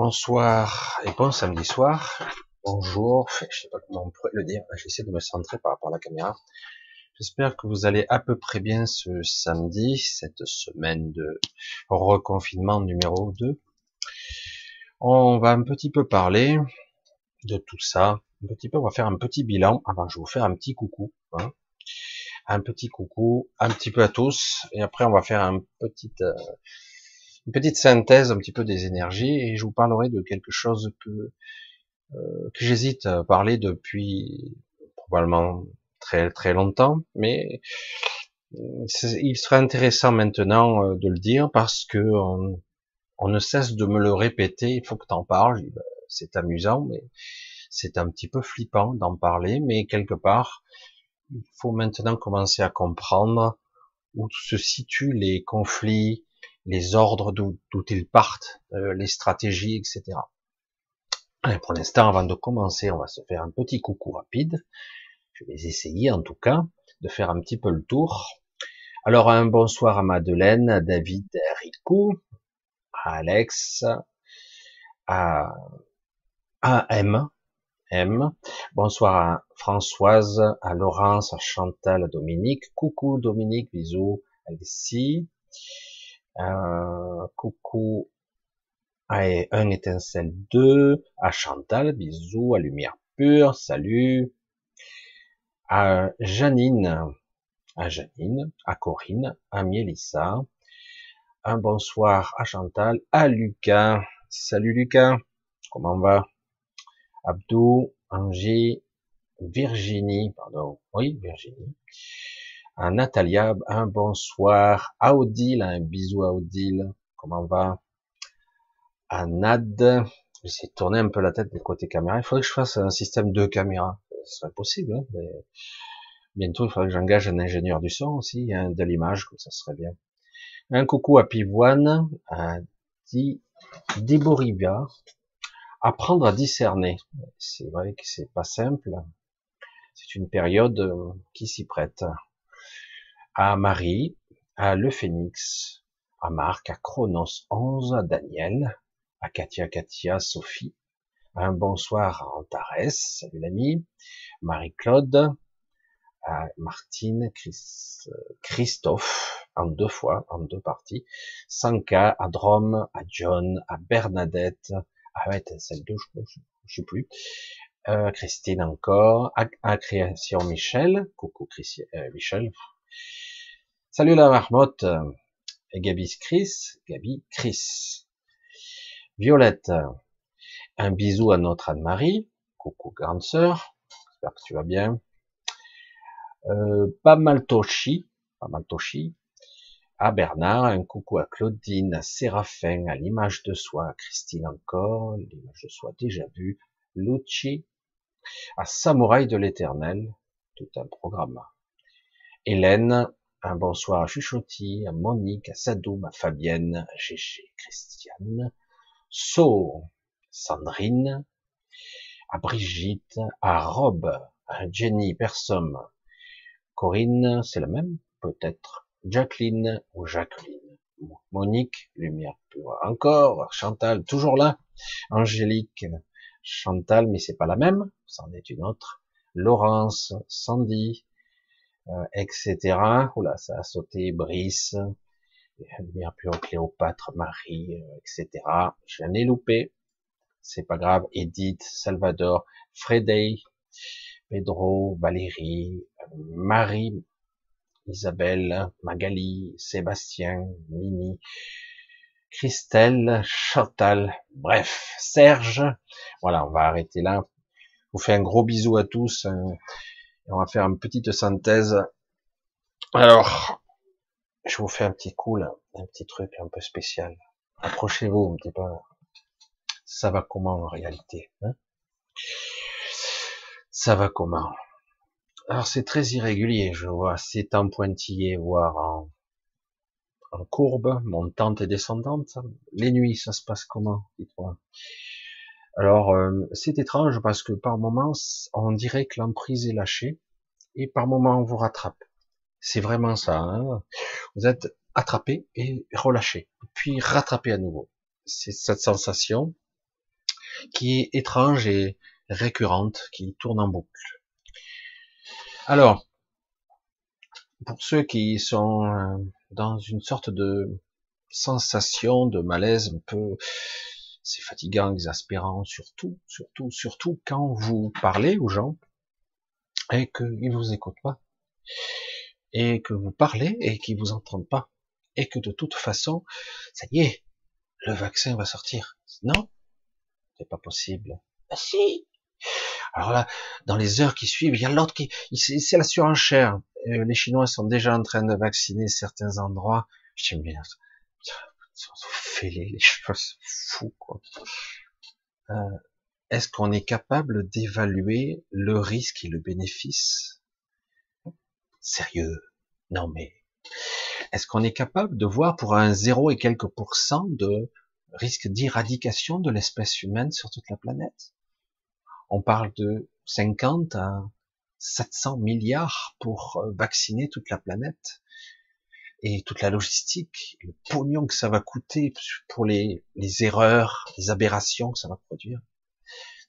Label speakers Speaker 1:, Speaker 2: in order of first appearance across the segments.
Speaker 1: Bonsoir et bon samedi soir. Bonjour. Je sais pas comment on pourrait le dire. J'essaie de me centrer par rapport à la caméra. J'espère que vous allez à peu près bien ce samedi, cette semaine de reconfinement numéro 2. On va un petit peu parler de tout ça. Un petit peu, on va faire un petit bilan. Avant, je vais vous faire un petit coucou. Hein. Un petit coucou, un petit peu à tous. Et après, on va faire un petit, euh, une petite synthèse un petit peu des énergies et je vous parlerai de quelque chose que euh, que j'hésite à parler depuis probablement très très longtemps, mais il serait intéressant maintenant euh, de le dire parce que on, on ne cesse de me le répéter. Il faut que t'en parles. Ben, c'est amusant, mais c'est un petit peu flippant d'en parler. Mais quelque part, il faut maintenant commencer à comprendre où se situent les conflits, les ordres d'où ils partent, euh, les stratégies, etc. pour l'instant, avant de commencer, on va se faire un petit coucou rapide. Je vais essayer, en tout cas, de faire un petit peu le tour. Alors, un bonsoir à Madeleine, à David, à Rico, à Alex, à, à M, M. Bonsoir à Françoise, à Laurence, à Chantal, à Dominique. Coucou Dominique, bisous. Alexis. Euh, coucou. À un étincelle 2, à Chantal, bisous, à Lumière Pure, salut, à Janine, à Janine, à Corinne, à Mélissa, un bonsoir à Chantal, à Lucas, salut Lucas, comment va? Abdou, Angie, Virginie, pardon, oui, Virginie, à Natalia, un bonsoir. À Odile, un bisou à Odile. Comment va? À Nad, j'essaie de tourner un peu la tête des côtés caméra. Il faudrait que je fasse un système de caméra. Ce serait possible, hein, bientôt il faudrait que j'engage un ingénieur du son aussi, hein, de l'image, ça serait bien. Un coucou à Pivoine, à Di. Apprendre à discerner. C'est vrai que c'est pas simple. C'est une période euh, qui s'y prête à Marie, à Le Phénix, à Marc, à Chronos 11, à Daniel, à Katia, Katia, Sophie, un bonsoir à Antares, salut l'ami, Marie-Claude, à Martine, Christophe, en deux fois, en deux parties, Sanka, à Drome, à John, à Bernadette, à ouais, celle de, je, je, sais plus, euh, Christine encore, à, Création Michel, coucou Christian, euh, Michel, Salut la marmotte. Et Gabi Chris, Gabi Chris. Violette. Un bisou à notre Anne-Marie. Coucou grande sœur. J'espère que tu vas bien. Euh, pas mal Toshi. Pas mal Toshi. À Bernard, un coucou à Claudine, à Séraphin, à l'image de soi, à Christine encore, l'image de soi déjà vue, Lucci, à Samouraï de l'éternel, tout un programme. Hélène, un bonsoir à Chuchotis, à Monique, à Sadoum, à Fabienne, à Gégé, Christiane, So, Sandrine, à Brigitte, à Rob, à Jenny, personne. Corinne, c'est la même, peut-être. Jacqueline ou Jacqueline. Monique, lumière pure. Encore, Chantal, toujours là. Angélique, Chantal, mais c'est pas la même, c'en est une autre. Laurence, Sandy, euh, etc. Oula, ça a sauté, Brice, pure, Cléopâtre, Marie, euh, etc. J'en ai loupé. C'est pas grave. Edith, Salvador, Freddy, Pedro, Valérie, Marie, Isabelle, Magali, Sébastien, Mimi, Christelle, Chantal, bref, Serge. Voilà, on va arrêter là. Je vous fais un gros bisou à tous. On va faire une petite synthèse. Alors, je vous fais un petit coup là, un petit truc un peu spécial. Approchez-vous un petit peu. Ça va comment en réalité hein? Ça va comment? Alors c'est très irrégulier, je vois. C'est en pointillé, voire en, en courbe, montante et descendante. Les nuits, ça se passe comment? Dites-moi. Alors, euh, c'est étrange parce que par moments, on dirait que l'emprise est lâchée et par moments, on vous rattrape. C'est vraiment ça. Hein. vous êtes attrapé et relâché, puis rattrapé à nouveau. C'est cette sensation. qui est étrange et récurrente, qui tourne en boucle. Alors, pour ceux qui sont euh, dans une sorte de sensation de malaise un peu, c'est fatigant, exaspérant, surtout, surtout, surtout quand vous parlez aux gens et qu'ils vous écoutent pas, et que vous parlez et qu'ils vous entendent pas, et que de toute façon, ça y est, le vaccin va sortir. Non, c'est pas possible. Ah si. Alors là, dans les heures qui suivent, il y a l'autre qui, c'est la surenchère. Euh, les Chinois sont déjà en train de vacciner certains endroits. Je dis, mais, fait les, fous, quoi. Euh, est-ce qu'on est capable d'évaluer le risque et le bénéfice? Sérieux? Non mais, est-ce qu'on est capable de voir pour un zéro et quelques pourcents de risque d'éradication de l'espèce humaine sur toute la planète? On parle de 50 à 700 milliards pour euh, vacciner toute la planète et toute la logistique, le pognon que ça va coûter pour les, les erreurs, les aberrations que ça va produire.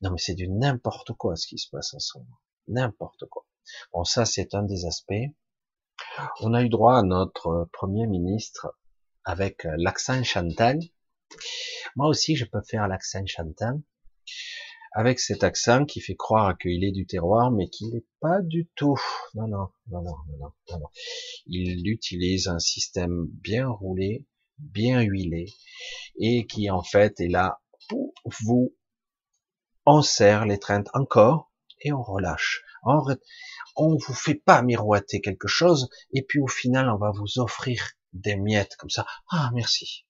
Speaker 1: Non mais c'est du n'importe quoi ce qui se passe en ce moment. N'importe quoi. Bon ça c'est un des aspects. On a eu droit à notre premier ministre avec l'accent chantal. Moi aussi je peux faire l'accent chantal avec cet accent qui fait croire qu'il est du terroir, mais qu'il n'est pas du tout. Non, non, non, non, non, non, non. Il utilise un système bien roulé, bien huilé, et qui en fait est là pour vous. On serre l'étreinte encore et on relâche. On, on vous fait pas miroiter quelque chose, et puis au final on va vous offrir des miettes comme ça. Ah merci.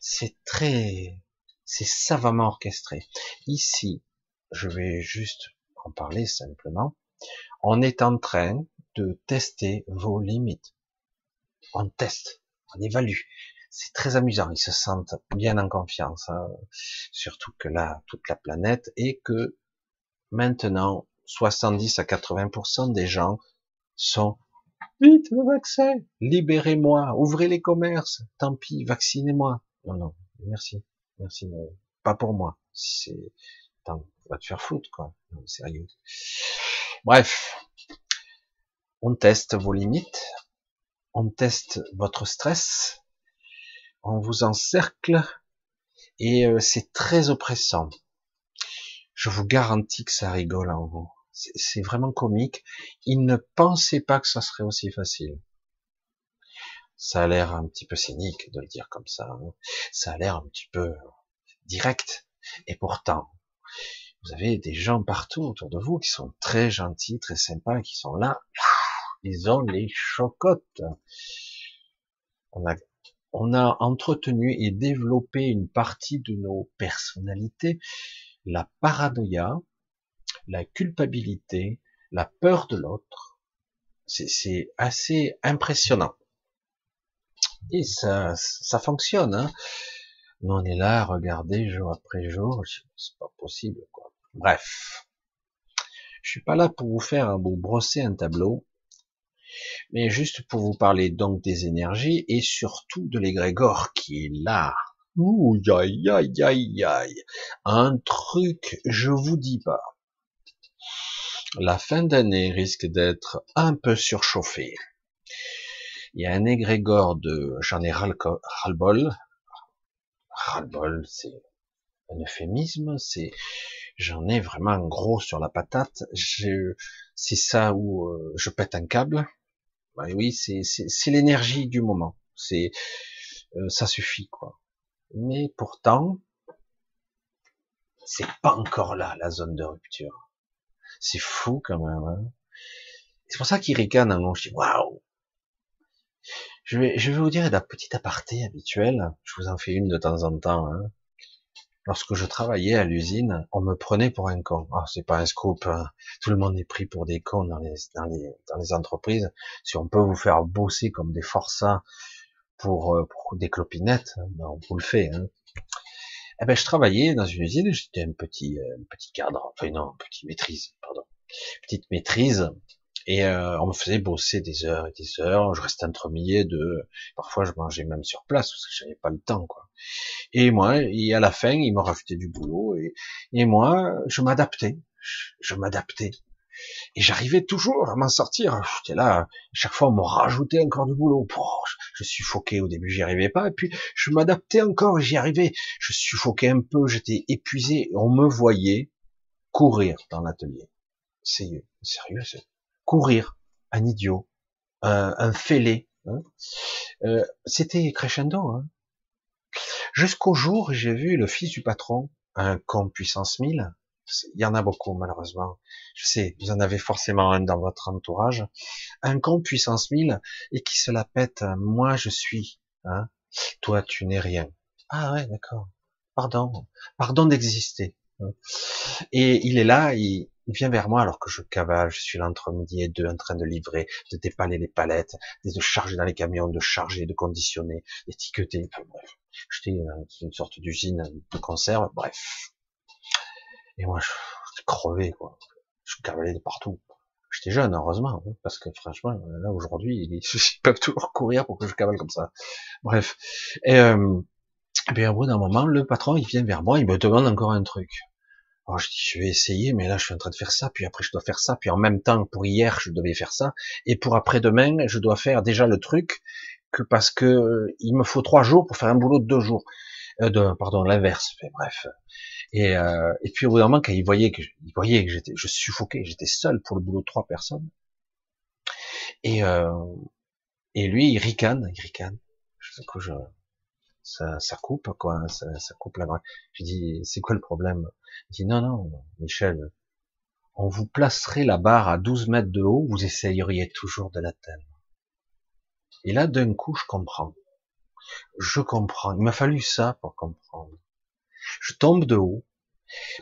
Speaker 1: C'est très c'est savamment orchestré. Ici, je vais juste en parler simplement. On est en train de tester vos limites. On teste, on évalue. C'est très amusant. Ils se sentent bien en confiance, hein. surtout que là, toute la planète et que maintenant, 70 à 80% des gens sont vite le vaccin, libérez-moi, ouvrez les commerces, tant pis, vaccinez-moi. Non, non, merci. Merci, mais pas pour moi. Si c'est, attends, va te faire foutre, quoi. Non, sérieux. Bref. On teste vos limites. On teste votre stress. On vous encercle. Et euh, c'est très oppressant. Je vous garantis que ça rigole en vous. C'est vraiment comique. Ils ne pensaient pas que ça serait aussi facile. Ça a l'air un petit peu cynique de le dire comme ça. Hein. Ça a l'air un petit peu direct. Et pourtant, vous avez des gens partout autour de vous qui sont très gentils, très sympas, qui sont là. Ils ont les chocottes. On a, on a entretenu et développé une partie de nos personnalités, la paranoïa, la culpabilité, la peur de l'autre. C'est assez impressionnant. Et ça, ça fonctionne. Hein. Nous, on est là à regarder jour après jour. C'est pas possible, quoi. Bref. Je suis pas là pour vous faire vous brosser un tableau, mais juste pour vous parler donc des énergies et surtout de l'égrégore qui est là. Ouh, aïe, aïe, aïe, aïe. Un truc, je vous dis pas. La fin d'année risque d'être un peu surchauffée. Il y a un égrégore de, j'en ai ras-le-bol, ras-le-bol, c'est un euphémisme, c'est, j'en ai vraiment un gros sur la patate, c'est ça où euh, je pète un câble. Bah oui, c'est, l'énergie du moment. C'est, euh, ça suffit, quoi. Mais pourtant, c'est pas encore là, la zone de rupture. C'est fou quand même. Hein c'est pour ça qu'il ricane un Je dis waouh. Je vais, vous dire la petite aparté habituelle. Je vous en fais une de temps en temps. Hein. Lorsque je travaillais à l'usine, on me prenait pour un con. Ah, c'est pas un scoop. Hein. Tout le monde est pris pour des cons dans les, entreprises. Si on peut vous faire bosser comme des forçats pour, euh, des clopinettes, ben on vous le fait. Hein. Eh ben, je travaillais dans une usine. J'étais un petit, euh, un petit cadre. Enfin non, petite maîtrise, pardon. Petite maîtrise et euh, on me faisait bosser des heures et des heures. Je restais entremillé de. Parfois, je mangeais même sur place parce que j'avais pas le temps, quoi. Et moi, et à la fin, il me rajoutait du boulot. Et, et moi, je m'adaptais. Je m'adaptais. Et j'arrivais toujours à m'en sortir. J'étais là, chaque fois on me rajoutait encore du boulot. je suffoquais au début, j'y arrivais pas. Et puis je m'adaptais encore et j'y arrivais. Je suffoquais un peu, j'étais épuisé. On me voyait courir dans l'atelier. C'est sérieux, courir, un idiot, un, un fêlé. Hein. Euh, C'était crescendo. Hein. Jusqu'au jour où j'ai vu le fils du patron, un con puissance 1000, il y en a beaucoup malheureusement. Je sais, vous en avez forcément un dans votre entourage. Un con puissance 1000 et qui se la pète. Moi je suis. Hein Toi tu n'es rien. Ah ouais, d'accord. Pardon. Pardon d'exister. Hein. Et il est là, il, vient vers moi alors que je cavale, je suis là entre midi et deux en train de livrer, de dépaler les palettes, de charger dans les camions, de charger, de conditionner, d'étiqueter, enfin bref. J'étais une sorte d'usine de conserve, bref. Et moi, je, crevais, quoi. Je cavalais de partout. J'étais jeune, heureusement, hein, parce que franchement, là aujourd'hui, ils, peuvent toujours courir pour que je cavale comme ça. Bref. Et, euh, et bien au bout d'un moment, le patron, il vient vers moi, il me demande encore un truc. Alors je dis, je vais essayer, mais là, je suis en train de faire ça, puis après, je dois faire ça, puis en même temps, pour hier, je devais faire ça, et pour après-demain, je dois faire déjà le truc que parce que euh, il me faut trois jours pour faire un boulot de deux jours. Euh, de, pardon, l'inverse. Bref. Et, euh, et puis au bout d'un moment, quand il voyait que, il voyait que j'étais, je suffoquais, j'étais seul pour le boulot de trois personnes. Et, euh, et lui, il ricane, il ricane. Je, coup, je, ça, ça coupe, quoi, ça, ça coupe la main. Je dis, c'est quoi le problème? Il dit, non, non, Michel, on vous placerait la barre à 12 mètres de haut, vous essayeriez toujours de l'atteindre. Et là, d'un coup, je comprends. Je comprends. Il m'a fallu ça pour comprendre. Je tombe de haut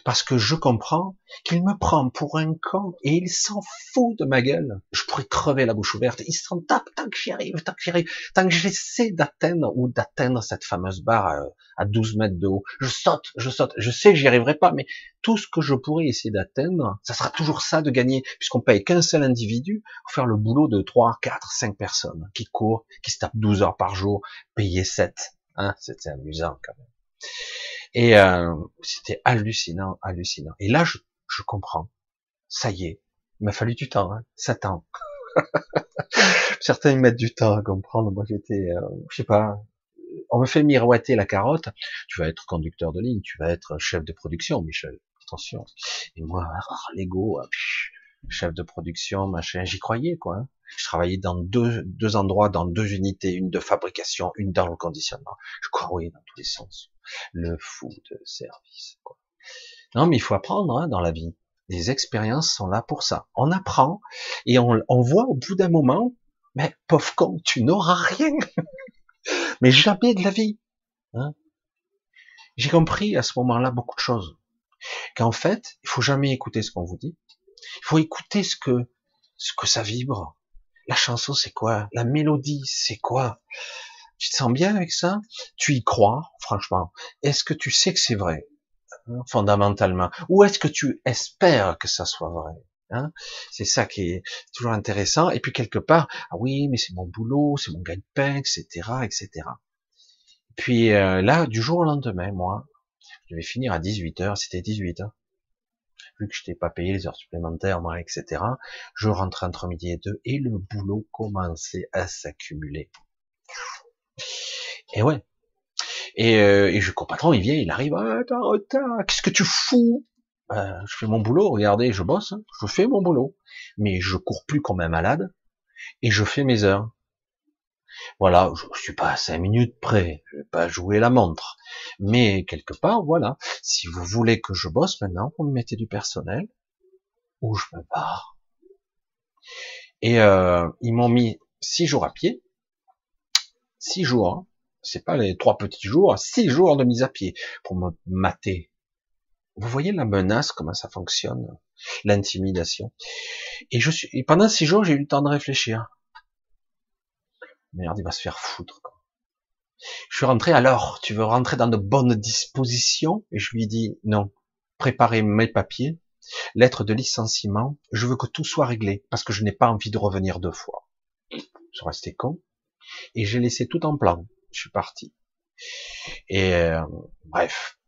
Speaker 1: parce que je comprends qu'il me prend pour un con et il s'en fout de ma gueule. Je pourrais crever la bouche ouverte. Il s'en tape tant que j'y arrive, tant que j'y arrive, tant que j'essaie d'atteindre ou d'atteindre cette fameuse barre à 12 mètres de haut. Je saute, je saute. Je sais que j'y arriverai pas, mais tout ce que je pourrais essayer d'atteindre, ça sera toujours ça de gagner, puisqu'on paye qu'un seul individu pour faire le boulot de 3, 4, 5 personnes qui courent, qui se tapent 12 heures par jour, payés 7. Hein, c'était amusant quand même. Et euh, c'était hallucinant, hallucinant. Et là, je, comprends. Ça y est, il m'a fallu du temps, hein, 7 ans. Certains mettent du temps à comprendre. Moi, j'étais, euh, je sais pas. On me fait miroiter la carotte. Tu vas être conducteur de ligne, tu vas être chef de production, Michel. Attention. Et moi, ah, l'ego, ah, chef de production, machin. J'y croyais, quoi. Hein. Je travaillais dans deux, deux endroits, dans deux unités, une de fabrication, une dans le conditionnement. Je croyais dans tous les sens. Le fou de service. Quoi. Non, mais il faut apprendre hein, dans la vie. Les expériences sont là pour ça. On apprend et on, on voit au bout d'un moment, mais pauvre con, tu n'auras rien. mais jamais de la vie. Hein J'ai compris à ce moment-là beaucoup de choses. Qu'en fait, il faut jamais écouter ce qu'on vous dit. Il faut écouter ce que ce que ça vibre. La chanson, c'est quoi? La mélodie, c'est quoi? Tu te sens bien avec ça? Tu y crois, franchement? Est-ce que tu sais que c'est vrai hein, fondamentalement? Ou est-ce que tu espères que ça soit vrai hein? C'est ça qui est toujours intéressant. Et puis quelque part, ah oui, mais c'est mon boulot, c'est mon gagne-pain, etc., etc. Puis euh, là, du jour au lendemain, moi, je vais finir à 18h, c'était 18h vu que je t'ai pas payé les heures supplémentaires, moi, etc. Je rentrais entre midi et deux et le boulot commençait à s'accumuler. Et ouais. Et, euh, je patron, il vient, il arrive, ah, t'as retard, qu'est-ce que tu fous? Ben, Je fais mon boulot, regardez, je bosse, hein. je fais mon boulot, mais je cours plus comme un malade et je fais mes heures. Voilà, je suis pas à cinq minutes près, je vais pas jouer la montre. Mais quelque part, voilà, si vous voulez que je bosse maintenant, vous me mettez du personnel, ou je me barre. Et euh, ils m'ont mis six jours à pied, six jours, hein. c'est pas les trois petits jours, six jours de mise à pied pour me mater. Vous voyez la menace, comment ça fonctionne, l'intimidation. Et je suis, et pendant six jours, j'ai eu le temps de réfléchir. Merde, il va se faire foutre. Quoi. Je suis rentré alors, tu veux rentrer dans de bonnes dispositions? Et je lui dis non, préparez mes papiers, lettre de licenciement, je veux que tout soit réglé, parce que je n'ai pas envie de revenir deux fois. Je suis resté con, et j'ai laissé tout en plan. Je suis parti. Et euh, bref,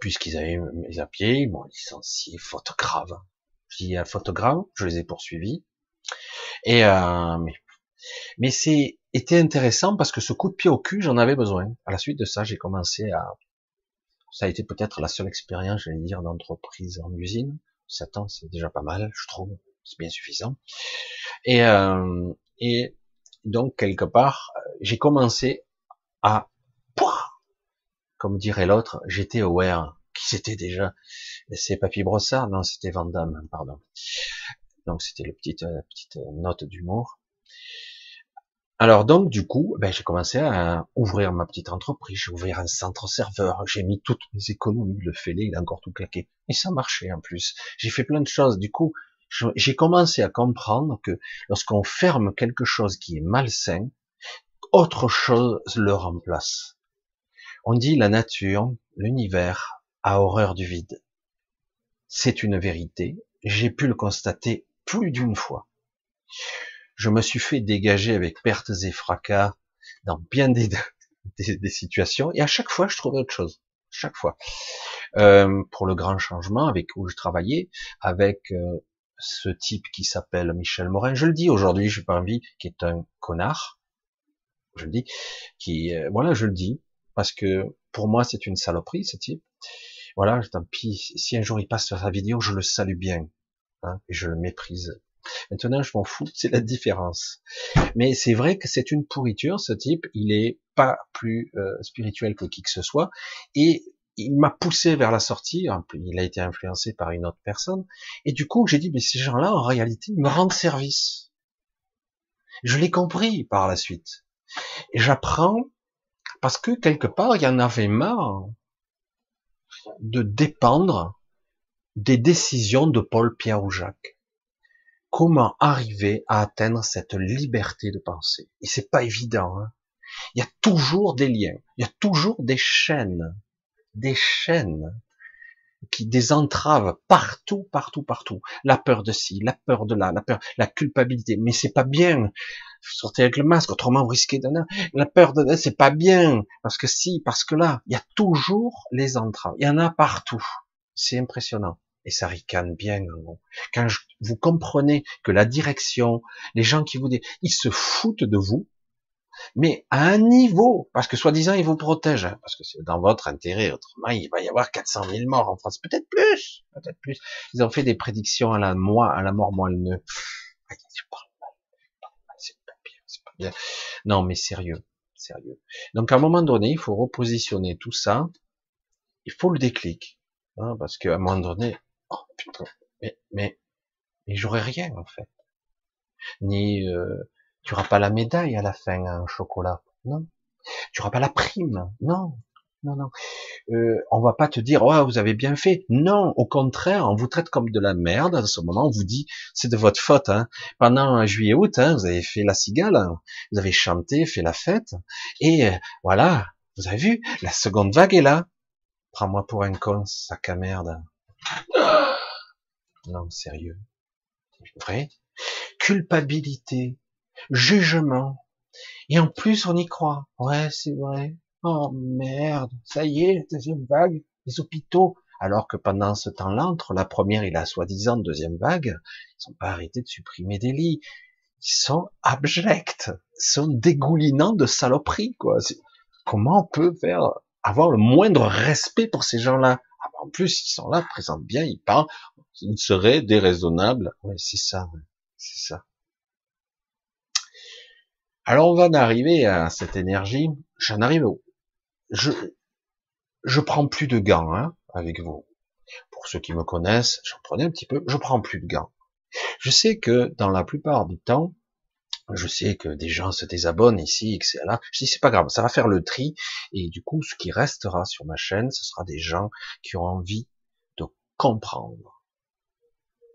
Speaker 1: puisqu'ils avaient mes pied, ils m'ont licencié, faute grave. Je dis à faute grave, je les ai poursuivis. Et euh, mais, mais c'est était intéressant parce que ce coup de pied au cul, j'en avais besoin. À la suite de ça, j'ai commencé à ça a été peut-être la seule expérience, j'allais dire, d'entreprise en usine. 7 ans, c'est déjà pas mal, je trouve. C'est bien suffisant. Et, euh, et donc, quelque part, j'ai commencé à, comme dirait l'autre, j'étais aware. Qui c'était déjà C'est Papy Brossard Non, c'était Van pardon. Donc, c'était le petite, la petite note d'humour. Alors donc du coup, ben, j'ai commencé à ouvrir ma petite entreprise, j'ai ouvert un centre serveur, j'ai mis toutes mes économies, le fêlé, il a encore tout claqué. Et ça marchait en plus. J'ai fait plein de choses. Du coup, j'ai commencé à comprendre que lorsqu'on ferme quelque chose qui est malsain, autre chose le remplace. On dit la nature, l'univers a horreur du vide. C'est une vérité. J'ai pu le constater plus d'une fois je me suis fait dégager avec pertes et fracas dans bien des, des, situations, et à chaque fois, je trouvais autre chose. Chaque fois. Euh, pour le grand changement avec où je travaillais, avec euh, ce type qui s'appelle Michel Morin, je le dis aujourd'hui, je n'ai pas envie, qui est un connard, je le dis, qui, euh, voilà, je le dis, parce que pour moi, c'est une saloperie, ce type. Voilà, tant pis, si un jour il passe sur sa vidéo, je le salue bien, hein, et je le méprise Maintenant, je m'en fous, c'est la différence. Mais c'est vrai que c'est une pourriture, ce type. Il est pas plus euh, spirituel que qui que ce soit. Et il m'a poussé vers la sortie. Il a été influencé par une autre personne. Et du coup, j'ai dit, mais ces gens-là, en réalité, me rendent service. Je l'ai compris par la suite. Et j'apprends parce que quelque part, il y en avait marre de dépendre des décisions de Paul, Pierre ou Jacques comment arriver à atteindre cette liberté de penser Et c'est pas évident. Hein. il y a toujours des liens, il y a toujours des chaînes, des chaînes qui des entraves partout, partout, partout. La peur de ci, la peur de là, la peur, la culpabilité. Mais c'est pas bien. Sortez avec le masque, autrement vous risquez de La peur de c'est pas bien parce que si, parce que là, il y a toujours les entraves. Il y en a partout. C'est impressionnant et ça ricane bien. Quand vous comprenez que la direction, les gens qui vous disent, ils se foutent de vous, mais à un niveau, parce que soi-disant ils vous protègent, hein, parce que c'est dans votre intérêt, autrement il va y avoir 400 000 morts en France, peut-être plus, peut-être plus. Ils ont fait des prédictions à la moi, à la mort moelle Non, mais sérieux, sérieux. Donc à un moment donné, il faut repositionner tout ça. Il faut le déclic, hein, parce qu'à un moment donné, Oh, putain, mais, mais, mais j'aurais rien en fait. Ni, euh, tu auras pas la médaille à la fin, un chocolat, non. Tu auras pas la prime, non, non, non. Euh, on va pas te dire, oh, vous avez bien fait. Non, au contraire, on vous traite comme de la merde. À ce moment, on vous dit, c'est de votre faute. Hein. Pendant juillet-août, hein, vous avez fait la cigale, hein. vous avez chanté, fait la fête, et euh, voilà. Vous avez vu, la seconde vague est là. Prends-moi pour un con, sac à merde. Non, sérieux. Vrai. Culpabilité, jugement. Et en plus, on y croit. Ouais, c'est vrai. Oh merde, ça y est, deuxième vague, les hôpitaux. Alors que pendant ce temps-là, entre la première et la soi-disant deuxième vague, ils n'ont pas arrêté de supprimer des lits. Ils sont abjects, ils sont dégoulinants de saloperies, quoi. Comment on peut faire, avoir le moindre respect pour ces gens-là? Ah, en plus, ils sont là, présentent bien, ils parlent, ils seraient déraisonnables. Ouais, c'est ça, c'est ça. Alors on va en arriver à cette énergie. J'en arrive au, je, je prends plus de gants, hein, avec vous. Pour ceux qui me connaissent, j'en prenais un petit peu, je prends plus de gants. Je sais que dans la plupart du temps, je sais que des gens se désabonnent ici, etc. Je dis c'est pas grave, ça va faire le tri et du coup ce qui restera sur ma chaîne, ce sera des gens qui ont envie de comprendre.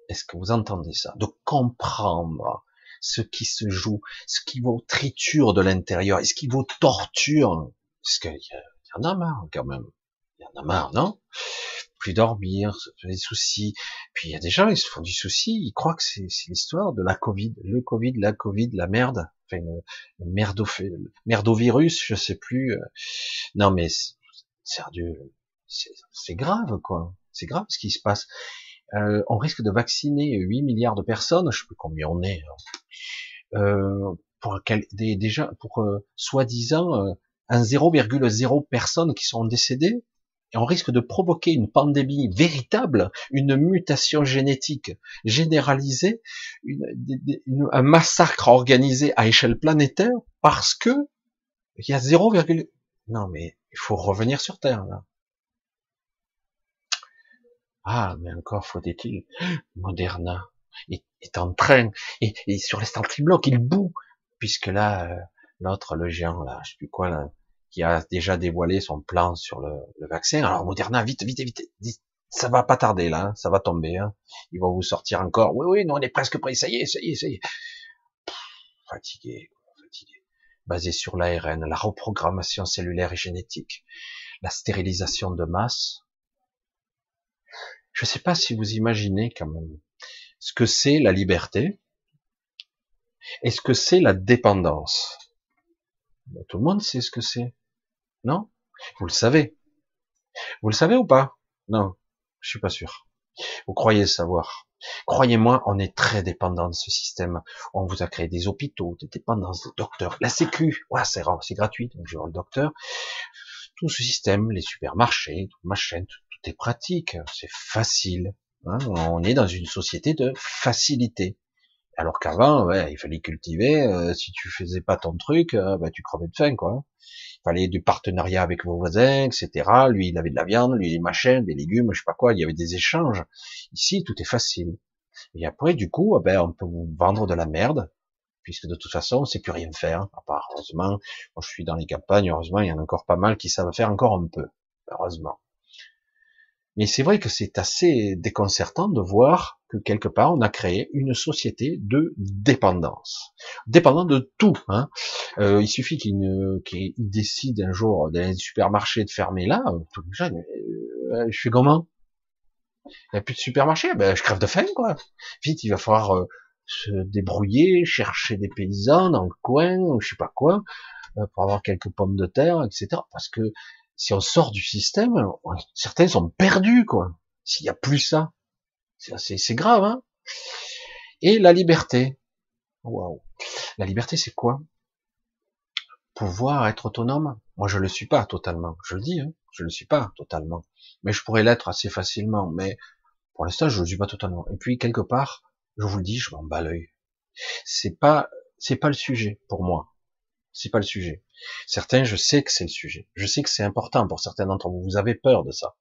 Speaker 1: Est-ce que vous entendez ça? De comprendre ce qui se joue, ce qui vous triture de l'intérieur, ce qui vous torture? Parce qu'il y, en a marre quand même. Il y en a marre, non? Plus dormir, des soucis. Puis il y a des gens, ils se font du souci, ils croient que c'est l'histoire de la Covid, le Covid, la Covid, la merde. enfin, merdo, merdovirus, je sais plus. Non, mais c'est grave, quoi. C'est grave ce qui se passe. Euh, on risque de vacciner 8 milliards de personnes, je sais plus combien on est, hein. euh, pour déjà pour euh, soi-disant un 0,0 personnes qui sont décédées, et on risque de provoquer une pandémie véritable, une mutation génétique généralisée, une, un massacre organisé à échelle planétaire parce que il y a 0, non mais il faut revenir sur Terre là. Ah, mais encore faut-il, Moderna est, en train, et, sur les blocks, il boue, puisque là, euh, l'autre, le géant, là, je sais plus quoi, là, qui a déjà dévoilé son plan sur le, vaccin. Alors Moderna, vite, vite, vite, vite, ça va pas tarder là, hein, ça va tomber. Hein. Ils vont vous sortir encore. Oui, oui, non, on est presque prêt. Ça y est, ça y est, ça y est. fatigué, fatigué. Basé sur l'ARN, la reprogrammation cellulaire et génétique, la stérilisation de masse, je ne sais pas si vous imaginez quand même ce que c'est la liberté et ce que c'est la dépendance. Tout le monde sait ce que c'est. Non? Vous le savez. Vous le savez ou pas? Non, je suis pas sûr. Vous croyez savoir. Croyez-moi, on est très dépendant de ce système. On vous a créé des hôpitaux, des dépendances, des docteurs. La Sécu, ouais, c'est c'est gratuit, donc je vois le docteur. Tout ce système, les supermarchés, tout machin, tout, tout est pratique, c'est facile. Hein. on est dans une société de facilité. Alors qu'avant, ouais, il fallait cultiver. Euh, si tu faisais pas ton truc, euh, bah, tu crevais de faim, quoi. Il fallait du partenariat avec vos voisins, etc. Lui, il avait de la viande, lui, des machins, des légumes, je sais pas quoi. Il y avait des échanges. Ici, tout est facile. Et après, du coup, eh ben, on peut vous vendre de la merde, puisque de toute façon, on sait plus rien faire. À part, heureusement, je suis dans les campagnes, heureusement, il y en a encore pas mal qui savent faire encore un peu. Heureusement. Mais c'est vrai que c'est assez déconcertant de voir que quelque part on a créé une société de dépendance, dépendant de tout. Hein. Euh, il suffit qu'il qu décide un jour d'un supermarché de fermer là, tout le euh, je fais comment? Il n'y a plus de supermarché, ben je crève de faim quoi. Vite, il va falloir euh, se débrouiller, chercher des paysans dans le coin, je sais pas quoi, euh, pour avoir quelques pommes de terre, etc. Parce que si on sort du système, certains sont perdus, quoi. S'il n'y a plus ça, c'est grave, hein. Et la liberté. Waouh. La liberté, c'est quoi? Pouvoir être autonome. Moi, je le suis pas totalement. Je le dis, hein. je le suis pas totalement. Mais je pourrais l'être assez facilement. Mais pour l'instant, je le suis pas totalement. Et puis quelque part, je vous le dis, je m'en bats l'œil. C'est pas, c'est pas le sujet pour moi. C'est pas le sujet. Certains, je sais que c'est le sujet. Je sais que c'est important pour certains d'entre vous. Vous avez peur de ça.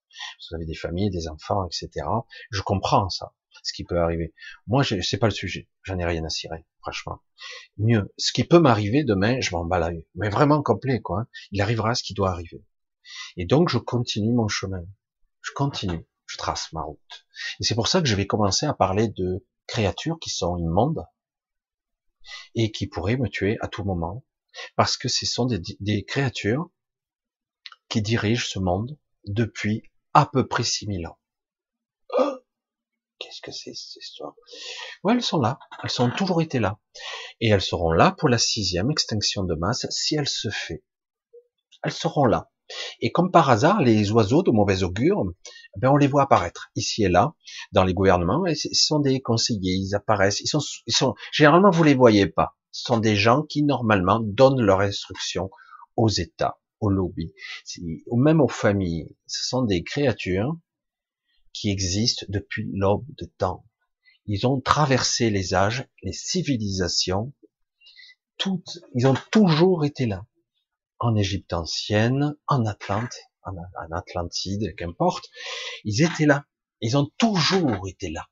Speaker 1: Vous avez des familles, des enfants, etc. Je comprends ça, ce qui peut arriver. Moi, c'est pas le sujet. J'en ai rien à cirer, franchement. Mieux, ce qui peut m'arriver demain, je m'en bats Mais vraiment complet, quoi. Hein. Il arrivera ce qui doit arriver. Et donc, je continue mon chemin. Je continue. Je trace ma route. Et c'est pour ça que je vais commencer à parler de créatures qui sont immondes et qui pourraient me tuer à tout moment parce que ce sont des, créatures qui dirigent ce monde depuis à peu près 6000 ans. Oh Qu'est-ce que c'est cette histoire? Ouais, elles sont là, elles ont toujours été là, et elles seront là pour la sixième extinction de masse si elle se fait. Elles seront là. Et comme par hasard, les oiseaux de mauvais augure, ben on les voit apparaître ici et là dans les gouvernements. Et ce sont des conseillers, ils apparaissent. Ils sont, ils sont. Généralement, vous les voyez pas ce sont des gens qui normalement donnent leurs instructions aux États, aux lobbies, même aux familles. Ce sont des créatures qui existent depuis l'aube de temps. Ils ont traversé les âges, les civilisations, toutes, ils ont toujours été là. En Égypte ancienne, en Atlante, en, Atlantide, qu'importe, ils étaient là. Ils ont toujours été là.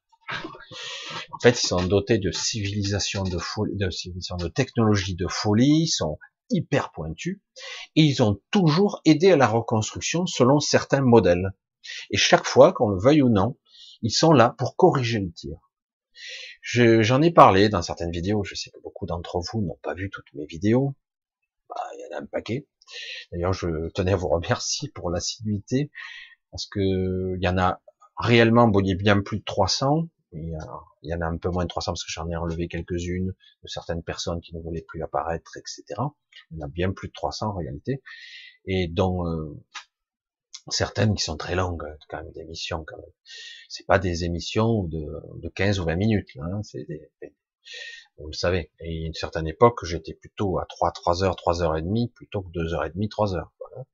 Speaker 1: En fait, ils sont dotés de civilisation de folie, de de technologie de folie, ils sont hyper pointus, et ils ont toujours aidé à la reconstruction selon certains modèles. Et chaque fois, qu'on le veuille ou non, ils sont là pour corriger le tir. J'en ai parlé dans certaines vidéos, je sais que beaucoup d'entre vous n'ont pas vu toutes mes vidéos, bah, il y en a un paquet. D'ailleurs, je tenais à vous remercier pour l'assiduité, parce que il y en a réellement, bien plus de 300, Il y, en a un peu moins de 300 parce que j'en ai enlevé quelques-unes de certaines personnes qui ne voulaient plus apparaître, etc. Il y en a bien plus de 300 en réalité, et dont euh, certaines qui sont très longues, quand même, d'émissions, quand même. C'est pas des émissions de, de 15 ou 20 minutes, hein, c'est des, vous le savez. Et à une certaine époque, j'étais plutôt à 3, 3 heures, 3 heures et demie, plutôt que 2 heures et demie, 3 heures. Voilà.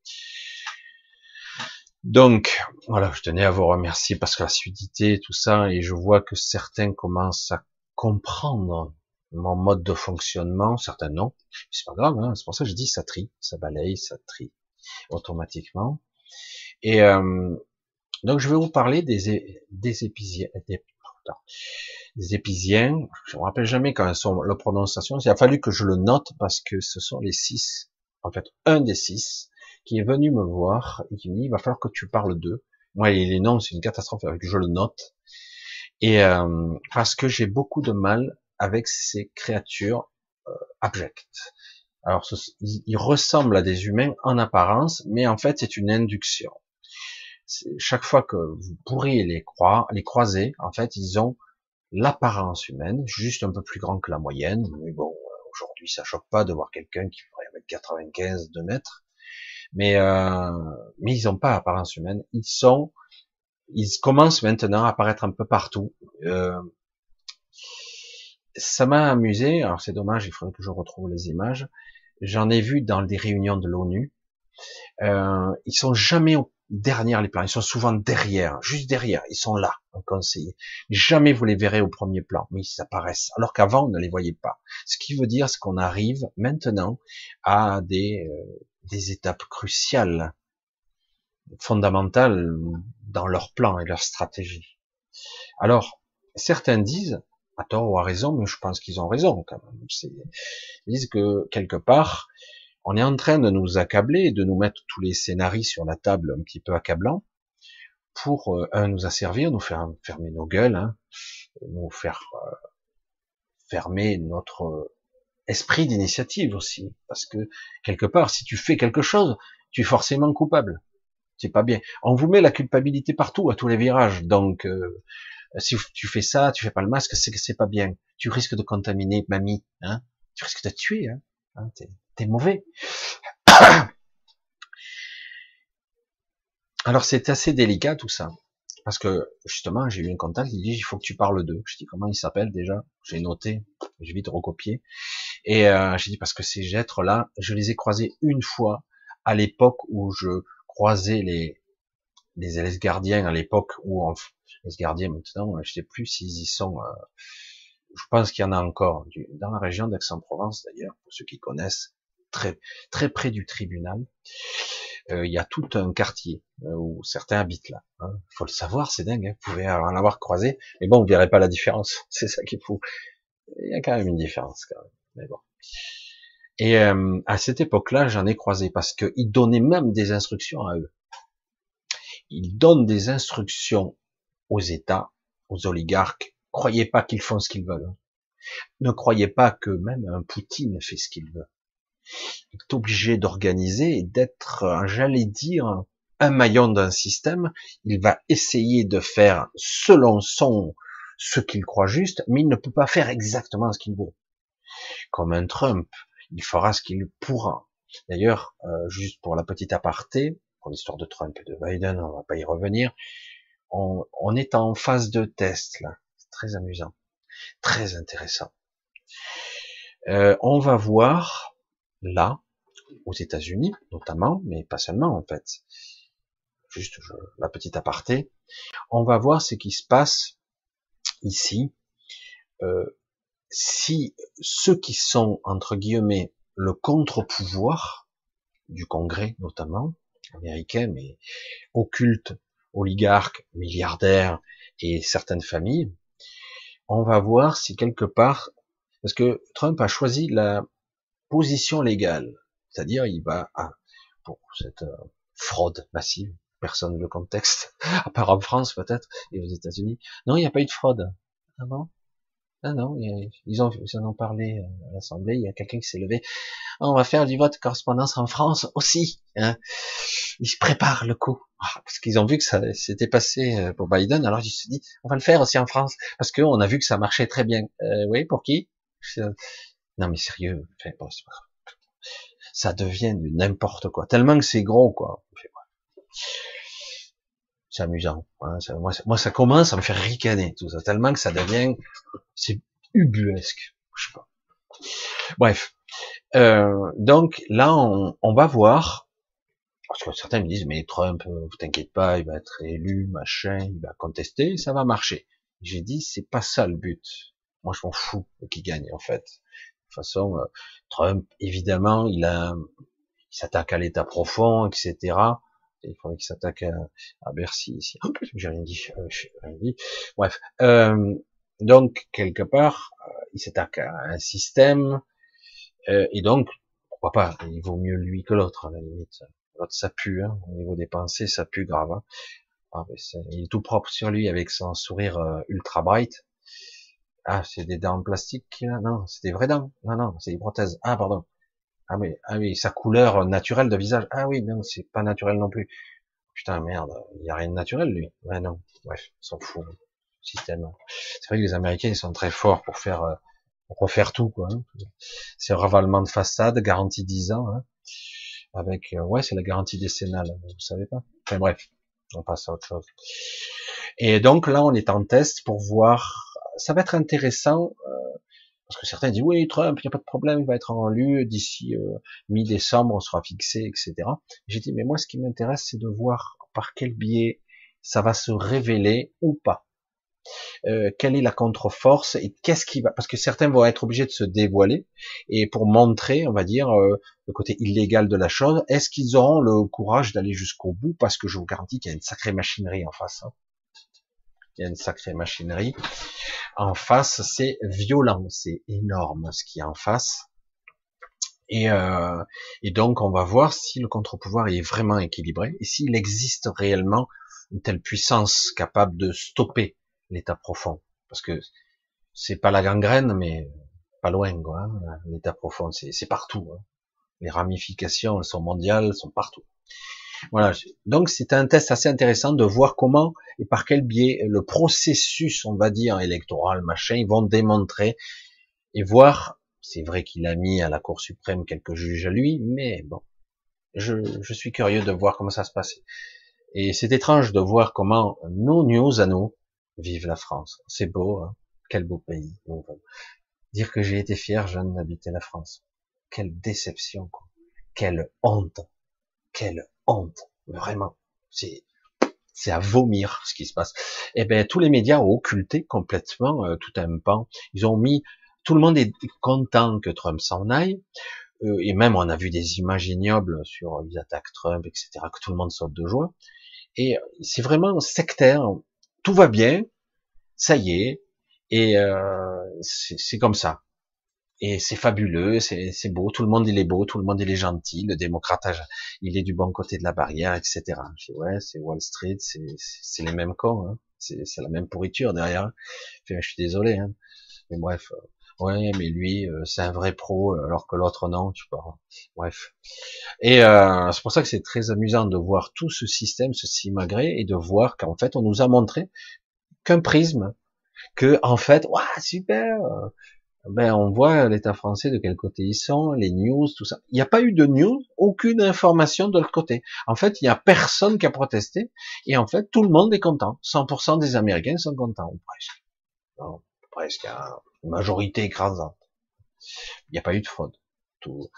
Speaker 1: Donc, voilà, je tenais à vous remercier parce que la suidité, tout ça, et je vois que certains commencent à comprendre mon mode de fonctionnement, certains non, c'est pas grave, hein, c'est pour ça que je dis ça trie, ça balaye, ça trie automatiquement. Et euh, donc je vais vous parler des, des épisiens, des, épisiens, je me rappelle jamais quand sont la prononciation, il a fallu que je le note parce que ce sont les six, en fait un des six, qui est venu me voir et qui me dit, il va falloir que tu parles d'eux. Moi, les noms, c'est une catastrophe, je le note. Et euh, parce que j'ai beaucoup de mal avec ces créatures euh, abjectes. Alors, ils ressemblent à des humains en apparence, mais en fait, c'est une induction. Chaque fois que vous pourriez les, croire, les croiser, en fait, ils ont l'apparence humaine, juste un peu plus grand que la moyenne. Mais bon, aujourd'hui, ça choque pas de voir quelqu'un qui ferait avec 95 de mètres mais euh, mais ils n'ont pas apparence humaine. Ils sont, ils commencent maintenant à apparaître un peu partout. Euh, ça m'a amusé. Alors c'est dommage, il faudrait que je retrouve les images. J'en ai vu dans des réunions de l'ONU. Euh, ils sont jamais derrière les plans, ils sont souvent derrière, juste derrière. Ils sont là, en conseiller. Jamais vous les verrez au premier plan, mais ils apparaissent. Alors qu'avant, on ne les voyait pas. Ce qui veut dire, qu'on arrive maintenant à des euh, des étapes cruciales, fondamentales dans leur plan et leur stratégie. Alors, certains disent, à tort ou à raison, mais je pense qu'ils ont raison quand même, ils disent que quelque part, on est en train de nous accabler, de nous mettre tous les scénarios sur la table un petit peu accablants, pour euh, nous asservir, nous faire fermer nos gueules, hein, nous faire euh, fermer notre esprit d'initiative aussi, parce que quelque part, si tu fais quelque chose, tu es forcément coupable. C'est pas bien. On vous met la culpabilité partout, à tous les virages. Donc, euh, si tu fais ça, tu fais pas le masque, c'est que c'est pas bien. Tu risques de contaminer mamie, hein. Tu risques de tuer, hein. hein T'es mauvais. Alors c'est assez délicat tout ça. Parce que justement, j'ai eu un contact, il dit il faut que tu parles d'eux. Je dis comment il s'appelle déjà? J'ai noté, j'ai vite recopié. Et euh, j'ai dit parce que ces êtres-là, je les ai croisés une fois à l'époque où je croisais les les gardiens à l'époque où les gardiens maintenant, je sais plus s'ils y sont. Euh, je pense qu'il y en a encore dans la région d'Aix-en-Provence d'ailleurs, pour ceux qui connaissent, très très près du tribunal. Euh, il y a tout un quartier euh, où certains habitent là. Hein. Faut le savoir, c'est dingue. Hein. Vous pouvez en avoir croisé, mais bon, vous verrez pas la différence. C'est ça qui est fou. Il y a quand même une différence, quand même. Mais bon. Et euh, à cette époque-là, j'en ai croisé parce qu'ils donnaient même des instructions à eux. Ils donnent des instructions aux États, aux oligarques. Croyez pas qu'ils font ce qu'ils veulent. Hein. Ne croyez pas que même un Poutine fait ce qu'il veut est obligé d'organiser et d'être, j'allais dire, un maillon d'un système. Il va essayer de faire selon son ce qu'il croit juste, mais il ne peut pas faire exactement ce qu'il veut. Comme un Trump, il fera ce qu'il pourra. D'ailleurs, euh, juste pour la petite aparté, pour l'histoire de Trump et de Biden, on va pas y revenir. On, on est en phase de test là, très amusant, très intéressant. Euh, on va voir là, aux États-Unis notamment, mais pas seulement en fait. Juste la petite aparté. On va voir ce qui se passe ici. Euh, si ceux qui sont entre guillemets le contre-pouvoir du Congrès notamment américain, mais occulte, oligarques, milliardaires et certaines familles, on va voir si quelque part, parce que Trump a choisi la, position légale, c'est-à-dire il va à, pour cette euh, fraude massive, personne le contexte, à part en France peut-être et aux États-Unis. Non, il n'y a pas eu de fraude. Ah bon? Ah non, ils, ont, ils en ont parlé à l'Assemblée, il y a quelqu'un qui s'est levé. On va faire du vote correspondance en France aussi. Hein. Ils se préparent le coup. Ah, parce qu'ils ont vu que ça s'était passé euh, pour Biden, alors ils se dit, on va le faire aussi en France. Parce qu'on a vu que ça marchait très bien. Euh, oui, pour qui? Non mais sérieux, ça devient n'importe quoi. Tellement que c'est gros, quoi? C'est amusant. Hein. moi, ça commence à me faire ricaner, tout ça. Tellement que ça devient, c'est ubuesque. Je sais pas. Bref. Euh, donc là, on, on, va voir. Parce que certains me disent, mais Trump, euh, vous t'inquiète pas, il va être élu, machin, il va contester, ça va marcher. J'ai dit, c'est pas ça le but. Moi, je m'en fous qui gagne, en fait. De toute façon, euh, Trump, évidemment, il a, il s'attaque à l'état profond, etc il faudrait qu'il s'attaque à, Bercy ici. J'ai rien dit, euh, rien dit. Bref, euh, donc quelque part, euh, il s'attaque à un système, euh, et donc pourquoi pas Il vaut mieux lui que l'autre à la limite. L'autre ça pue, hein, au niveau des pensées, ça pue grave. Hein. Ah, il est tout propre sur lui avec son sourire ultra bright. Ah, c'est des dents en plastique Non, c'est des vraies dents. Non, non, c'est des prothèses. Ah, pardon. Ah oui, ah oui, sa couleur naturelle de visage. Ah oui, non, c'est pas naturel non plus. Putain, merde, il y a rien de naturel, lui. Ouais, non. Bref, s'en fout. Système. C'est vrai que les Américains, ils sont très forts pour faire, euh, pour refaire tout, quoi. Hein. C'est ravalement de façade, garantie 10 ans, hein. Avec, euh, ouais, c'est la garantie décennale, vous savez pas. Enfin bref, on passe à autre chose. Et donc là, on est en test pour voir, ça va être intéressant, euh, parce que certains disent oui, Trump, il n'y a pas de problème, il va être en lieu d'ici euh, mi-décembre, on sera fixé, etc. J'ai dit mais moi ce qui m'intéresse c'est de voir par quel biais ça va se révéler ou pas. Euh, quelle est la contre-force et qu'est-ce qui va parce que certains vont être obligés de se dévoiler et pour montrer on va dire euh, le côté illégal de la chose est-ce qu'ils auront le courage d'aller jusqu'au bout parce que je vous garantis qu'il y a une sacrée machinerie en face hein. Il y a une sacrée machinerie en face, c'est violent, c'est énorme ce qui est en face. Et, euh, et donc, on va voir si le contre-pouvoir est vraiment équilibré et s'il existe réellement une telle puissance capable de stopper l'état profond. Parce que c'est pas la gangrène, mais pas loin, quoi. Hein. L'état profond, c'est partout. Hein. Les ramifications, elles sont mondiales, elles sont partout. Voilà. Donc c'est un test assez intéressant de voir comment et par quel biais le processus, on va dire, électoral, machin, ils vont démontrer et voir. C'est vrai qu'il a mis à la Cour suprême quelques juges à lui, mais bon, je, je suis curieux de voir comment ça se passe. Et c'est étrange de voir comment nos news à nous vivent la France. C'est beau, hein quel beau pays. dire que j'ai été fier jeune d'habiter la France. Quelle déception, quoi. Quelle honte. Quelle honte, vraiment. C'est c'est à vomir ce qui se passe. Eh ben tous les médias ont occulté complètement euh, tout un pan. Ils ont mis tout le monde est content que Trump s'en aille. Euh, et même on a vu des images ignobles sur les attaques Trump, etc. Que tout le monde saute de joie. Et c'est vraiment sectaire. Tout va bien, ça y est, et euh, c'est comme ça et c'est fabuleux, c'est beau, tout le monde il est beau, tout le monde il est gentil, le démocrate il est du bon côté de la barrière, etc. Je dis, ouais, c'est Wall Street, c'est les mêmes cons, hein. c'est la même pourriture derrière. Je suis désolé, hein. mais bref, euh, ouais, mais lui euh, c'est un vrai pro, euh, alors que l'autre non, tu vois. Bref, et euh, c'est pour ça que c'est très amusant de voir tout ce système, ce simagré, et de voir qu'en fait on nous a montré qu'un prisme, que en fait, waouh, super, ben on voit l'État français de quel côté ils sont, les news, tout ça. Il n'y a pas eu de news, aucune information de l'autre côté. En fait, il n'y a personne qui a protesté, et en fait, tout le monde est content. 100% des Américains sont contents, ou presque. Non, presque, hein. une majorité écrasante. Il n'y a pas eu de fraude. Tout,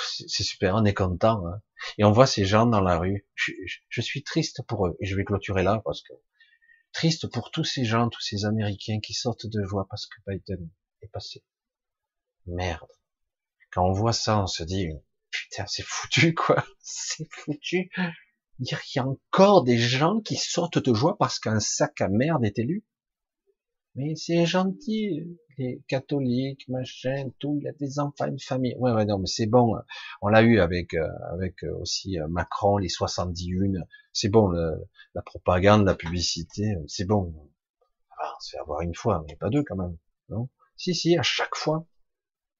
Speaker 1: c'est super, on est content. Hein. Et on voit ces gens dans la rue. Je, je, suis triste pour eux, et je vais clôturer là, parce que triste pour tous ces gens, tous ces Américains qui sortent de joie parce que Biden est passé. Merde. Quand on voit ça, on se dit, putain, c'est foutu, quoi. C'est foutu. Qu'il y a encore des gens qui sortent de joie parce qu'un sac à merde est élu. Mais c'est gentil, les catholiques, machin, tout, il a des enfants, une famille. Ouais, ouais, non, mais c'est bon. On l'a eu avec, euh, avec euh, aussi euh, Macron, les 71. C'est bon, la propagande, la publicité, c'est bon. Ah, on se fait avoir une fois, mais pas deux quand même. Non? Si, si, à chaque fois.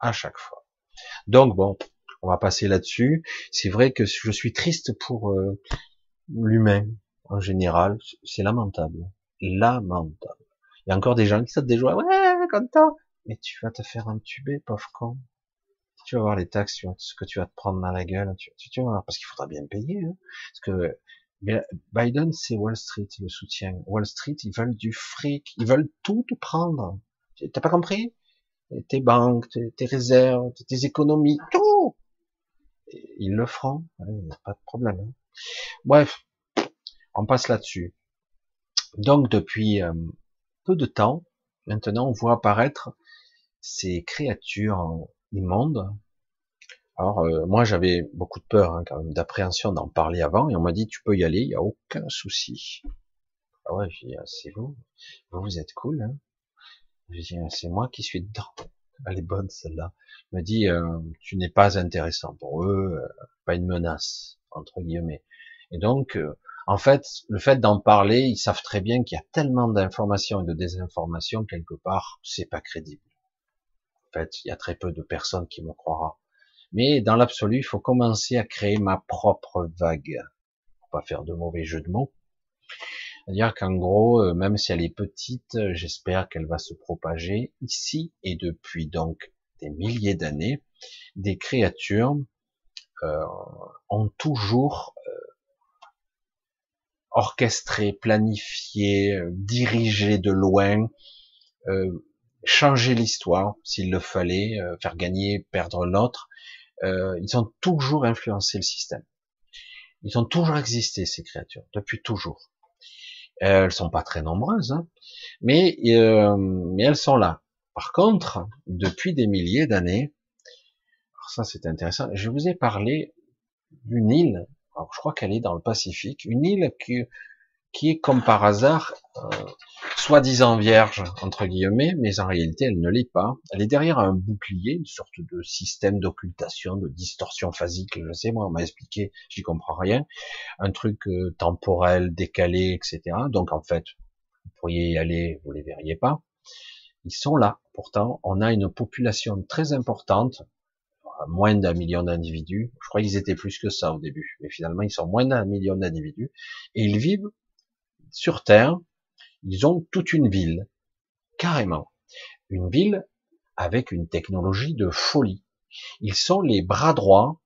Speaker 1: À chaque fois. Donc bon, on va passer là-dessus. C'est vrai que je suis triste pour euh, l'humain en général. C'est lamentable. Lamentable. Il y a encore des gens qui sautent des joies. Ouais, content. Mais tu vas te faire entuber, pauvre con. Tu vas voir les taxes, ce que tu vas te prendre dans la gueule. Tu, tu, vas voir, parce qu'il faudra bien payer. Hein. Parce que Biden, c'est Wall Street, le soutien. Wall Street, ils veulent du fric. Ils veulent tout prendre. T'as pas compris? Tes banques, tes, réserves, tes économies, tout Ils le feront. pas de problème. Hein. Bref, on passe là-dessus. Donc, depuis euh, peu de temps, maintenant, on voit apparaître ces créatures immondes. Alors euh, moi j'avais beaucoup de peur, hein, quand même, d'appréhension d'en parler avant, et on m'a dit tu peux y aller, il n'y a aucun souci. Ah ouais, ah, c'est vous, vous, vous êtes cool. Hein. C'est moi qui suis dedans. Elle est bonne celle-là. M'a dit euh, tu n'es pas intéressant pour eux, euh, pas une menace entre guillemets. Et donc en fait le fait d'en parler, ils savent très bien qu'il y a tellement d'informations et de désinformations quelque part, c'est pas crédible fait, il y a très peu de personnes qui me croira. Mais dans l'absolu, il faut commencer à créer ma propre vague. Pour pas faire de mauvais jeux de mots. C'est-à-dire qu'en gros, euh, même si elle est petite, j'espère qu'elle va se propager ici et depuis donc des milliers d'années, des créatures euh, ont toujours euh, orchestré, planifié, dirigé de loin, changer l'histoire s'il le fallait, euh, faire gagner, perdre l'autre. Euh, ils ont toujours influencé le système. Ils ont toujours existé ces créatures depuis toujours. Elles sont pas très nombreuses, hein, mais euh, mais elles sont là. Par contre, depuis des milliers d'années, ça c'est intéressant. Je vous ai parlé d'une île. Je crois qu'elle est dans le Pacifique, une île qui qui est comme par hasard euh, soi-disant vierge entre guillemets, mais en réalité elle ne l'est pas. Elle est derrière un bouclier, une sorte de système d'occultation, de distorsion phasique. Je sais moi, on m'a expliqué, j'y comprends rien. Un truc euh, temporel, décalé, etc. Donc en fait, vous pourriez y aller, vous les verriez pas. Ils sont là. Pourtant, on a une population très importante, moins d'un million d'individus. Je crois qu'ils étaient plus que ça au début, mais finalement ils sont moins d'un million d'individus et ils vivent sur Terre, ils ont toute une ville, carrément. Une ville avec une technologie de folie. Ils sont les bras droits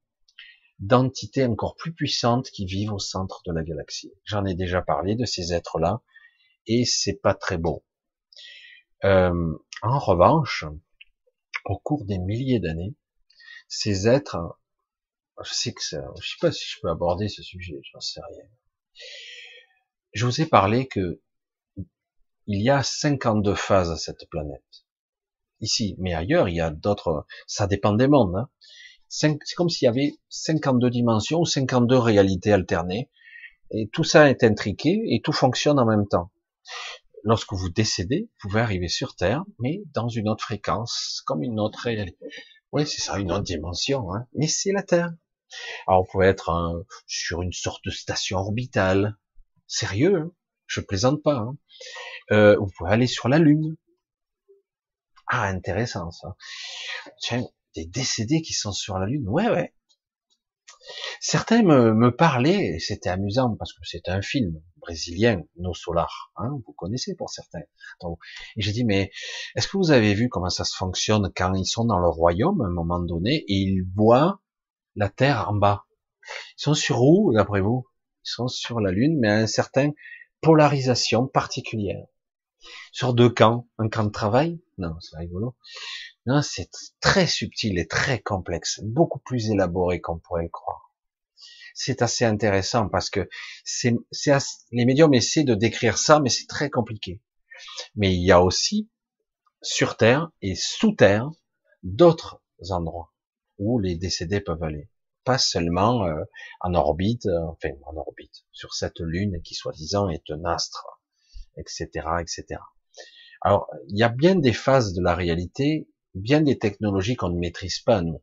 Speaker 1: d'entités encore plus puissantes qui vivent au centre de la galaxie. J'en ai déjà parlé de ces êtres-là, et c'est pas très beau. Euh, en revanche, au cours des milliers d'années, ces êtres, je sais que ça, je sais pas si je peux aborder ce sujet, j'en sais rien je vous ai parlé que il y a 52 phases à cette planète. Ici, mais ailleurs, il y a d'autres, ça dépend des mondes. Hein. C'est comme s'il y avait 52 dimensions ou 52 réalités alternées. Et tout ça est intriqué et tout fonctionne en même temps. Lorsque vous décédez, vous pouvez arriver sur Terre, mais dans une autre fréquence, comme une autre réalité. Oui, c'est ça, une autre dimension, hein. mais c'est la Terre. Alors, vous pouvez être sur une sorte de station orbitale, Sérieux, hein? Je plaisante pas. Hein euh, vous pouvez aller sur la Lune. Ah, intéressant ça. Tiens, des décédés qui sont sur la Lune. Ouais, ouais. Certains me, me parlaient, et c'était amusant parce que c'est un film brésilien, No Solar, hein, vous connaissez pour certains. Donc, et j'ai dit, mais est-ce que vous avez vu comment ça se fonctionne quand ils sont dans le royaume à un moment donné et ils voient la Terre en bas? Ils sont sur où, d'après vous? Ils sont sur la Lune, mais à une certaine polarisation particulière. Sur deux camps, un camp de travail, non, c'est rigolo. Non, c'est très subtil et très complexe, beaucoup plus élaboré qu'on pourrait le croire. C'est assez intéressant parce que c'est, les médiums essaient de décrire ça, mais c'est très compliqué. Mais il y a aussi sur Terre et sous Terre d'autres endroits où les décédés peuvent aller pas seulement euh, en orbite, euh, enfin en orbite, sur cette lune qui soi-disant est un astre, etc., etc. Alors, il y a bien des phases de la réalité, bien des technologies qu'on ne maîtrise pas, nous.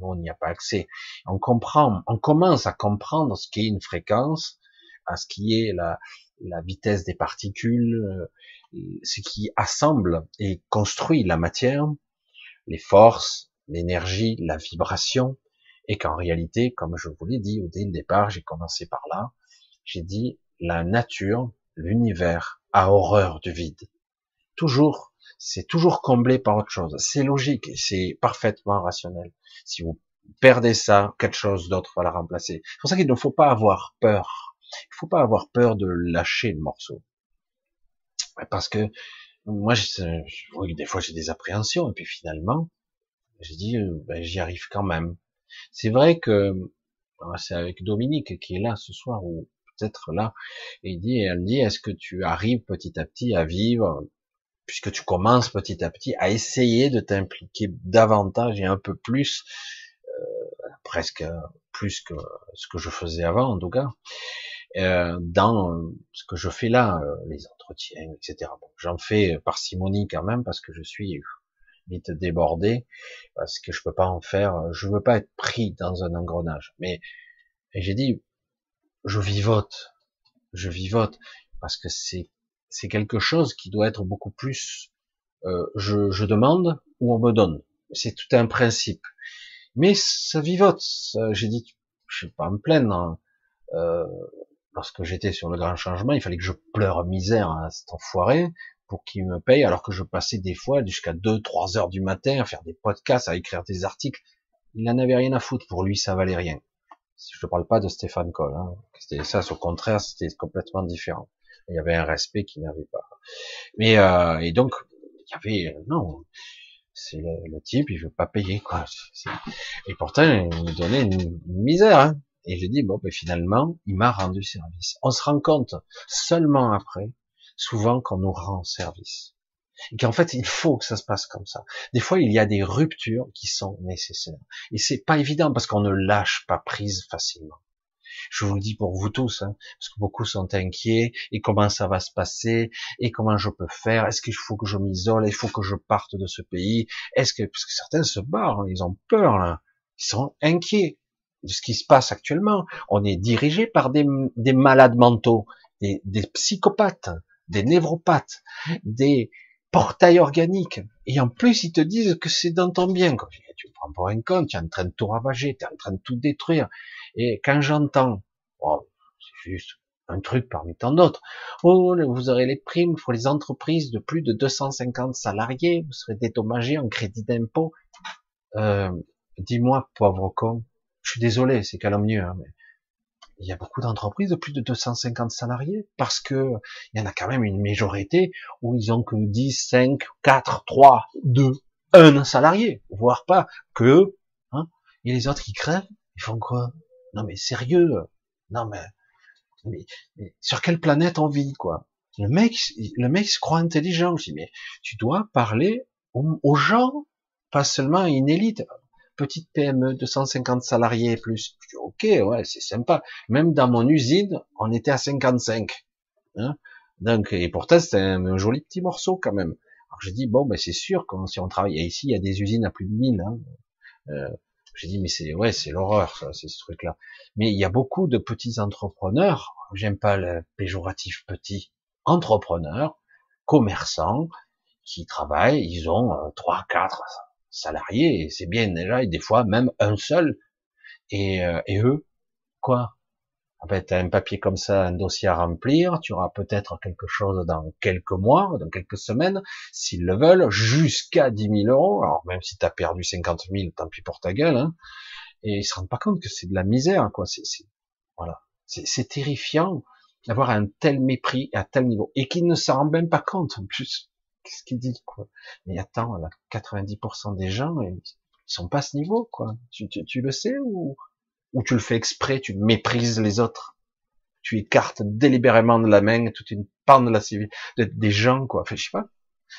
Speaker 1: Nous, on n'y a pas accès. On comprend, on commence à comprendre ce qu'est une fréquence, à ce qui est la, la vitesse des particules, euh, ce qui assemble et construit la matière, les forces, l'énergie, la vibration, et qu'en réalité, comme je vous l'ai dit au départ, j'ai commencé par là, j'ai dit la nature, l'univers a horreur du vide. Toujours, c'est toujours comblé par autre chose. C'est logique, c'est parfaitement rationnel. Si vous perdez ça, quelque chose d'autre va la remplacer. C'est pour ça qu'il ne faut pas avoir peur. Il ne faut pas avoir peur de lâcher le morceau. Parce que moi, je, des fois j'ai des appréhensions, et puis finalement, j'ai dit, euh, ben, j'y arrive quand même. C'est vrai que c'est avec Dominique qui est là ce soir, ou peut-être là, et il dit, elle dit, est-ce que tu arrives petit à petit à vivre, puisque tu commences petit à petit à essayer de t'impliquer davantage et un peu plus, euh, presque plus que ce que je faisais avant en tout cas, euh, dans ce que je fais là, euh, les entretiens, etc. Bon, J'en fais parcimonie quand même parce que je suis vite débordé, parce que je peux pas en faire, je veux pas être pris dans un engrenage. Mais j'ai dit, je vivote, je vivote, parce que c'est c'est quelque chose qui doit être beaucoup plus euh, je, je, demande ou on me donne. C'est tout un principe. Mais ça vivote. J'ai dit, je vais pas me plaindre. Hein. Euh, lorsque j'étais sur le grand changement, il fallait que je pleure misère à cet enfoiré pour qu'il me paye, alors que je passais des fois jusqu'à 2-3 heures du matin à faire des podcasts, à écrire des articles. Il n'en avait rien à foutre. Pour lui, ça valait rien. Je ne parle pas de Stéphane Cole. Hein. C'était ça, au contraire, c'était complètement différent. Il y avait un respect qu'il n'avait pas. Mais euh, et donc, il y avait non, c'est le, type, il veut pas payer quoi. Et pourtant, il me donnait une, misère. Hein. Et j'ai dit bon, ben finalement, il m'a rendu service. On se rend compte seulement après, souvent qu'on nous rend service. Et qu'en fait, il faut que ça se passe comme ça. Des fois, il y a des ruptures qui sont nécessaires. Et c'est pas évident parce qu'on ne lâche pas prise facilement. Je vous le dis pour vous tous, hein, parce que beaucoup sont inquiets, et comment ça va se passer, et comment je peux faire, est-ce qu'il faut que je m'isole, il faut que je parte de ce pays, est-ce que, parce que certains se barrent, hein, ils ont peur, là, ils sont inquiets de ce qui se passe actuellement. On est dirigé par des, des malades mentaux, des, des psychopathes, des névropathes, des portails organiques. Et en plus, ils te disent que c'est dans ton bien. Tu prends pour un compte, tu es en train de tout ravager, tu es en train de tout détruire. Et quand j'entends, oh, c'est juste un truc parmi tant d'autres, oh, vous aurez les primes pour les entreprises de plus de 250 salariés, vous serez dédommagé en crédit d'impôt. Euh, dis-moi, pauvre con, je suis désolé, c'est calomnieux, hein, mais il y a beaucoup d'entreprises de plus de 250 salariés parce que il y en a quand même une majorité où ils ont que 10, 5, 4, 3, 2, 1 salarié, voire pas que hein, et les autres qui crèvent, ils font quoi? Non mais sérieux, non mais, mais, sur quelle planète on vit quoi? Le mec, le mec se croit intelligent. Je dis mais tu dois parler aux, gens, pas seulement à une élite. Petite PME de 150 salariés et plus. Je dis ok, ouais, c'est sympa. Même dans mon usine, on était à 55. Hein Donc et pourtant c'est un, joli petit morceau quand même. Alors je dis bon ben c'est sûr que si on travaille ici, il y a des usines à plus de 1000. Hein. Euh, j'ai dit, mais c'est, ouais, c'est l'horreur, ça, c'est ce truc-là. Mais il y a beaucoup de petits entrepreneurs, j'aime pas le péjoratif petit, entrepreneurs, commerçants, qui travaillent, ils ont euh, trois, quatre salariés, c'est bien déjà, et des fois même un seul. Et, euh, et eux, quoi? En fait, tu as un papier comme ça, un dossier à remplir, tu auras peut-être quelque chose dans quelques mois, dans quelques semaines, s'ils le veulent, jusqu'à 10 000 euros. Alors même si tu as perdu 50 000, tant pis pour ta gueule. Hein. Et ils se rendent pas compte que c'est de la misère, quoi. C'est, voilà, c'est terrifiant d'avoir un tel mépris à tel niveau et qu'ils ne s'en rendent même pas compte. En plus, qu'est-ce qu'ils disent, quoi? Mais attends, là, 90% des gens, ils sont pas à ce niveau, quoi. Tu, tu, le sais ou ou tu le fais exprès, tu méprises les autres, tu écartes délibérément de la main toute une part de la civile, des gens, quoi. Enfin, je sais pas.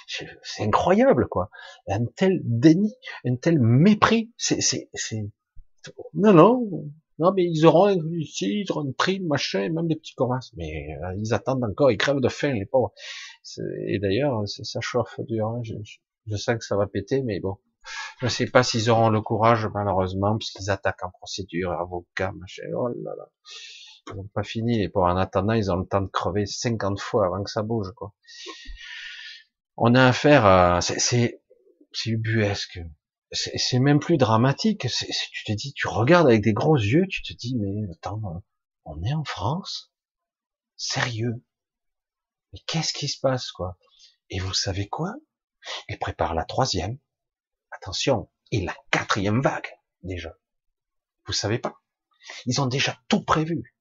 Speaker 1: C'est incroyable, quoi. Un tel déni, un tel mépris. C'est, c'est, non, non, non, mais ils auront ils auront une prime, machin, même des petits commerces. Mais euh, ils attendent encore, ils crèvent de faim, les pauvres. Et d'ailleurs, ça chauffe dur. Hein. Je, je, je, sens que ça va péter, mais bon. Je ne sais pas s'ils auront le courage, malheureusement, puisqu'ils attaquent en procédure, avocat, machin. Oh là là. ils n'ont pas fini. Et pour en attendant, ils ont le temps de crever 50 fois avant que ça bouge, quoi. On a affaire à, c'est ubuesque. C'est même plus dramatique. tu te dis, tu regardes avec des gros yeux, tu te dis, mais attends, on est en France? Sérieux? Mais qu'est-ce qui se passe, quoi? Et vous savez quoi? Ils préparent la troisième. Attention. Et la quatrième vague, déjà. Vous savez pas? Ils ont déjà tout prévu.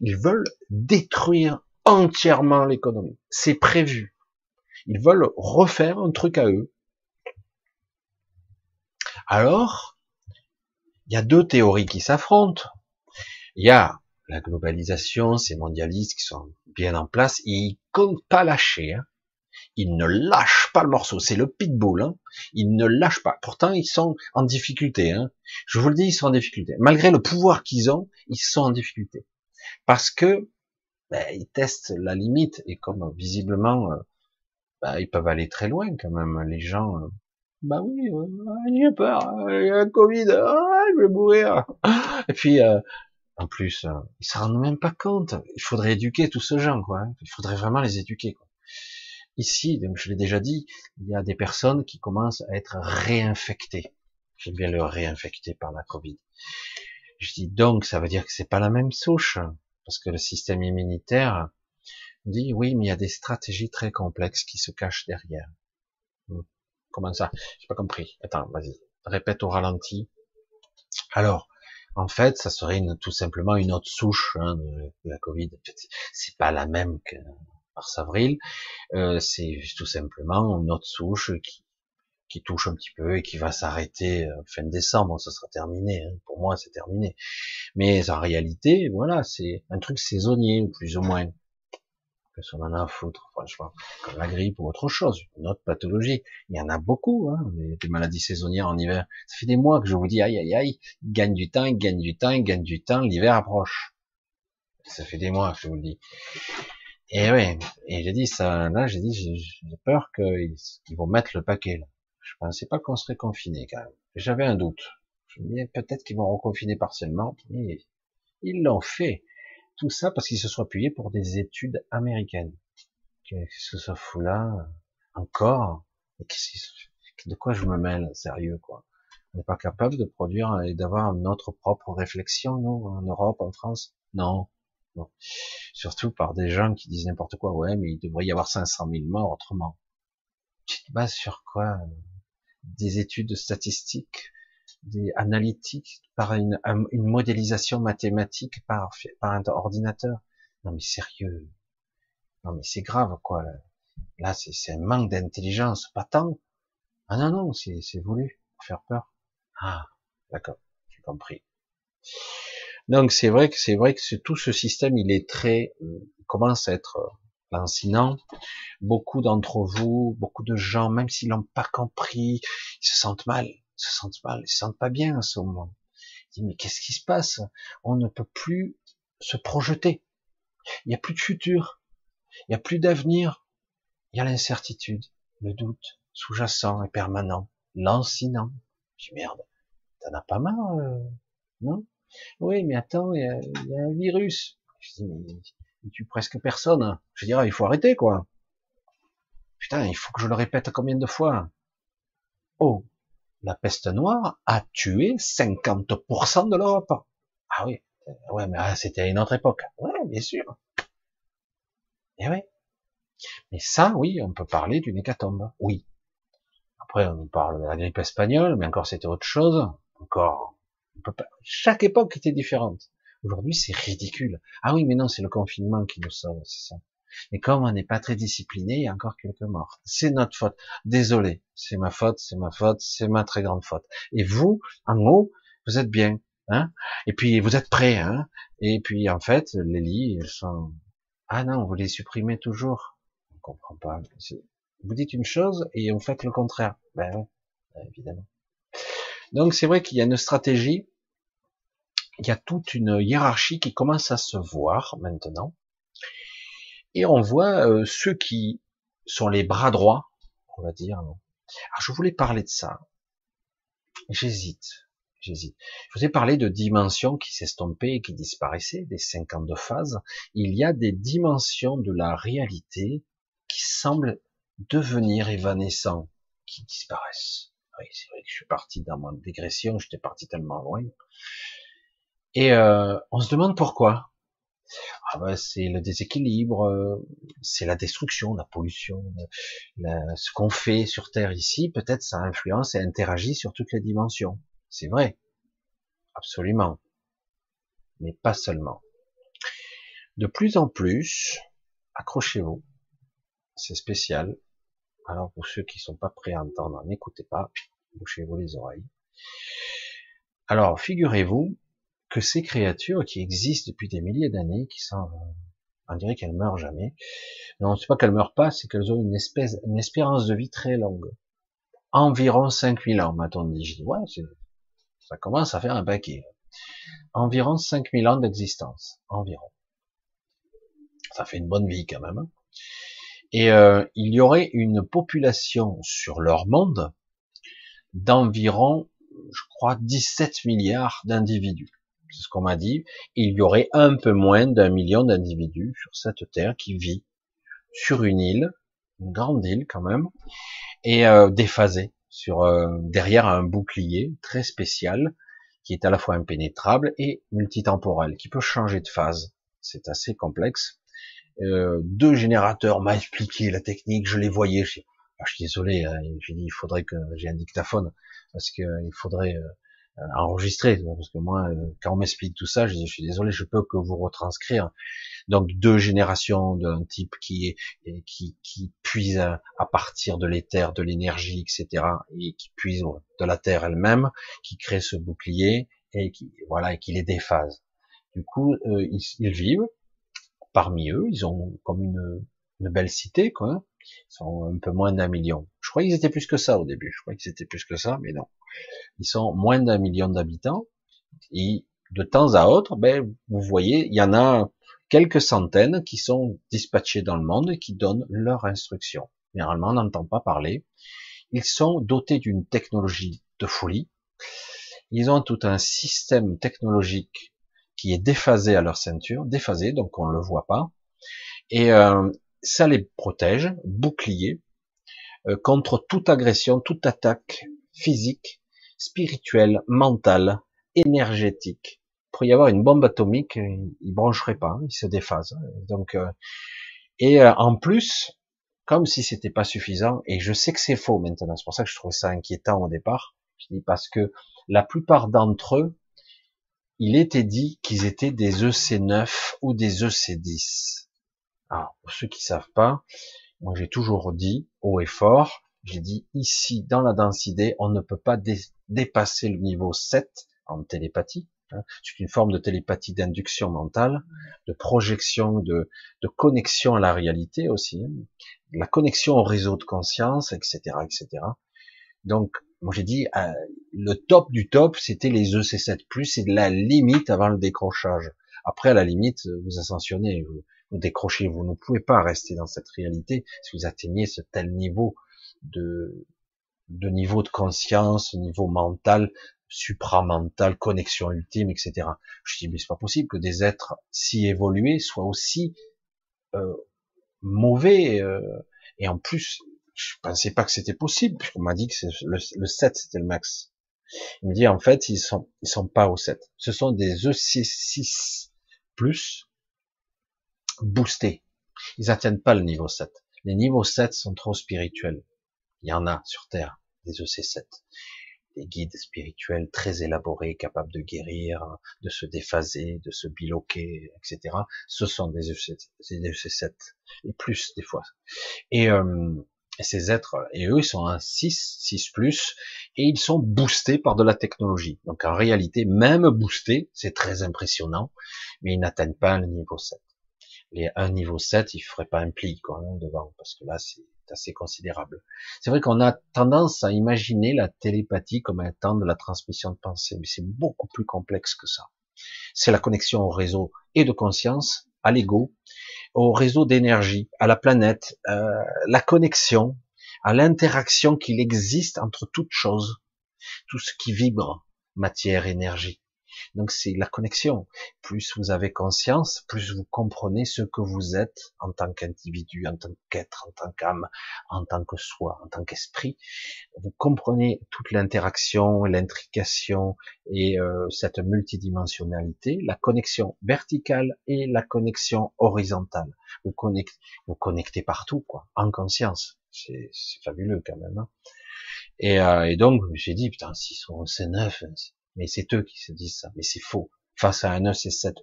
Speaker 1: Ils veulent détruire entièrement l'économie. C'est prévu. Ils veulent refaire un truc à eux. Alors, il y a deux théories qui s'affrontent. Il y a la globalisation, ces mondialistes qui sont bien en place, ils comptent pas lâcher. Hein. Ils ne lâchent pas le morceau. C'est le pitbull. Hein. Ils ne lâchent pas. Pourtant, ils sont en difficulté. Hein. Je vous le dis, ils sont en difficulté. Malgré le pouvoir qu'ils ont, ils sont en difficulté. Parce que ben, ils testent la limite. Et comme visiblement, euh, ben, ils peuvent aller très loin quand même. Les gens, euh, bah oui, euh, j'ai peur. Il y a un Covid. Ah, je vais mourir. Et puis, en plus, ils se rendent même pas compte. Il faudrait éduquer tous ces gens, quoi. Hein. Il faudrait vraiment les éduquer. Quoi. Ici, donc je l'ai déjà dit, il y a des personnes qui commencent à être réinfectées. J'aime bien le réinfecter par la Covid. Je dis donc, ça veut dire que c'est pas la même souche, parce que le système immunitaire dit oui, mais il y a des stratégies très complexes qui se cachent derrière. Comment ça? J'ai pas compris. Attends, vas-y, répète au ralenti. Alors, en fait, ça serait une, tout simplement une autre souche hein, de, la Covid. C'est pas la même que mars-avril, euh, c'est tout simplement une autre souche qui, touche un petit peu et qui va s'arrêter euh, fin décembre, ça sera terminé. Hein. Pour moi, c'est terminé. Mais en réalité, voilà, c'est un truc saisonnier, plus ou moins. Que ce en a à foutre, franchement. Comme la grippe ou autre chose, une autre pathologie. Il y en a beaucoup, hein, des, maladies saisonnières en hiver. Ça fait des mois que je vous dis, aïe, aïe, aïe, gagne du temps, gagne du temps, gagne du temps, l'hiver approche. Ça fait des mois que je vous le dis. Et ouais, et j'ai dit ça, là, j'ai dit, j'ai peur qu'ils vont mettre le paquet, là. Je pensais pas qu'on serait confiné, quand même. J'avais un doute. Je me disais, peut-être qu'ils vont reconfiner partiellement, mais ils l'ont fait. Tout ça parce qu'ils se sont appuyés pour des études américaines. Qu'est-ce que ça fout là? Encore? De quoi je me mêle? Sérieux, quoi? On n'est pas capable de produire et d'avoir notre propre réflexion, nous, en Europe, en France? Non. Surtout par des gens qui disent n'importe quoi. Ouais, mais il devrait y avoir 500 000 morts autrement. Tu te bases sur quoi? Des études statistiques, des analytiques, par une, une modélisation mathématique par, par un ordinateur. Non mais sérieux. Non mais c'est grave quoi. Là, c'est un manque d'intelligence, pas tant. Ah non non, c'est voulu pour faire peur. Ah, d'accord, j'ai compris. Donc c'est vrai que c'est vrai que tout ce système, il est très, euh, commence à être euh, lancinant. Beaucoup d'entre vous, beaucoup de gens, même s'ils l'ont pas compris, ils se sentent mal, se sentent mal, ils se sentent pas bien à ce moment. Ils disent mais qu'est-ce qui se passe? On ne peut plus se projeter. Il n'y a plus de futur, il n'y a plus d'avenir, il y a l'incertitude, le doute sous-jacent et permanent, lancinant. Je dis merde, t'en as pas marre, euh, non? Oui, mais attends, il y, a, un virus. Je dis, mais il tue presque personne. Je dirais, il faut arrêter, quoi. Putain, il faut que je le répète combien de fois? Oh, la peste noire a tué 50% de l'Europe. Ah oui, ouais, mais ah, c'était à une autre époque. Ouais, bien sûr. Et eh oui. Mais ça, oui, on peut parler d'une hécatombe. Oui. Après, on parle de la grippe espagnole, mais encore c'était autre chose. Encore chaque époque était différente. Aujourd'hui, c'est ridicule. Ah oui, mais non, c'est le confinement qui nous sauve, c'est ça. Et comme on n'est pas très discipliné, il y a encore quelques morts. C'est notre faute. Désolé, c'est ma faute, c'est ma faute, c'est ma très grande faute. Et vous, en haut, vous êtes bien, hein? Et puis vous êtes prêts, hein? Et puis en fait, les lits sont. Ah non, vous les supprimez toujours. On comprend pas. Vous dites une chose et vous faites le contraire. Ben oui, évidemment. Donc c'est vrai qu'il y a une stratégie, il y a toute une hiérarchie qui commence à se voir maintenant, et on voit euh, ceux qui sont les bras droits, on va dire. Alors je voulais parler de ça, j'hésite, J'hésite. Je vous ai parlé de dimensions qui s'estompaient et qui disparaissaient, des 52 phases. Il y a des dimensions de la réalité qui semblent devenir évanescents, qui disparaissent. Oui, c'est vrai que je suis parti dans ma dégression, j'étais parti tellement loin. Et euh, on se demande pourquoi. Ah ben, c'est le déséquilibre, euh, c'est la destruction, la pollution, ce qu'on fait sur Terre ici, peut-être ça influence et interagit sur toutes les dimensions. C'est vrai, absolument, mais pas seulement. De plus en plus, accrochez-vous, c'est spécial. Alors pour ceux qui sont pas prêts à entendre, n'écoutez pas, bouchez-vous les oreilles. Alors figurez-vous que ces créatures qui existent depuis des milliers d'années, qui sont, on dirait qu'elles meurent jamais. Non, c'est pas qu'elles meurent pas, c'est qu'elles ont une espèce, une espérance de vie très longue. Environ 5000 ans, m'a-t-on dit. Je dis, ouais, ça commence à faire un paquet. Environ 5000 ans d'existence. Environ. Ça fait une bonne vie quand même. Et euh, il y aurait une population sur leur monde d'environ, je crois, 17 milliards d'individus ce qu'on m'a dit, il y aurait un peu moins d'un million d'individus sur cette terre qui vit sur une île, une grande île quand même, et euh, déphasée sur euh, derrière un bouclier très spécial qui est à la fois impénétrable et multitemporel, qui peut changer de phase. C'est assez complexe. Euh, deux générateurs m'a expliqué la technique, je les voyais. Je, ah, je suis désolé, hein, j'ai dit il faudrait que j'ai un dictaphone parce qu'il faudrait euh, enregistrer, parce que moi, euh, quand on m'explique tout ça, je suis désolé, je peux que vous retranscrire. Donc deux générations d'un type qui est qui, qui puise à, partir de l'éther, de l'énergie, etc., et qui puise de la terre elle-même, qui crée ce bouclier et qui voilà et qui les déphase. Du coup, euh, ils, ils, vivent parmi eux, ils ont comme une, une belle cité, quoi. Ils sont un peu moins d'un million. Je crois qu'ils étaient plus que ça au début. Je crois qu'ils étaient plus que ça, mais non. Ils sont moins d'un million d'habitants. Et de temps à autre, ben, vous voyez, il y en a quelques centaines qui sont dispatchés dans le monde et qui donnent leurs instructions. Généralement, on n'entend pas parler. Ils sont dotés d'une technologie de folie. Ils ont tout un système technologique qui est déphasé à leur ceinture, déphasé, donc on ne le voit pas. Et euh, ça les protège, bouclier, euh, contre toute agression, toute attaque physique, spirituelle, mentale, énergétique. Pour y avoir une bombe atomique, il brancherait pas, il se déphase. Donc, euh, et euh, en plus, comme si c'était pas suffisant, et je sais que c'est faux maintenant, c'est pour ça que je trouvais ça inquiétant au départ. Je dis parce que la plupart d'entre eux, il était dit qu'ils étaient des EC9 ou des EC10. Alors, pour ceux qui savent pas, moi j'ai toujours dit, haut et fort, j'ai dit ici, dans la densité, on ne peut pas dépasser le niveau 7 en télépathie. Hein. C'est une forme de télépathie d'induction mentale, de projection, de, de, connexion à la réalité aussi, hein. la connexion au réseau de conscience, etc., etc. Donc, moi j'ai dit, euh, le top du top, c'était les EC7+, c'est la limite avant le décrochage. Après, à la limite, vous ascensionnez, vous, vous décrochez, vous ne pouvez pas rester dans cette réalité si vous atteignez ce tel niveau de, de niveau de conscience, niveau mental, supramental, connexion ultime, etc. Je dis mais c'est pas possible que des êtres si évolués soient aussi euh, mauvais euh, et en plus je pensais pas que c'était possible puisqu'on m'a dit que le, le 7 c'était le max. Il me dit en fait ils sont ils sont pas au 7. Ce sont des E6 plus boostés. Ils atteignent pas le niveau 7. Les niveaux 7 sont trop spirituels. Il y en a sur Terre, des EC7. Des guides spirituels très élaborés, capables de guérir, de se déphaser, de se biloquer, etc. Ce sont des EC7. E et plus, des fois. Et, euh, ces êtres, et eux, ils sont un 6, 6 plus, et ils sont boostés par de la technologie. Donc en réalité, même boostés, c'est très impressionnant, mais ils n'atteignent pas le niveau 7 les un niveau 7, il ferait pas un pli quoi, hein, devant, parce que là c'est assez considérable. C'est vrai qu'on a tendance à imaginer la télépathie comme un temps de la transmission de pensée, mais c'est beaucoup plus complexe que ça. C'est la connexion au réseau et de conscience, à l'ego, au réseau d'énergie, à la planète, euh, la connexion, à l'interaction qu'il existe entre toutes choses, tout ce qui vibre, matière, énergie. Donc c'est la connexion. Plus vous avez conscience, plus vous comprenez ce que vous êtes en tant qu'individu, en tant qu'être, en tant qu'âme, en tant que soi, en tant qu'esprit. Vous comprenez toute l'interaction, l'intrication et euh, cette multidimensionnalité, la connexion verticale et la connexion horizontale. Vous connectez, vous connectez partout, quoi, en conscience. C'est fabuleux quand même. Hein. et, euh, et, donc, j'ai dit, putain, s'ils sont C9, mais c'est eux qui se disent ça, mais c'est faux. Face à un EC7+,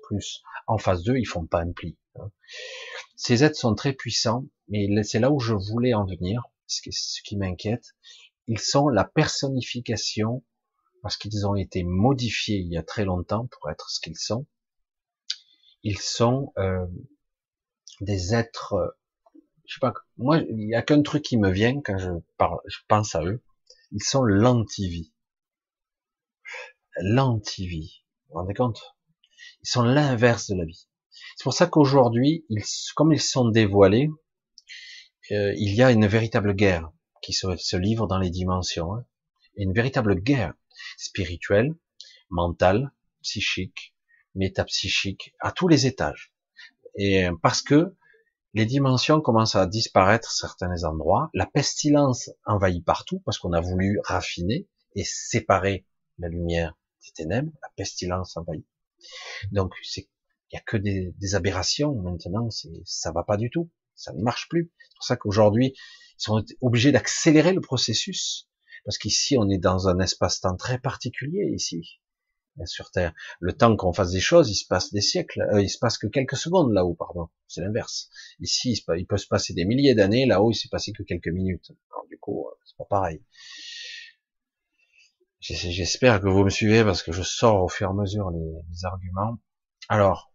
Speaker 1: en phase 2, ils font pas un pli. Hein. Ces êtres sont très puissants, mais c'est là où je voulais en venir, ce qui, m'inquiète. Ils sont la personnification, parce qu'ils ont été modifiés il y a très longtemps pour être ce qu'ils sont. Ils sont euh, des êtres, je sais pas, moi, il y a qu'un truc qui me vient quand je parle, je pense à eux. Ils sont l'antivie l'anti-vie. Vous vous rendez compte? Ils sont l'inverse de la vie. C'est pour ça qu'aujourd'hui, ils, comme ils sont dévoilés, euh, il y a une véritable guerre qui se, livre dans les dimensions. Hein. Une véritable guerre spirituelle, mentale, psychique, métapsychique, à tous les étages. Et euh, parce que les dimensions commencent à disparaître certains endroits, la pestilence envahit partout parce qu'on a voulu raffiner et séparer la lumière des ténèbres, la pestilence envahit. Donc il y a que des, des aberrations maintenant, ça va pas du tout, ça ne marche plus. C'est pour ça qu'aujourd'hui ils sont obligés d'accélérer le processus parce qu'ici on est dans un espace-temps très particulier ici sur Terre. Le temps qu'on fasse des choses, il se passe des siècles, euh, il se passe que quelques secondes là-haut, pardon. C'est l'inverse. Ici, il peut se passer des milliers d'années, là-haut, il s'est passé que quelques minutes. Alors, du coup, euh, c'est pas pareil. J'espère que vous me suivez parce que je sors au fur et à mesure les, arguments. Alors,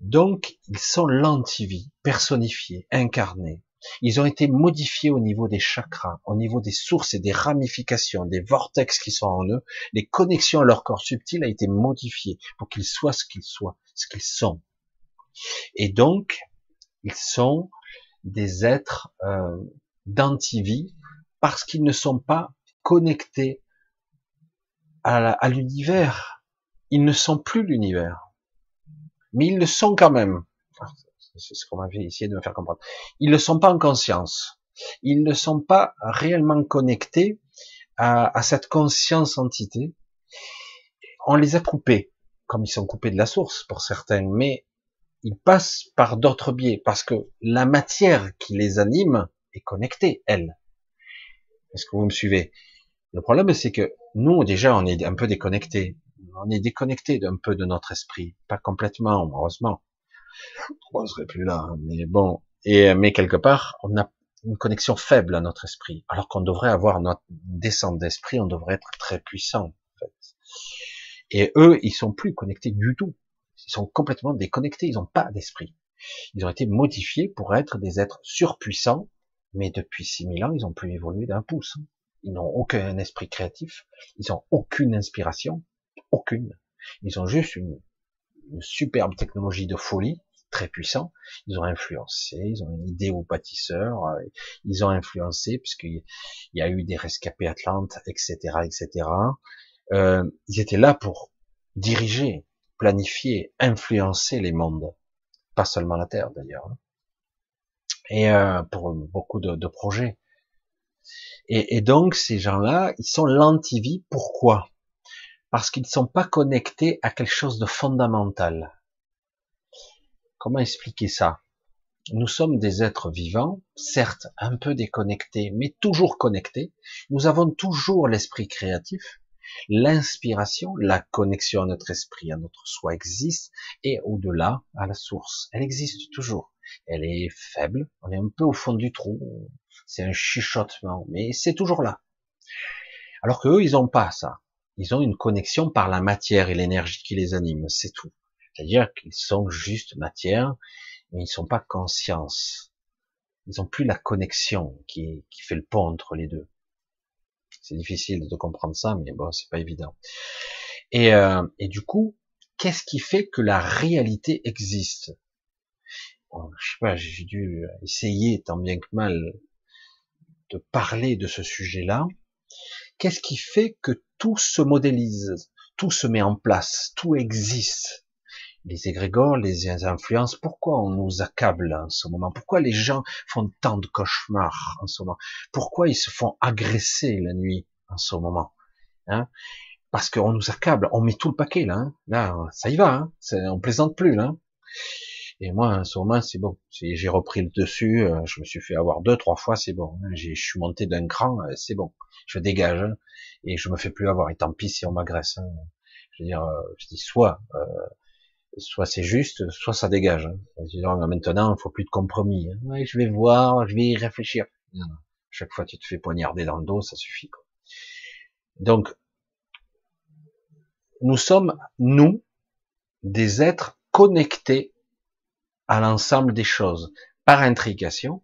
Speaker 1: donc, ils sont l'antivie, personnifiés, incarnés. Ils ont été modifiés au niveau des chakras, au niveau des sources et des ramifications, des vortex qui sont en eux. Les connexions à leur corps subtil a été modifiées pour qu'ils soient ce qu'ils soient, ce qu'ils sont. Et donc, ils sont des êtres euh, d'antivie parce qu'ils ne sont pas connectés à l'univers. Ils ne sont plus l'univers. Mais ils le sont quand même. C'est ce qu'on m'avait essayé de me faire comprendre. Ils ne sont pas en conscience. Ils ne sont pas réellement connectés à, à cette conscience entité. On les a coupés, comme ils sont coupés de la source pour certains, mais ils passent par d'autres biais, parce que la matière qui les anime est connectée, elle. Est-ce que vous me suivez? Le problème, c'est que nous, déjà, on est un peu déconnecté. On est déconnecté d'un peu de notre esprit. Pas complètement, heureusement. On serait plus là. Mais bon. Et, mais quelque part, on a une connexion faible à notre esprit. Alors qu'on devrait avoir notre descente d'esprit, on devrait être très puissant. Et eux, ils sont plus connectés du tout. Ils sont complètement déconnectés. Ils n'ont pas d'esprit. Ils ont été modifiés pour être des êtres surpuissants, mais depuis 6000 ans, ils ont plus évolué d'un pouce. Ils n'ont aucun esprit créatif. Ils ont aucune inspiration. Aucune. Ils ont juste une, superbe technologie de folie, très puissant. Ils ont influencé, ils ont une idée aux bâtisseurs, euh, ils ont influencé puisqu'il y a eu des rescapés Atlantes, etc., etc. Euh, ils étaient là pour diriger, planifier, influencer les mondes, pas seulement la Terre d'ailleurs. Hein. Et euh, pour beaucoup de, de projets. Et, donc ces gens-là, ils sont l'antivie. Pourquoi? Parce qu'ils ne sont pas connectés à quelque chose de fondamental. Comment expliquer ça? Nous sommes des êtres vivants, certes un peu déconnectés, mais toujours connectés. Nous avons toujours l'esprit créatif, l'inspiration, la connexion à notre esprit, à notre soi existe, et au-delà, à la source. Elle existe toujours. Elle est faible, on est un peu au fond du trou, c'est un chuchotement, mais c'est toujours là. Alors que eux, ils ont pas ça. Ils ont une connexion par la matière et l'énergie qui les anime, c'est tout. C'est-à-dire qu'ils sont juste matière, mais ils sont pas conscience. Ils ont plus la connexion qui, fait le pont entre les deux. C'est difficile de comprendre ça, mais bon, c'est pas évident. Et, euh, du coup, qu'est-ce qui fait que la réalité existe? Bon, Je sais pas, j'ai dû essayer tant bien que mal de parler de ce sujet-là, Qu'est-ce qui fait que tout se modélise, tout se met en place, tout existe? Les égrégores, les influences, pourquoi on nous accable en ce moment? Pourquoi les gens font tant de cauchemars en ce moment? Pourquoi ils se font agresser la nuit en ce moment hein? Parce qu'on nous accable, on met tout le paquet là. Hein. Là, ça y va, hein. On plaisante plus là. Et moi, en ce moment, c'est bon. J'ai repris le dessus, euh, je me suis fait avoir deux, trois fois, c'est bon. Hein. Je suis monté d'un cran, euh, c'est bon. Je dégage hein, et je me fais plus avoir. Et tant pis si on m'agresse. Hein. Je veux dire, euh, je dis soit, soit c'est juste, soit ça dégage. maintenant, il faut plus de compromis. Je vais voir, je vais y réfléchir. Chaque fois, tu te fais poignarder dans le dos, ça suffit. Quoi. Donc, nous sommes nous des êtres connectés à l'ensemble des choses par intrication.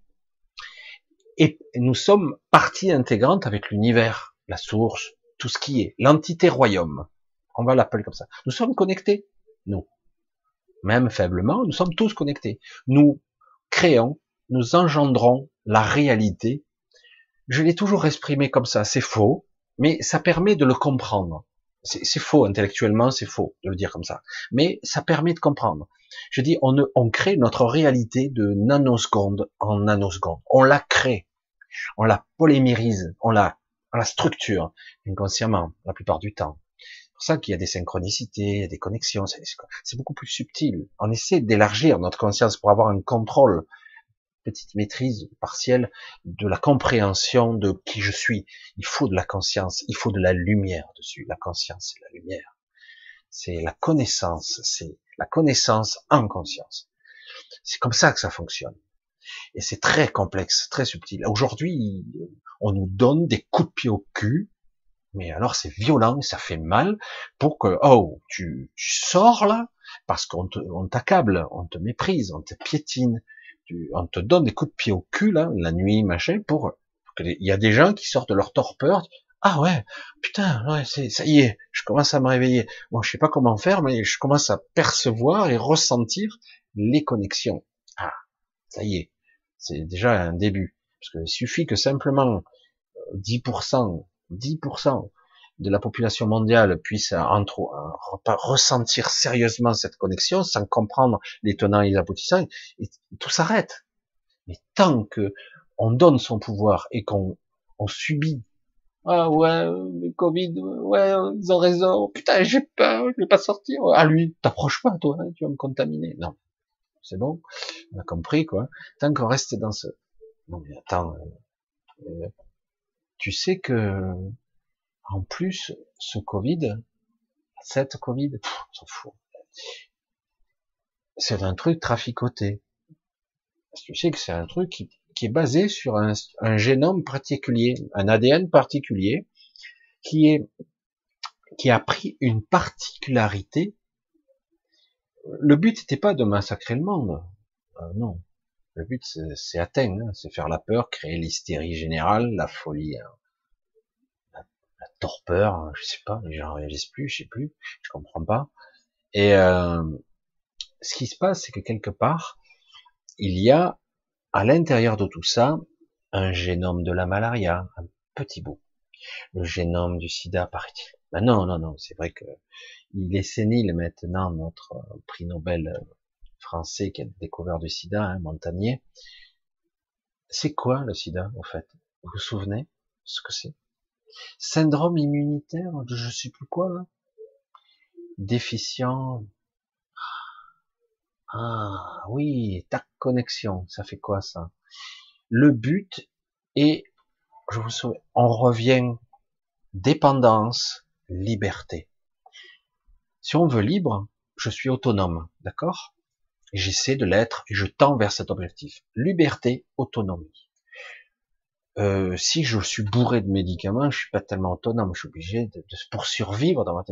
Speaker 1: Et nous sommes partie intégrante avec l'univers, la source, tout ce qui est, l'entité royaume. On va l'appeler comme ça. Nous sommes connectés, nous. Même faiblement, nous sommes tous connectés. Nous créons, nous engendrons la réalité. Je l'ai toujours exprimé comme ça. C'est faux, mais ça permet de le comprendre. C'est faux intellectuellement, c'est faux de le dire comme ça. Mais ça permet de comprendre. Je dis, on, on crée notre réalité de nanoseconde en nanoseconde. On la crée, on la polymérise, on la, on la structure inconsciemment la plupart du temps. C'est pour ça qu'il y a des synchronicités, des connexions. C'est beaucoup plus subtil. On essaie d'élargir notre conscience pour avoir un contrôle, petite maîtrise partielle de la compréhension de qui je suis. Il faut de la conscience, il faut de la lumière dessus. La conscience, c'est la lumière. C'est la connaissance, c'est la connaissance en conscience. C'est comme ça que ça fonctionne. Et c'est très complexe, très subtil. Aujourd'hui, on nous donne des coups de pied au cul, mais alors c'est violent, ça fait mal, pour que, oh, tu, tu sors là, parce qu'on t'accable, on, te méprise, on te piétine, on te donne des coups de pied au cul la nuit, machin, pour, il y a des gens qui sortent de leur torpeur, ah ouais, putain, ouais, c'est, ça y est, je commence à me réveiller. Bon, je sais pas comment faire, mais je commence à percevoir et ressentir les connexions. Ah, ça y est, c'est déjà un début. Parce qu'il suffit que simplement 10%, euh, 10% de la population mondiale puisse entre, ressentir sérieusement cette connexion sans comprendre les tenants et les aboutissants, tout s'arrête. Mais tant que on donne son pouvoir et qu'on on subit ah ouais, le Covid, ouais, ils ont raison. Putain, j'ai peur, je vais pas sortir. Ah lui, t'approches pas, toi, hein, tu vas me contaminer. Non, c'est bon, on a compris quoi. Tant qu'on reste dans ce. Non mais attends, euh, euh, tu sais que en plus ce Covid, cette Covid. C'est un truc traficoté. Tu sais que c'est un truc qui est basé sur un, génome particulier, un ADN particulier, qui est qui a pris une particularité. Le but n'était pas de massacrer le monde, euh, non. Le but c'est atteint, hein. c'est faire la peur, créer l'hystérie générale, la folie, hein. Torpeur, hein, je sais pas, gens réagissent plus, je sais plus, je comprends pas. Et euh, ce qui se passe, c'est que quelque part, il y a à l'intérieur de tout ça, un génome de la malaria, un petit bout. Le génome du sida, paraît-il. Ben non, non, non, c'est vrai que il est sénile maintenant, notre euh, prix Nobel euh, français qui a découvert du sida, hein, Montagnier. C'est quoi le sida, en fait? Vous vous souvenez ce que c'est? Syndrome immunitaire, je sais plus quoi, là Déficient, ah oui, ta connexion, ça fait quoi ça? Le but est, je vous souhaite, on revient dépendance, liberté. Si on veut libre, je suis autonome, d'accord? J'essaie de l'être et je tends vers cet objectif. Liberté, autonomie. Euh, si je suis bourré de médicaments, je suis pas tellement autonome, je suis obligé de, pour survivre d'avoir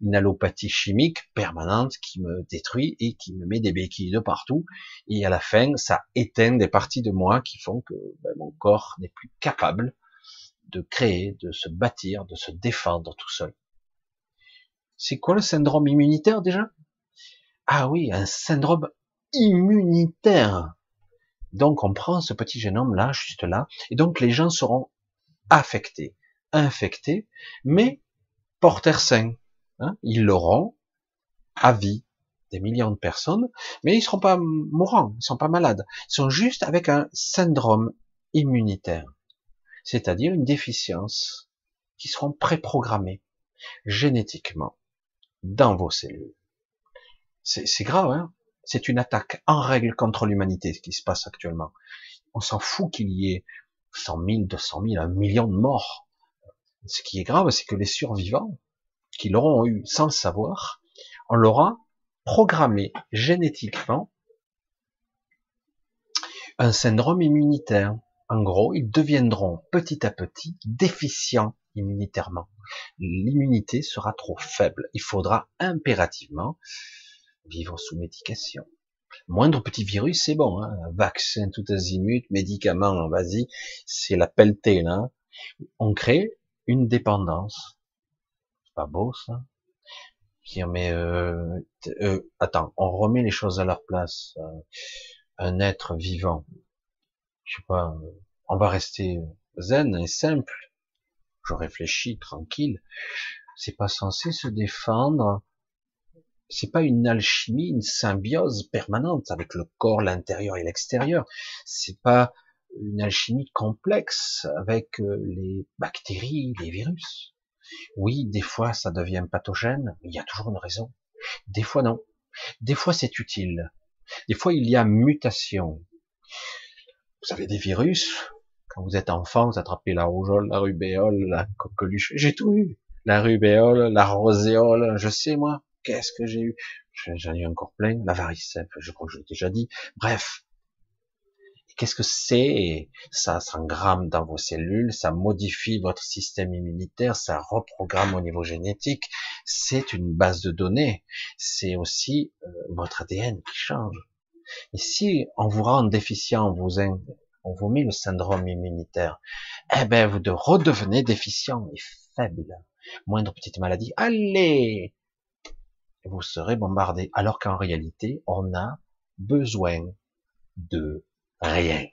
Speaker 1: une allopathie chimique permanente qui me détruit et qui me met des béquilles de partout. Et à la fin, ça éteint des parties de moi qui font que ben, mon corps n'est plus capable de créer, de se bâtir, de se défendre tout seul. C'est quoi le syndrome immunitaire déjà? Ah oui, un syndrome immunitaire. Donc on prend ce petit génome là, juste là, et donc les gens seront affectés infectés, mais porteurs sains. Hein ils l'auront à vie, des millions de personnes, mais ils seront pas mourants, ils sont pas malades. Ils sont juste avec un syndrome immunitaire, c'est-à-dire une déficience qui seront préprogrammés génétiquement dans vos cellules. C'est grave, hein c'est une attaque en règle contre l'humanité, ce qui se passe actuellement. On s'en fout qu'il y ait 100 000, 200 000, un million de morts. Ce qui est grave, c'est que les survivants, qui l'auront eu sans le savoir, on l'aura programmé génétiquement un syndrome immunitaire. En gros, ils deviendront petit à petit déficients immunitairement. L'immunité sera trop faible. Il faudra impérativement vivre sous médication. Moindre petit virus, c'est bon. Hein. Vaccin tout azimut, médicaments, vas-y, c'est la pelletée là. On crée une dépendance. C'est pas beau ça Dire mais euh, euh, attends, on remet les choses à leur place. Euh, un être vivant, je sais pas, on va rester zen et simple. Je réfléchis tranquille. C'est pas censé se défendre c'est pas une alchimie, une symbiose permanente avec le corps, l'intérieur et l'extérieur. C'est pas une alchimie complexe avec euh, les bactéries, les virus. Oui, des fois ça devient pathogène, mais il y a toujours une raison. Des fois non. Des fois c'est utile. Des fois il y a mutation. Vous avez des virus. Quand vous êtes enfant, vous attrapez la rougeole, la rubéole, la coqueluche. J'ai tout eu. La rubéole, la roséole, je sais moi. Qu'est-ce que j'ai eu? J'en ai eu encore plein. La varicelle, je crois que je l'ai déjà dit. Bref. Qu'est-ce que c'est? Ça s'engramme dans vos cellules, ça modifie votre système immunitaire, ça reprogramme au niveau génétique. C'est une base de données. C'est aussi euh, votre ADN qui change. Et si on vous rend déficient, on vous, met le syndrome immunitaire, eh ben vous redevenez déficient et faible. Moindre petite maladie, allez, vous serez bombardé. Alors qu'en réalité, on a besoin de rien.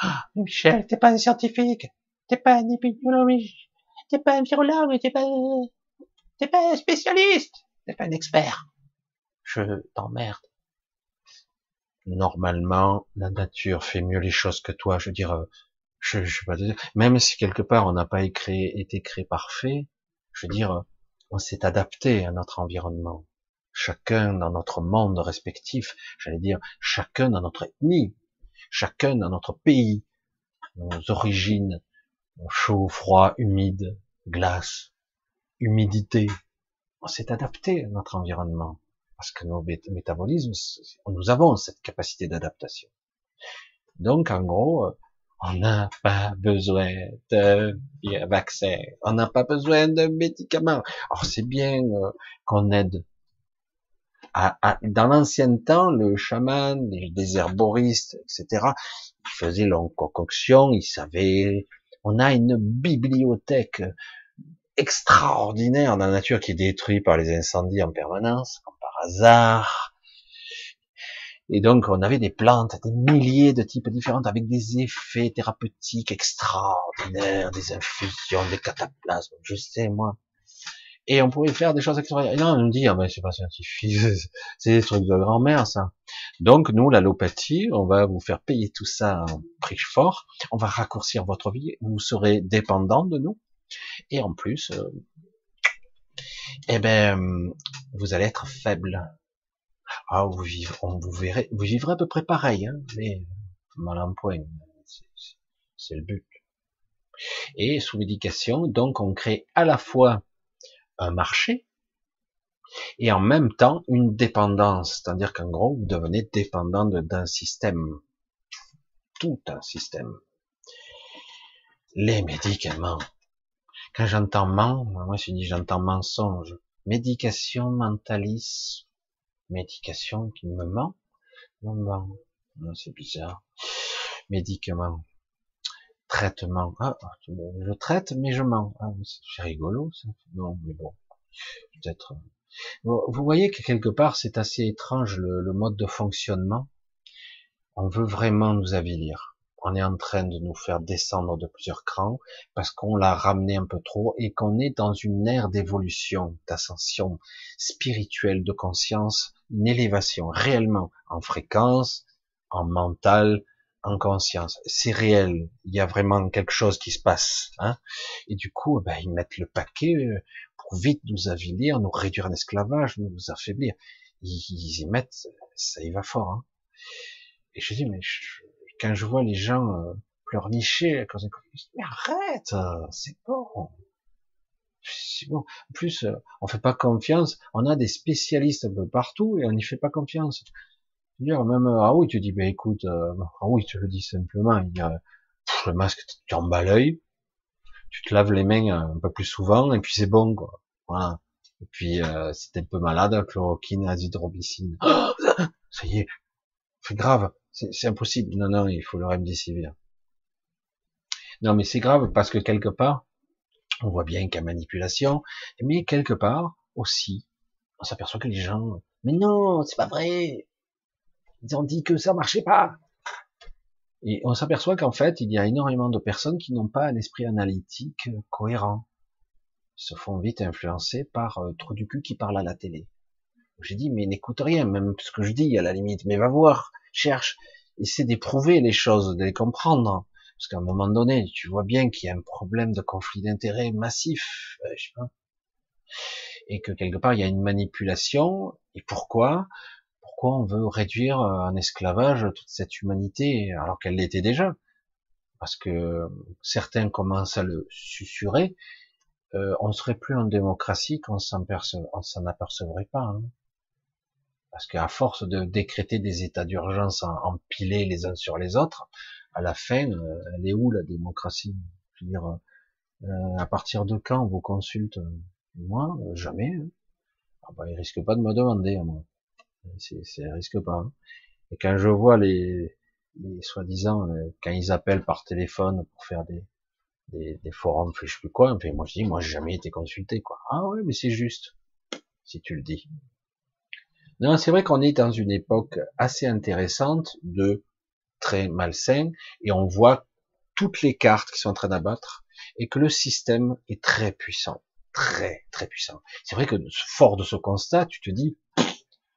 Speaker 1: Ah, Michel, t'es pas un scientifique, t'es pas un épidémiologiste, t'es pas un virologue, t'es pas, pas un spécialiste, t'es pas un expert. Je t'emmerde. Normalement, la nature fait mieux les choses que toi. Je veux dire, je, je même si quelque part on n'a pas été créé parfait, je veux dire, on s'est adapté à notre environnement. Chacun dans notre monde respectif, j'allais dire, chacun dans notre ethnie, chacun dans notre pays, nos origines, chaud, froid, humide, glace, humidité. On s'est adapté à notre environnement parce que nos métabolismes, nous avons cette capacité d'adaptation. Donc, en gros, on n'a pas besoin de vaccin, on n'a pas besoin de médicaments. Alors c'est bien euh, qu'on aide. dans l'ancien temps, le chaman, les, herboristes, etc., ils faisaient leur concoction, ils savaient. On a une bibliothèque extraordinaire dans la nature qui est détruite par les incendies en permanence, comme par hasard. Et donc, on avait des plantes, des milliers de types différents, avec des effets thérapeutiques extraordinaires, des infusions, des cataplasmes, je sais, moi. Et on pouvait faire des choses extraordinaires. Et non, on nous dit, ah ben, c'est pas scientifique, c'est des trucs de grand-mère, ça. Donc, nous, l'allopathie, on va vous faire payer tout ça en prix fort, on va raccourcir votre vie, vous serez dépendant de nous, et en plus, euh, eh ben, vous allez être faible ah, vous vivez, on vous verrez, vous vivrez à peu près pareil, hein, mais mal en point. C'est le but. Et sous médication, donc, on crée à la fois un marché et en même temps une dépendance. C'est-à-dire qu'en gros, vous devenez dépendant d'un système. Tout un système. Les médicaments. Quand j'entends ment, moi je dis j'entends mensonge. Médication, mentalisme, médication qui me ment. Non, non, c'est bizarre. Médicament. Traitement. Ah, je traite, mais je mens. Ah, c'est rigolo, ça. Non, mais bon. Peut-être. Vous voyez que quelque part, c'est assez étrange le, mode de fonctionnement. On veut vraiment nous avilir. On est en train de nous faire descendre de plusieurs crans parce qu'on l'a ramené un peu trop et qu'on est dans une ère d'évolution, d'ascension spirituelle, de conscience, une élévation réellement en fréquence, en mental, en conscience. C'est réel. Il y a vraiment quelque chose qui se passe. Hein et du coup, ben, ils mettent le paquet euh, pour vite nous avilir, nous réduire en esclavage, nous affaiblir. Ils, y mettent, ça y va fort. Hein et je dis, mais quand je vois les gens euh, pleurnicher quand ils mais arrête, euh, c'est bon. C'est bon. En plus, euh, on fait pas confiance. On a des spécialistes un peu partout et on n'y fait pas confiance. Dire même ah oui, tu dis ben écoute, ah oui, tu le dis simplement. Il y a le masque, tu en bats l'œil, tu te laves les mains un peu plus souvent et puis c'est bon quoi. Voilà. Et puis euh, si t'es un peu malade, chloroquine, azithromycine. ça y est, c'est grave. C'est impossible. Non, non, il faut le remdesivir. Non, mais c'est grave parce que quelque part, on voit bien qu'il y a manipulation, mais quelque part aussi, on s'aperçoit que les gens, mais non, c'est pas vrai. Ils ont dit que ça marchait pas. Et on s'aperçoit qu'en fait, il y a énormément de personnes qui n'ont pas un esprit analytique cohérent. Ils se font vite influencer par euh, trop du cul qui parle à la télé. J'ai dit, mais n'écoute rien, même ce que je dis à la limite, mais va voir, cherche, essaie d'éprouver les choses, de les comprendre. Parce qu'à un moment donné, tu vois bien qu'il y a un problème de conflit d'intérêts massif, euh, je sais pas. Et que quelque part, il y a une manipulation. Et pourquoi? Pourquoi on veut réduire en esclavage toute cette humanité alors qu'elle l'était déjà? Parce que certains commencent à le susurrer. Euh, on serait plus en démocratie qu'on s'en apercevrait pas. Hein. Parce qu'à force de décréter des états d'urgence empilés les uns sur les autres, à la fin, euh, elle est où la démocratie? Je veux dire, euh, à partir de quand on vous consulte Moi, jamais. Hein. Ah bah, il risque pas de me demander à moi. C'est, risque pas. Hein. Et quand je vois les, les soi-disant, euh, quand ils appellent par téléphone pour faire des, des, des forums, je sais plus quoi, enfin, moi je dis, moi j'ai jamais été consulté, quoi. Ah ouais, mais c'est juste, si tu le dis. Non, c'est vrai qu'on est dans une époque assez intéressante de très malsain et on voit toutes les cartes qui sont en train d'abattre et que le système est très puissant, très très puissant. C'est vrai que fort de ce constat, tu te dis,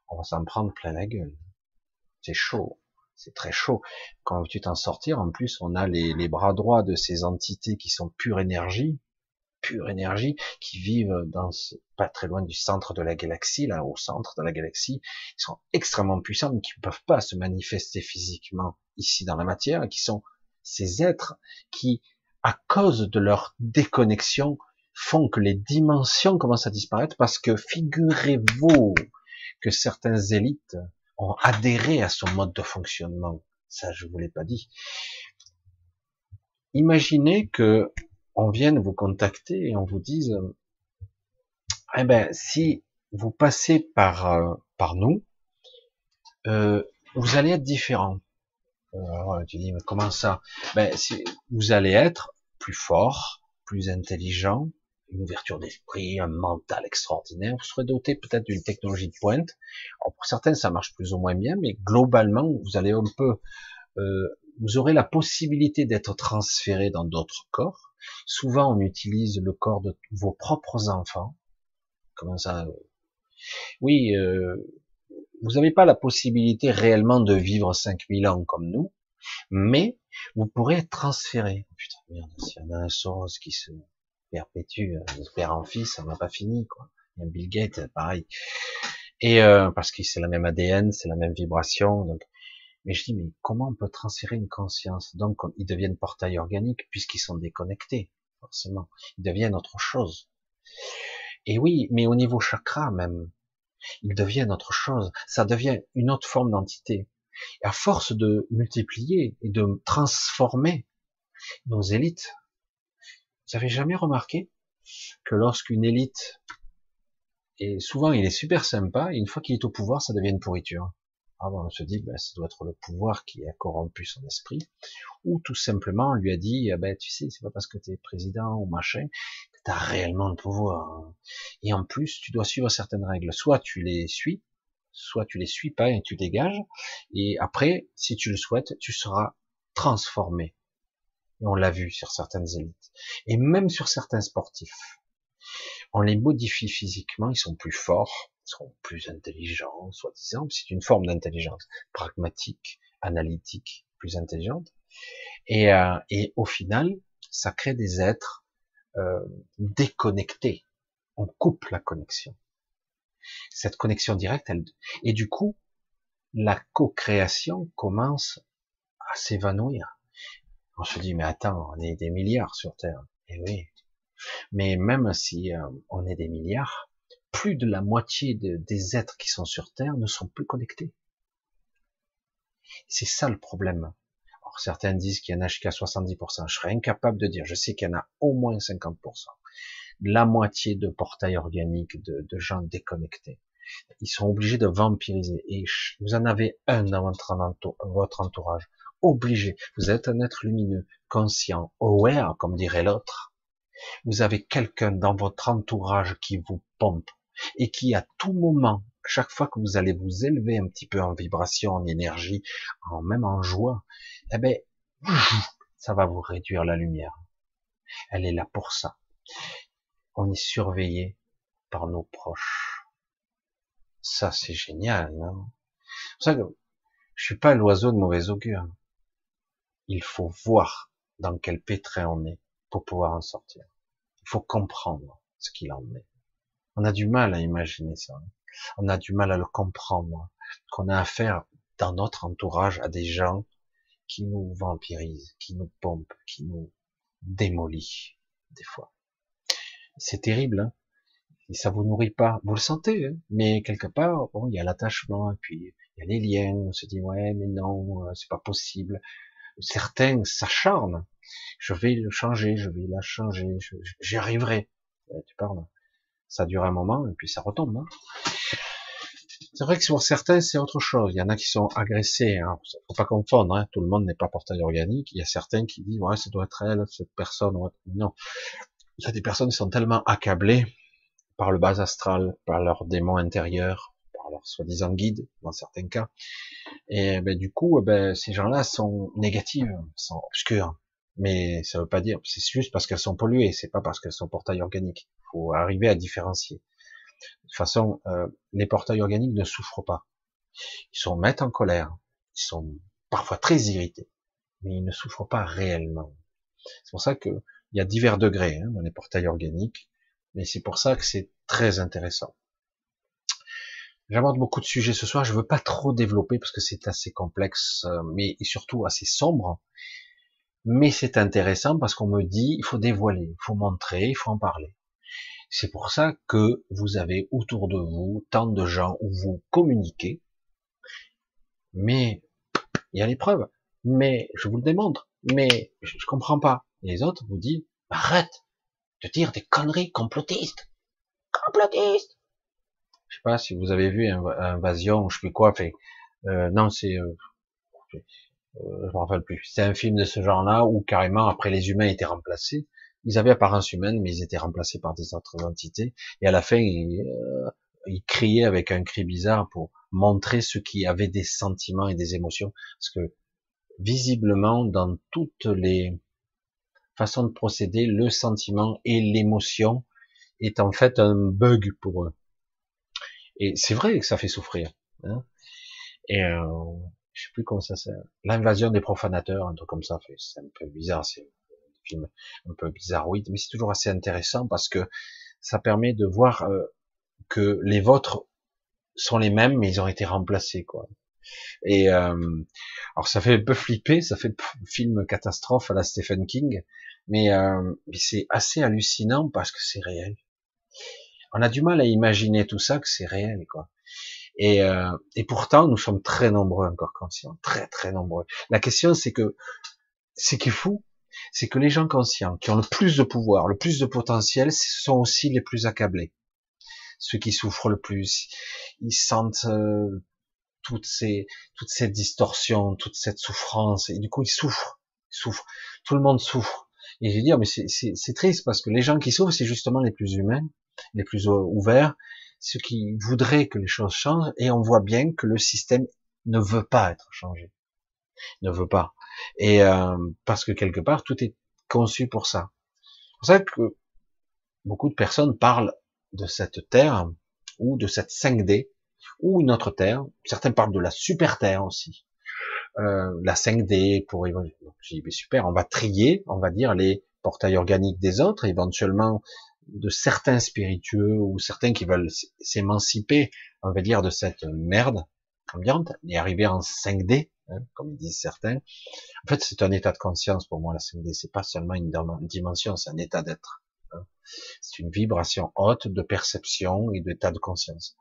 Speaker 1: on va s'en prendre plein la gueule. C'est chaud, c'est très chaud. Quand tu t'en sortir, en plus, on a les, les bras droits de ces entités qui sont pure énergie, pure énergie, qui vivent dans pas très loin du centre de la galaxie, là, au centre de la galaxie, ils sont extrêmement puissants, mais qui ne peuvent pas se manifester physiquement ici dans la matière, qui sont ces êtres qui, à cause de leur déconnexion, font que les dimensions commencent à disparaître parce que figurez-vous que certains élites ont adhéré à son mode de fonctionnement. Ça, je vous l'ai pas dit. Imaginez que on vous contacter et on vous dise, eh ben, si vous passez par, euh, nous, euh, vous allez être différent. Euh, tu dis, mais comment ça? Ben, si vous allez être plus fort, plus intelligent, une ouverture d'esprit, un mental extraordinaire. Vous serez doté peut-être d'une technologie de pointe. Alors pour certains, ça marche plus ou moins bien, mais globalement, vous allez un peu, euh, vous aurez la possibilité d'être transféré dans d'autres corps. Souvent, on utilise le corps de vos propres enfants. Comment ça euh, Oui, euh, vous n'avez pas la possibilité réellement de vivre 5000 ans comme nous, mais vous pourrez être transféré. Putain, merde, s'il y en a un Soros qui se perpétue euh, de père en fils, ça n'a pas fini, quoi. Il y a Bill Gates, pareil. Et euh, parce que c'est la même ADN, c'est la même vibration. Mais je dis, mais comment on peut transférer une conscience? Donc, ils deviennent portail organique puisqu'ils sont déconnectés, forcément. Ils deviennent autre chose. Et oui, mais au niveau chakra même, ils deviennent autre chose. Ça devient une autre forme d'entité. À force de multiplier et de transformer nos élites, vous avez jamais remarqué que lorsqu'une élite, et souvent il est super sympa, une fois qu'il est au pouvoir, ça devient une pourriture? On se dit, ben, ça doit être le pouvoir qui a corrompu son esprit, ou tout simplement on lui a dit, ah ben, tu sais, c'est pas parce que tu es président ou machin que tu as réellement le pouvoir. Hein. Et en plus, tu dois suivre certaines règles. Soit tu les suis, soit tu les suis pas et tu dégages. Et après, si tu le souhaites, tu seras transformés. Et on l'a vu sur certaines élites. Et même sur certains sportifs. On les modifie physiquement, ils sont plus forts, sont plus intelligents, soi-disant. C'est une forme d'intelligence pragmatique, analytique, plus intelligente. Et, euh, et au final, ça crée des êtres euh, déconnectés. On coupe la connexion. Cette connexion directe, elle, et du coup, la co-création commence à s'évanouir. On se dit, mais attends, on est des milliards sur Terre. Et eh oui. Mais même si euh, on est des milliards, plus de la moitié des êtres qui sont sur Terre ne sont plus connectés. C'est ça le problème. Alors, certains disent qu'il y en a jusqu'à 70%. Je serais incapable de dire. Je sais qu'il y en a au moins 50%. La moitié de portails organiques, de, de gens déconnectés. Ils sont obligés de vampiriser. Et vous en avez un dans votre, entourage. Obligé. Vous êtes un être lumineux, conscient, aware, comme dirait l'autre. Vous avez quelqu'un dans votre entourage qui vous pompe et qui à tout moment, chaque fois que vous allez vous élever un petit peu en vibration, en énergie, en même en joie, eh ben, ça va vous réduire la lumière. Elle est là pour ça. On est surveillé par nos proches. Ça, c'est génial, non? Ça que je suis pas l'oiseau de mauvais augure. Il faut voir dans quel pétrin on est pour pouvoir en sortir. Il faut comprendre ce qu'il en est. On a du mal à imaginer ça. On a du mal à le comprendre. Qu'on a affaire dans notre entourage à des gens qui nous vampirisent, qui nous pompent, qui nous démolissent, des fois. C'est terrible, hein et ça vous nourrit pas. Vous le sentez, hein mais quelque part, bon, il y a l'attachement, et puis il y a les liens. On se dit ouais, mais non, euh, c'est pas possible. Certains s'acharnent. Je vais le changer, je vais la changer, j'y arriverai. Tu parles. Ça dure un moment et puis ça retombe. Hein c'est vrai que pour certains, c'est autre chose. Il y en a qui sont agressés. Hein. Faut pas confondre. Hein. Tout le monde n'est pas portail organique. Il y a certains qui disent ouais, ça doit être elle, cette personne. Non. Il y a des personnes qui sont tellement accablées par le bas astral, par leur démon intérieur, par leur soi-disant guide, dans certains cas. Et ben, du coup, eh ben, ces gens-là sont négatifs, sont obscurs. Mais ça veut pas dire, c'est juste parce qu'elles sont polluées, c'est pas parce qu'elles sont portails organiques. Faut arriver à différencier. De toute façon, euh, les portails organiques ne souffrent pas. Ils sont mettent en colère, ils sont parfois très irrités, mais ils ne souffrent pas réellement. C'est pour ça que il y a divers degrés hein, dans les portails organiques. Mais c'est pour ça que c'est très intéressant. J'aborde beaucoup de sujets ce soir, je veux pas trop développer parce que c'est assez complexe, euh, mais surtout assez sombre. Mais c'est intéressant parce qu'on me dit, il faut dévoiler, il faut montrer, il faut en parler. C'est pour ça que vous avez autour de vous tant de gens où vous communiquez, mais il y a les preuves, mais je vous le démontre, mais je, comprends pas. Et les autres vous disent, arrête, de dire des conneries complotistes. Complotistes Je sais pas si vous avez vu Invasion, je sais plus quoi, fait, euh, non, c'est, euh, je rappelle plus. C'est un film de ce genre-là où carrément après les humains étaient remplacés. Ils avaient apparence humaine, mais ils étaient remplacés par des autres entités. Et à la fin, ils, euh, ils criaient avec un cri bizarre pour montrer ceux qui avaient des sentiments et des émotions. Parce que visiblement, dans toutes les façon de procéder, le sentiment et l'émotion est en fait un bug pour eux. Et c'est vrai que ça fait souffrir. Hein et euh, je sais plus comment ça s'appelle. L'invasion des profanateurs, un truc comme ça. C'est un peu bizarre, un peu bizarre, oui, mais c'est toujours assez intéressant parce que ça permet de voir euh, que les vôtres sont les mêmes, mais ils ont été remplacés, quoi. Et euh, alors ça fait un peu flipper, ça fait film catastrophe à la Stephen King, mais, euh, mais c'est assez hallucinant parce que c'est réel. On a du mal à imaginer tout ça que c'est réel, quoi. Et, euh, et pourtant, nous sommes très nombreux encore conscients, très très nombreux. La question, c'est que ce qui est fou, c'est que les gens conscients, qui ont le plus de pouvoir, le plus de potentiel, ce sont aussi les plus accablés. Ceux qui souffrent le plus, ils sentent euh, toutes ces toutes ces distorsions, toute cette souffrance, et du coup ils souffrent, ils souffrent. Tout le monde souffre. Et je vais dire, mais c'est triste parce que les gens qui souffrent, c'est justement les plus humains, les plus ouverts, ceux qui voudraient que les choses changent, et on voit bien que le système ne veut pas être changé, ne veut pas. Et euh, parce que quelque part, tout est conçu pour ça. C'est pour ça que beaucoup de personnes parlent de cette Terre ou de cette 5D ou une autre Terre. Certains parlent de la super Terre aussi. Euh, la 5D pour évoluer. super, on va trier, on va dire les portails organiques des autres, éventuellement de certains spiritueux ou certains qui veulent s'émanciper, on va dire, de cette merde ambiante et arriver en 5D, hein, comme disent certains. En fait, c'est un état de conscience pour moi, la 5D. C'est pas seulement une dimension, c'est un état d'être. Hein. C'est une vibration haute de perception et d'état de conscience.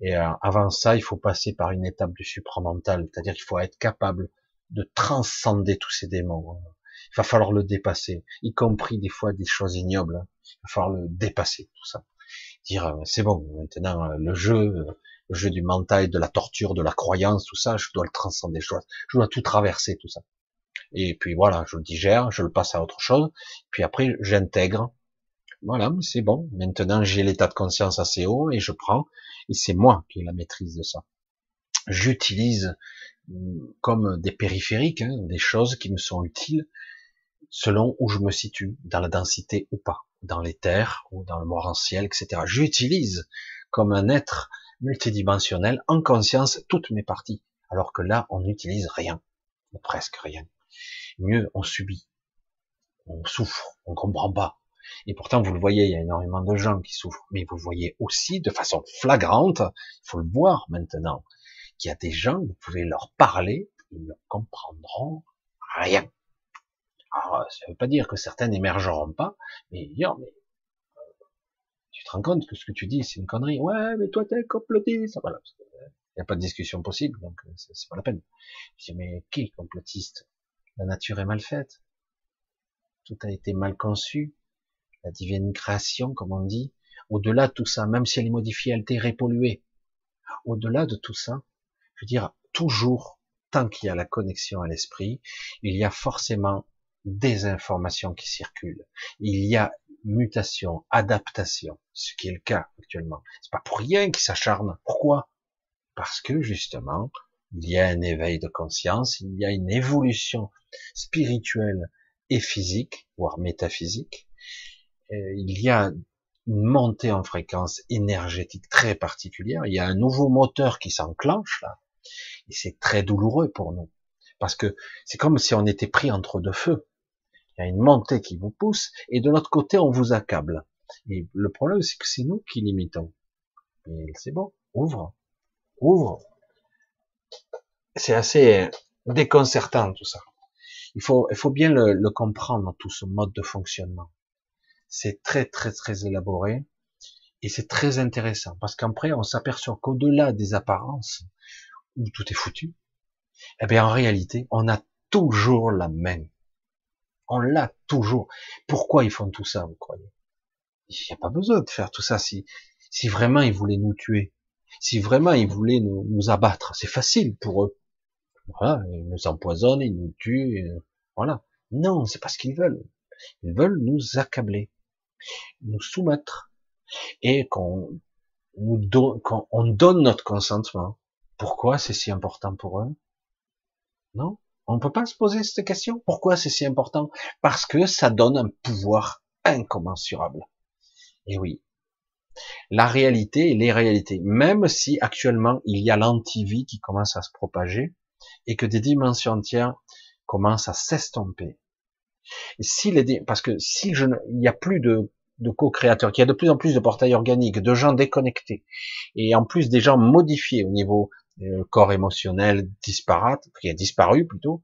Speaker 1: Et euh, avant ça, il faut passer par une étape du supramental, c'est-à-dire qu'il faut être capable de transcender tous ces démons. Il va falloir le dépasser, y compris des fois des choses ignobles. Il va falloir le dépasser, tout ça. Dire, euh, c'est bon, maintenant, euh, le jeu, le jeu du mental, de la torture, de la croyance, tout ça, je dois le transcender, je dois, je dois tout traverser, tout ça. Et puis voilà, je le digère, je le passe à autre chose, puis après, j'intègre, voilà, c'est bon. Maintenant, j'ai l'état de conscience assez haut et je prends, et c'est moi qui ai la maîtrise de ça. J'utilise hum, comme des périphériques, hein, des choses qui me sont utiles selon où je me situe, dans la densité ou pas, dans les terres ou dans le morantiel, etc. J'utilise comme un être multidimensionnel en conscience toutes mes parties, alors que là, on n'utilise rien, ou presque rien. Mieux, on subit, on souffre, on comprend pas, et pourtant, vous le voyez, il y a énormément de gens qui souffrent. Mais vous voyez aussi, de façon flagrante, il faut le voir maintenant, qu'il y a des gens, vous pouvez leur parler, ils ne comprendront rien. Alors, ça ne veut pas dire que certains n'émergeront pas, mais mais te rends compte que ce que tu dis, c'est une connerie. Ouais, mais toi, t'es complotiste. Voilà. Il n'y a pas de discussion possible, donc euh, c'est pas la peine. Je dis, mais qui est complotiste? La nature est mal faite. Tout a été mal conçu la divine création, comme on dit, au-delà de tout ça, même si elle est modifiée, altérée, polluée, au-delà de tout ça, je veux dire, toujours, tant qu'il y a la connexion à l'esprit, il y a forcément des informations qui circulent. Il y a mutation, adaptation, ce qui est le cas actuellement. C'est pas pour rien qu'ils s'acharnent. Pourquoi? Parce que justement, il y a un éveil de conscience, il y a une évolution spirituelle et physique, voire métaphysique, euh, il y a une montée en fréquence énergétique très particulière. Il y a un nouveau moteur qui s'enclenche là, et c'est très douloureux pour nous, parce que c'est comme si on était pris entre deux feux. Il y a une montée qui vous pousse, et de l'autre côté on vous accable. Et le problème c'est que c'est nous qui limitons. C'est bon, ouvre, ouvre. C'est assez déconcertant tout ça. Il faut, il faut bien le, le comprendre tout ce mode de fonctionnement. C'est très très très élaboré et c'est très intéressant parce qu'après on s'aperçoit qu'au-delà des apparences où tout est foutu, eh bien en réalité on a toujours la main. On l'a toujours. Pourquoi ils font tout ça, vous croyez? Il n'y a pas besoin de faire tout ça si si vraiment ils voulaient nous tuer, si vraiment ils voulaient nous, nous abattre, c'est facile pour eux. Voilà, ils nous empoisonnent, ils nous tuent, voilà. Non, c'est pas ce qu'ils veulent. Ils veulent nous accabler nous soumettre et qu'on nous qu'on donne notre consentement. Pourquoi c'est si important pour eux? Non, on ne peut pas se poser cette question? Pourquoi c'est si important? Parce que ça donne un pouvoir incommensurable. Et oui, la réalité et les réalités, même si actuellement il y a l'antivie qui commence à se propager et que des dimensions entières commencent à s'estomper, si les, parce que si je, il n'y a plus de, de co-créateurs, qu'il y a de plus en plus de portails organiques, de gens déconnectés, et en plus des gens modifiés au niveau euh, corps émotionnel disparate, qui a disparu plutôt,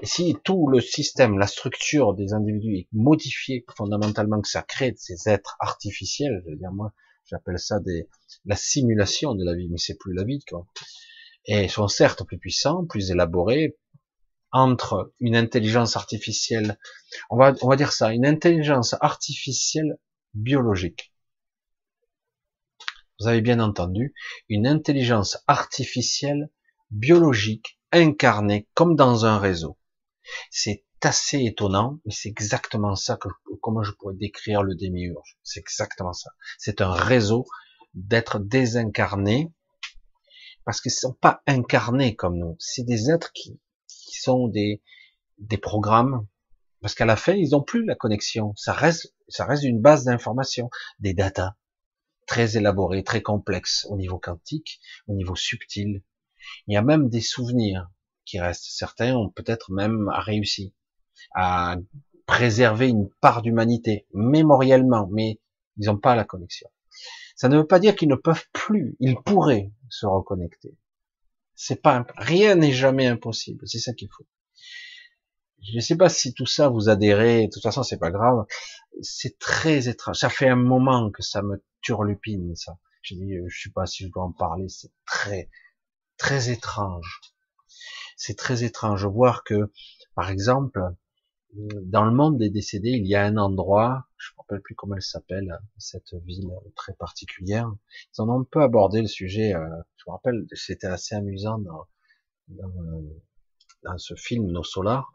Speaker 1: et si tout le système, la structure des individus est modifiée fondamentalement, que ça crée ces êtres artificiels, je veux dire moi, j'appelle ça des, la simulation de la vie, mais c'est plus la vie, quoi. Et ils sont certes plus puissants, plus élaborés, entre une intelligence artificielle, on va, on va dire ça, une intelligence artificielle biologique. Vous avez bien entendu, une intelligence artificielle biologique incarnée comme dans un réseau. C'est assez étonnant, mais c'est exactement ça que comment je pourrais décrire le démiurge. C'est exactement ça. C'est un réseau d'êtres désincarnés parce qu'ils ne sont pas incarnés comme nous. C'est des êtres qui qui sont des, des programmes, parce qu'à la fin, ils n'ont plus la connexion. Ça reste, ça reste une base d'information, des datas très élaborées, très complexes au niveau quantique, au niveau subtil. Il y a même des souvenirs qui restent. Certains ont peut-être même réussi à préserver une part d'humanité mémoriellement, mais ils n'ont pas la connexion. Ça ne veut pas dire qu'ils ne peuvent plus, ils pourraient se reconnecter. C'est pas rien n'est jamais impossible, c'est ça qu'il faut. Je ne sais pas si tout ça vous adhérez, de toute façon c'est pas grave. C'est très étrange. Ça fait un moment que ça me turlupine ça. Je dis, je sais pas si je dois en parler. C'est très très étrange. C'est très étrange de voir que, par exemple, dans le monde des décédés, il y a un endroit, je me rappelle plus comment elle s'appelle, cette ville très particulière. Ils en ont un peu abordé le sujet. Euh, je me rappelle, c'était assez amusant dans, dans, dans, ce film Nos Solars.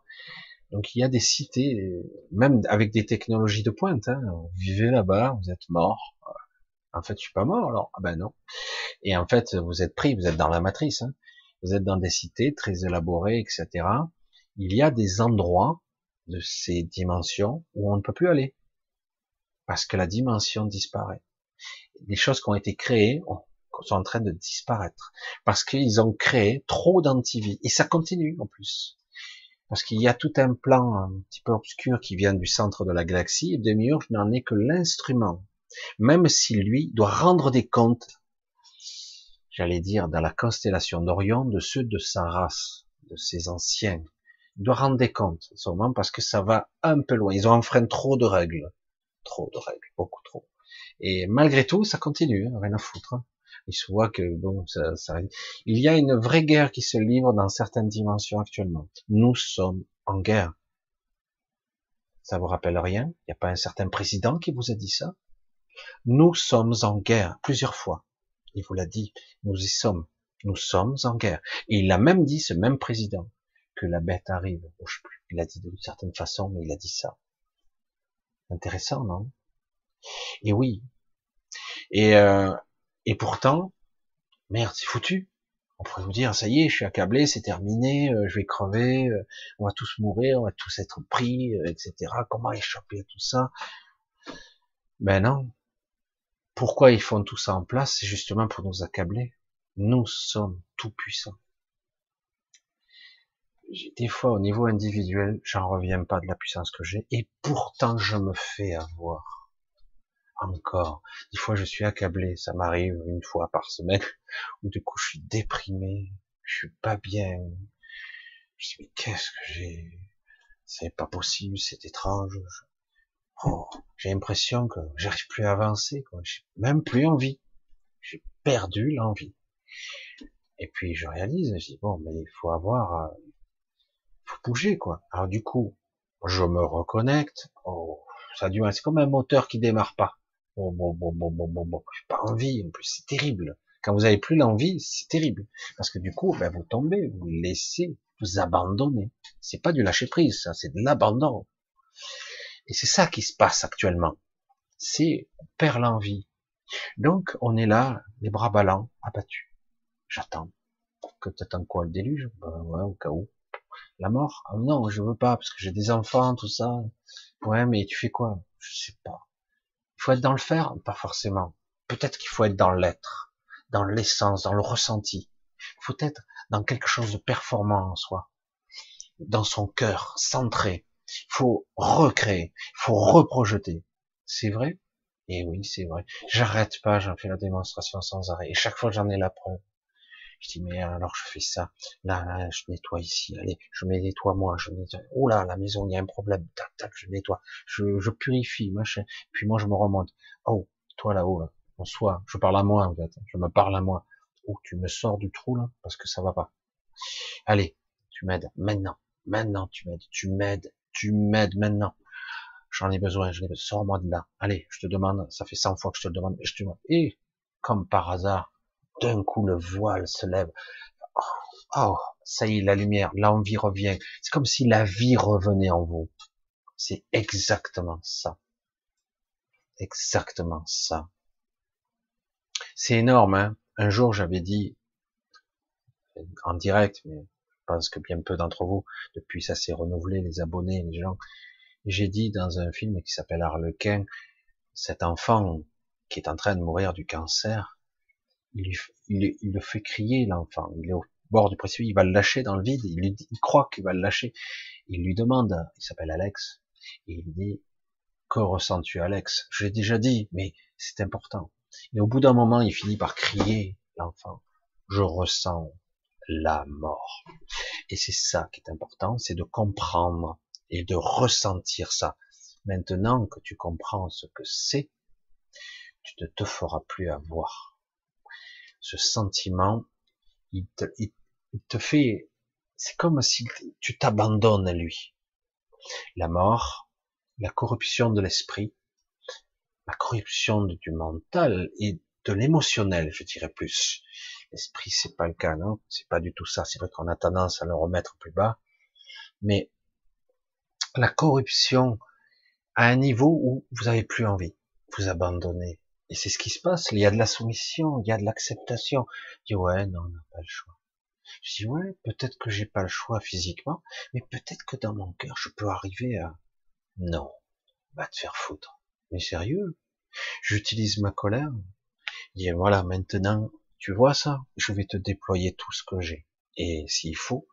Speaker 1: Donc il y a des cités, même avec des technologies de pointe. Hein. Vous vivez là-bas, vous êtes mort. En fait, je suis pas mort alors. Ah ben non. Et en fait, vous êtes pris, vous êtes dans la matrice. Hein. Vous êtes dans des cités très élaborées, etc. Il y a des endroits de ces dimensions où on ne peut plus aller. Parce que la dimension disparaît. Les choses qui ont été créées sont en train de disparaître. Parce qu'ils ont créé trop d'antivie. Et ça continue en plus. Parce qu'il y a tout un plan un petit peu obscur qui vient du centre de la galaxie et Demiurge n'en est que l'instrument. Même si lui doit rendre des comptes, j'allais dire, dans la constellation d'Orion, de ceux de sa race, de ses anciens, il doit rendre des comptes, sûrement parce que ça va un peu loin. Ils ont enfreint trop de règles. Trop de règles, beaucoup trop. Et malgré tout, ça continue, hein, rien à foutre. Hein. Il se voit que bon, ça, ça, il y a une vraie guerre qui se livre dans certaines dimensions actuellement. Nous sommes en guerre. Ça vous rappelle rien? Il n'y a pas un certain président qui vous a dit ça? Nous sommes en guerre plusieurs fois. Il vous l'a dit. Nous y sommes. Nous sommes en guerre. Et il a même dit, ce même président, que la bête arrive. plus, il a dit d'une certaine façon, mais il a dit ça. Intéressant, non? Et oui. Et, euh, et pourtant, merde, c'est foutu. On pourrait vous dire, ça y est, je suis accablé, c'est terminé, euh, je vais crever, euh, on va tous mourir, on va tous être pris, etc. Comment échapper à tout ça? Ben non. Pourquoi ils font tout ça en place? C'est justement pour nous accabler. Nous sommes tout puissants des fois au niveau individuel, j'en reviens pas de la puissance que j'ai, et pourtant je me fais avoir. Encore. Des fois je suis accablé, ça m'arrive une fois par semaine, où du coup je suis déprimé, je suis pas bien. Je me dis mais qu'est-ce que j'ai? C'est pas possible, c'est étrange. Oh, j'ai l'impression que j'arrive plus à avancer, quoi. J'ai même plus envie. J'ai perdu l'envie. Et puis je réalise, je dis bon, mais il faut avoir euh, faut bouger quoi. Alors du coup, je me reconnecte. Oh, ça dure, c'est comme un moteur qui démarre pas. Bon, bon, bon, bon, bon, bon, bon. J'ai pas envie. En plus, c'est terrible. Quand vous avez plus l'envie, c'est terrible. Parce que du coup, ben, vous tombez, vous laissez, vous abandonnez. C'est pas du lâcher prise, c'est de l'abandon. Et c'est ça qui se passe actuellement. C'est, on perd l'envie. Donc, on est là, les bras ballants, abattus. J'attends. Que t'attends quoi, le déluge? Ben, ouais, au cas où. La mort? Ah Non, je veux pas, parce que j'ai des enfants, tout ça. Ouais, mais tu fais quoi? Je sais pas. Faut être dans le faire Pas forcément. Peut-être qu'il faut être dans l'être, dans l'essence, dans le ressenti. Il faut être dans quelque chose de performant en soi, dans son cœur, centré. Il faut recréer, il faut reprojeter. C'est vrai? Et oui, c'est vrai. J'arrête pas, j'en fais la démonstration sans arrêt. Et chaque fois, j'en ai la preuve. Je dis, mais alors je fais ça. Là, là, je nettoie ici. Allez, je me nettoie moi. Je nettoie. Oh là, la maison, il y a un problème. Tac, tac, je nettoie. Je, je purifie, machin. Puis moi, je me remonte. Oh, toi là-haut, là. En soi, je parle à moi, en fait. Je me parle à moi. Oh, tu me sors du trou, là, parce que ça va pas. Allez, tu m'aides. Maintenant. Maintenant, tu m'aides. Tu m'aides. Tu m'aides maintenant. J'en ai besoin. Je Sors-moi de là. Allez, je te demande. Ça fait 100 fois que je te le demande. Je te demande. Et, comme par hasard, d'un coup le voile se lève. Oh, oh, ça y est, la lumière, l'envie revient. C'est comme si la vie revenait en vous. C'est exactement ça. Exactement ça. C'est énorme, hein. Un jour, j'avais dit, en direct, mais pense que bien peu d'entre vous, depuis ça s'est renouvelé, les abonnés, les gens. J'ai dit dans un film qui s'appelle Harlequin, cet enfant qui est en train de mourir du cancer, il, le fait crier, l'enfant. Il est au bord du précipice, il va le lâcher dans le vide, il, il croit qu'il va le lâcher. Il lui demande, il s'appelle Alex, et il dit, que ressens-tu Alex? Je l'ai déjà dit, mais c'est important. Et au bout d'un moment, il finit par crier, l'enfant, je ressens la mort. Et c'est ça qui est important, c'est de comprendre et de ressentir ça. Maintenant que tu comprends ce que c'est, tu ne te feras plus avoir. Ce sentiment, il te, il, te fait, c'est comme si tu t'abandonnes à lui. La mort, la corruption de l'esprit, la corruption du mental et de l'émotionnel, je dirais plus. L'esprit, c'est pas le cas, non? C'est pas du tout ça. C'est vrai qu'on a tendance à le remettre plus bas, mais la corruption à un niveau où vous avez plus envie, vous abandonnez. Et c'est ce qui se passe. Il y a de la soumission, il y a de l'acceptation. Je dis ouais, non, on n'a pas le choix. Je dis ouais, peut-être que j'ai pas le choix physiquement, mais peut-être que dans mon cœur, je peux arriver à non, va te faire foutre. Mais sérieux, j'utilise ma colère. Et voilà, maintenant, tu vois ça, je vais te déployer tout ce que j'ai. Et s'il faut,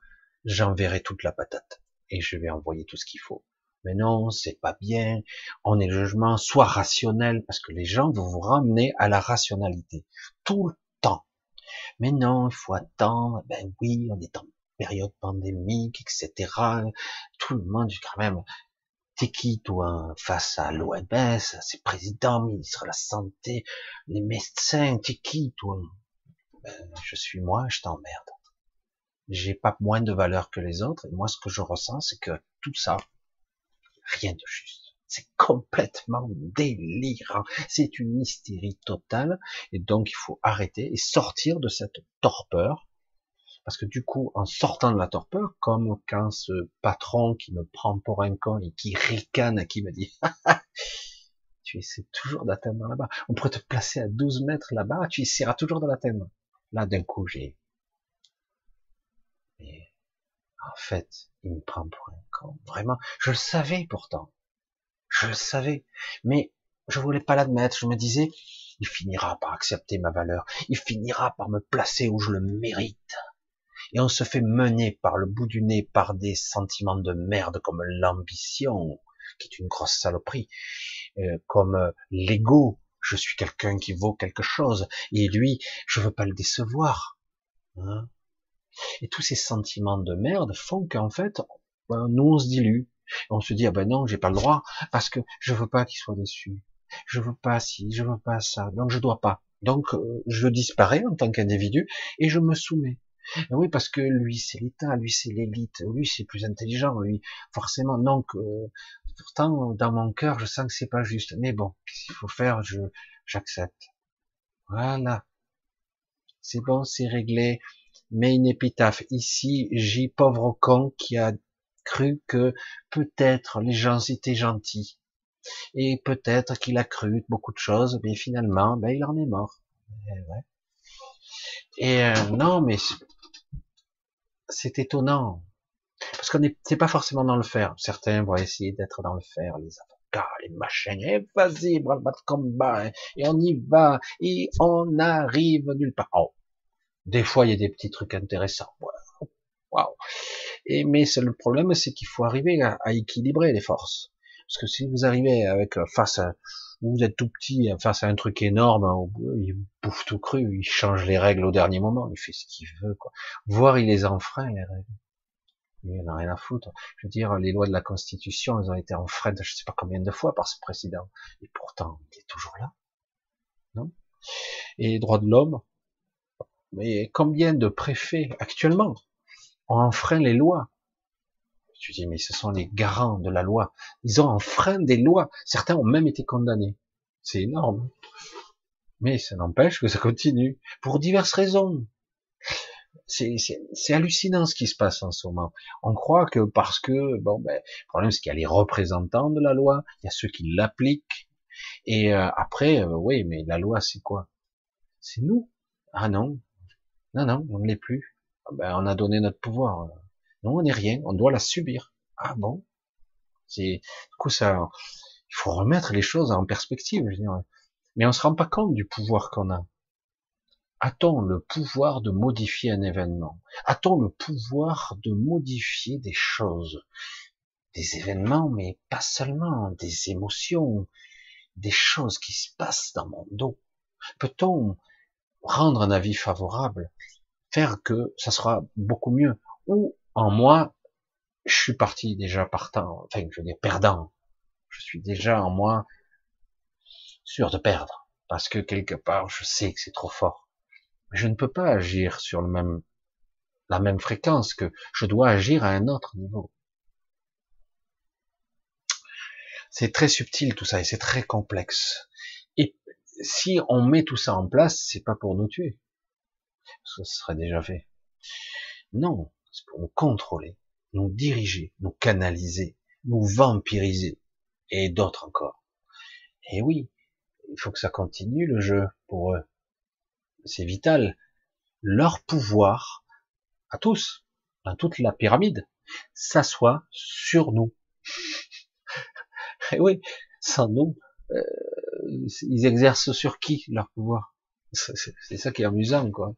Speaker 1: j'enverrai toute la patate. Et je vais envoyer tout ce qu'il faut. Mais non, c'est pas bien. On est le jugement, soit rationnel, parce que les gens vont vous ramener à la rationalité. Tout le temps. Mais non, il faut attendre. Ben oui, on est en période pandémique, etc. Tout le monde, quand même, T'es qui, toi, face à l'OMS, à ses présidents, ministre de la Santé, les médecins, t'es qui, toi? Ben, Je suis moi, je t'emmerde. J'ai pas moins de valeur que les autres, et moi, ce que je ressens, c'est que tout ça, rien de juste. C'est complètement délirant. C'est une hystérie totale, et donc il faut arrêter et sortir de cette torpeur parce que du coup, en sortant de la torpeur, comme quand ce patron qui me prend pour un con et qui ricane, qui me dit, tu essaies toujours d'atteindre là-bas. On pourrait te placer à 12 mètres là-bas, tu essaieras toujours de l'atteindre. Là, d'un coup, j'ai, en fait, il me prend pour un con. Vraiment. Je le savais pourtant. Je le savais. Mais, je voulais pas l'admettre. Je me disais, il finira par accepter ma valeur. Il finira par me placer où je le mérite et on se fait mener par le bout du nez par des sentiments de merde comme l'ambition, qui est une grosse saloperie, euh, comme euh, l'ego, je suis quelqu'un qui vaut quelque chose, et lui, je veux pas le décevoir. Hein? Et tous ces sentiments de merde font qu'en fait, ben, nous on se dilue. On se dit ah ben non, j'ai pas le droit parce que je veux pas qu'il soit déçu. Je veux pas ci, je veux pas ça, donc je dois pas. Donc euh, je disparais en tant qu'individu et je me soumets. Oui, parce que lui c'est l'État, lui c'est l'élite, lui c'est plus intelligent, lui forcément. Donc, pourtant dans mon cœur, je sens que c'est pas juste. Mais bon, qu'est-ce qu'il faut faire? Je j'accepte. Voilà, c'est bon, c'est réglé. Mais une épitaphe ici, j'ai pauvre con qui a cru que peut-être les gens étaient gentils et peut-être qu'il a cru beaucoup de choses, mais finalement, ben il en est mort. Et, eh et euh, non, mais c'est étonnant. Parce qu'on n'est pas forcément dans le faire. Certains vont essayer d'être dans le faire, les avocats, les machins, et eh, vas-y, bras le combat, et on y va, et on arrive nulle part. Oh. Des fois, il y a des petits trucs intéressants. Waouh. Et, mais le problème, c'est qu'il faut arriver à, équilibrer les forces. Parce que si vous arrivez avec euh, face à, vous êtes tout petit face à un truc énorme, il bouffe tout cru, il change les règles au dernier moment, il fait ce qu'il veut, quoi. Voir, il les enfreint, les règles. Il n'en a rien à foutre. Je veux dire, les lois de la Constitution, elles ont été enfreintes, je sais pas combien de fois par ce président. Et pourtant, il est toujours là. Non? Et les droits de l'homme? Mais combien de préfets, actuellement, ont enfreint les lois? Tu dis, mais ce sont les garants de la loi. Ils ont enfreint des lois. Certains ont même été condamnés. C'est énorme. Mais ça n'empêche que ça continue. Pour diverses raisons. C'est hallucinant ce qui se passe en ce moment. On croit que parce que, bon, ben, le problème c'est qu'il y a les représentants de la loi, il y a ceux qui l'appliquent, et euh, après, euh, oui, mais la loi c'est quoi? C'est nous. Ah non, non, non, on ne l'est plus. Ah ben, on a donné notre pouvoir. Non, on n'est rien, on doit la subir. Ah bon? C'est du coup ça, il faut remettre les choses en perspective. Je dire. Mais on se rend pas compte du pouvoir qu'on a. A-t-on le pouvoir de modifier un événement? A-t-on le pouvoir de modifier des choses? Des événements, mais pas seulement, des émotions, des choses qui se passent dans mon dos. Peut-on rendre un avis favorable, faire que ça sera beaucoup mieux Ou en moi, je suis parti déjà partant, enfin je dire perdant. Je suis déjà en moi sûr de perdre, parce que quelque part je sais que c'est trop fort. Je ne peux pas agir sur le même, la même fréquence que je dois agir à un autre niveau. C'est très subtil tout ça et c'est très complexe. Si on met tout ça en place, c'est pas pour nous tuer. Parce ce serait déjà fait. Non, c'est pour nous contrôler, nous diriger, nous canaliser, nous vampiriser et d'autres encore. Et oui, il faut que ça continue le jeu pour eux. C'est vital. Leur pouvoir, à tous, dans toute la pyramide, s'assoit sur nous. et oui, sans nous, euh, ils exercent sur qui leur pouvoir? C'est ça qui est amusant, quoi.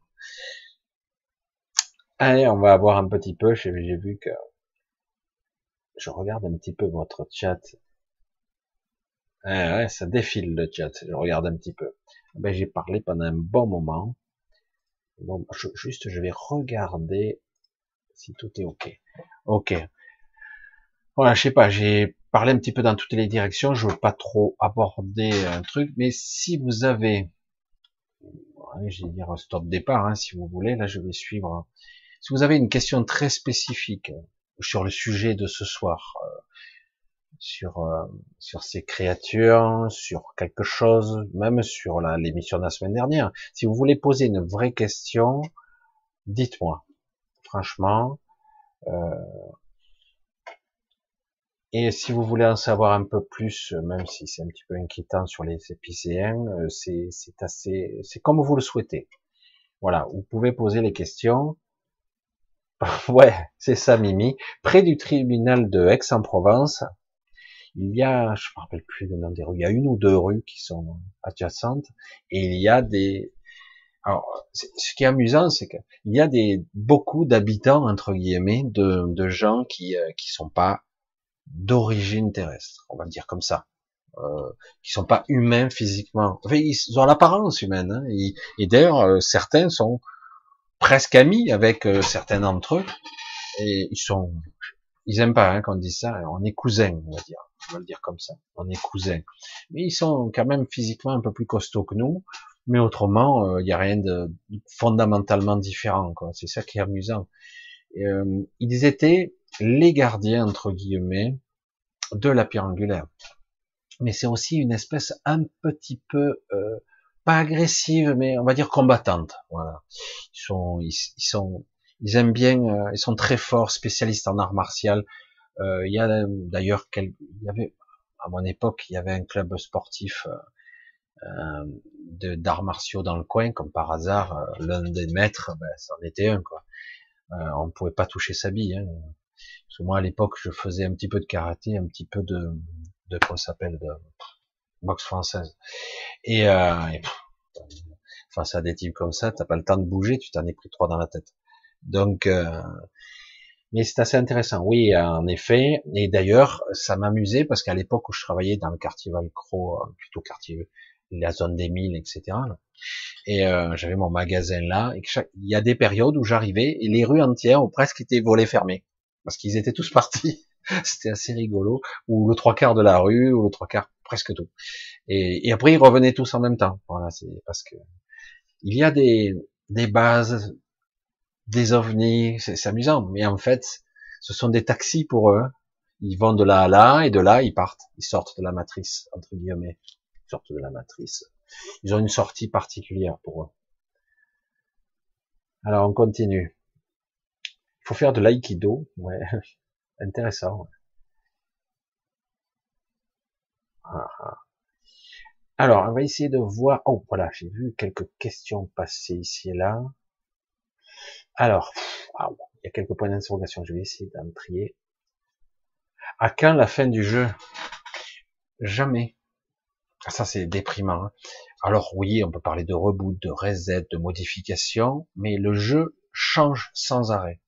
Speaker 1: Allez, on va voir un petit peu. J'ai vu que je regarde un petit peu votre chat. ouais, ça défile le chat. Je regarde un petit peu. Ben, j'ai parlé pendant un bon moment. Bon, juste, je vais regarder si tout est ok. Ok. Voilà, je sais pas, j'ai parlé un petit peu dans toutes les directions. Je veux pas trop aborder un truc, mais si vous avez, je vais dire stop départ, hein, si vous voulez. Là, je vais suivre. Si vous avez une question très spécifique sur le sujet de ce soir, euh, sur euh, sur ces créatures, sur quelque chose, même sur l'émission de la semaine dernière. Si vous voulez poser une vraie question, dites-moi. Franchement. Euh, et si vous voulez en savoir un peu plus, même si c'est un petit peu inquiétant sur les épicéens, c'est assez, c'est comme vous le souhaitez. Voilà, vous pouvez poser les questions. ouais, c'est ça, Mimi. Près du tribunal de Aix-en-Provence, il y a, je me rappelle plus le nom des rues, il y a une ou deux rues qui sont adjacentes, et il y a des, alors, ce qui est amusant, c'est qu'il y a des, beaucoup d'habitants, entre guillemets, de, de gens qui, euh, qui sont pas d'origine terrestre, on va dire comme ça, euh, qui sont pas humains physiquement. Enfin, ils ont l'apparence humaine, hein, et, d'ailleurs, euh, certains sont presque amis avec euh, certains d'entre eux, et ils sont, ils aiment pas hein, quand on dit ça, on est cousins, on va dire, on va le dire comme ça, on est cousins. Mais ils sont quand même physiquement un peu plus costauds que nous, mais autrement, euh, il n'y a rien de fondamentalement différent. C'est ça qui est amusant. Euh, ils étaient les gardiens entre guillemets de la pierre angulaire, mais c'est aussi une espèce un petit peu euh, pas agressive, mais on va dire combattante. Voilà. Ils sont, ils, sont, ils aiment bien, euh, ils sont très forts, spécialistes en art martial. Euh, il y a d'ailleurs, il y avait à mon époque, il y avait un club sportif euh, de d'arts martiaux dans le coin, comme par hasard, l'un des maîtres, ben, c'en était un quoi. on ne pouvait pas toucher sa bille. Hein. Parce que moi à l'époque, je faisais un petit peu de karaté, un petit peu de, de quoi s'appelle de boxe française. Et, euh, et face à des types comme ça, t'as pas le temps de bouger, tu t'en es pris trois dans la tête. Donc, euh, mais c'est assez intéressant. Oui, en effet. Et d'ailleurs, ça m'amusait parce qu'à l'époque où je travaillais dans le quartier Valcro, euh, plutôt quartier, la zone des mines, etc. Et euh, j'avais mon magasin là. Il y a des périodes où j'arrivais et les rues entières ont presque été volées fermées parce qu'ils étaient tous partis. C'était assez rigolo. Ou le trois quarts de la rue, ou le trois quarts presque tout. Et, après, ils revenaient tous en même temps. Voilà, c'est parce que il y a des, des bases, des ovnis, c'est amusant, mais en fait, ce sont des taxis pour eux. Ils vont de là à là, et de là, ils partent. Ils sortent de la matrice, entre guillemets. Ils sortent de la matrice. Ils ont une sortie particulière pour eux. Alors, on continue. Faut faire de l'aïkido. Ouais. Intéressant. Ah, ah. Alors, on va essayer de voir. Oh, voilà, j'ai vu quelques questions passer ici et là. Alors, il y a quelques points d'interrogation. Je vais essayer d'en trier. À quand la fin du jeu? Jamais. Ah, ça, c'est déprimant. Hein. Alors oui, on peut parler de reboot, de reset, de modification, mais le jeu change sans arrêt.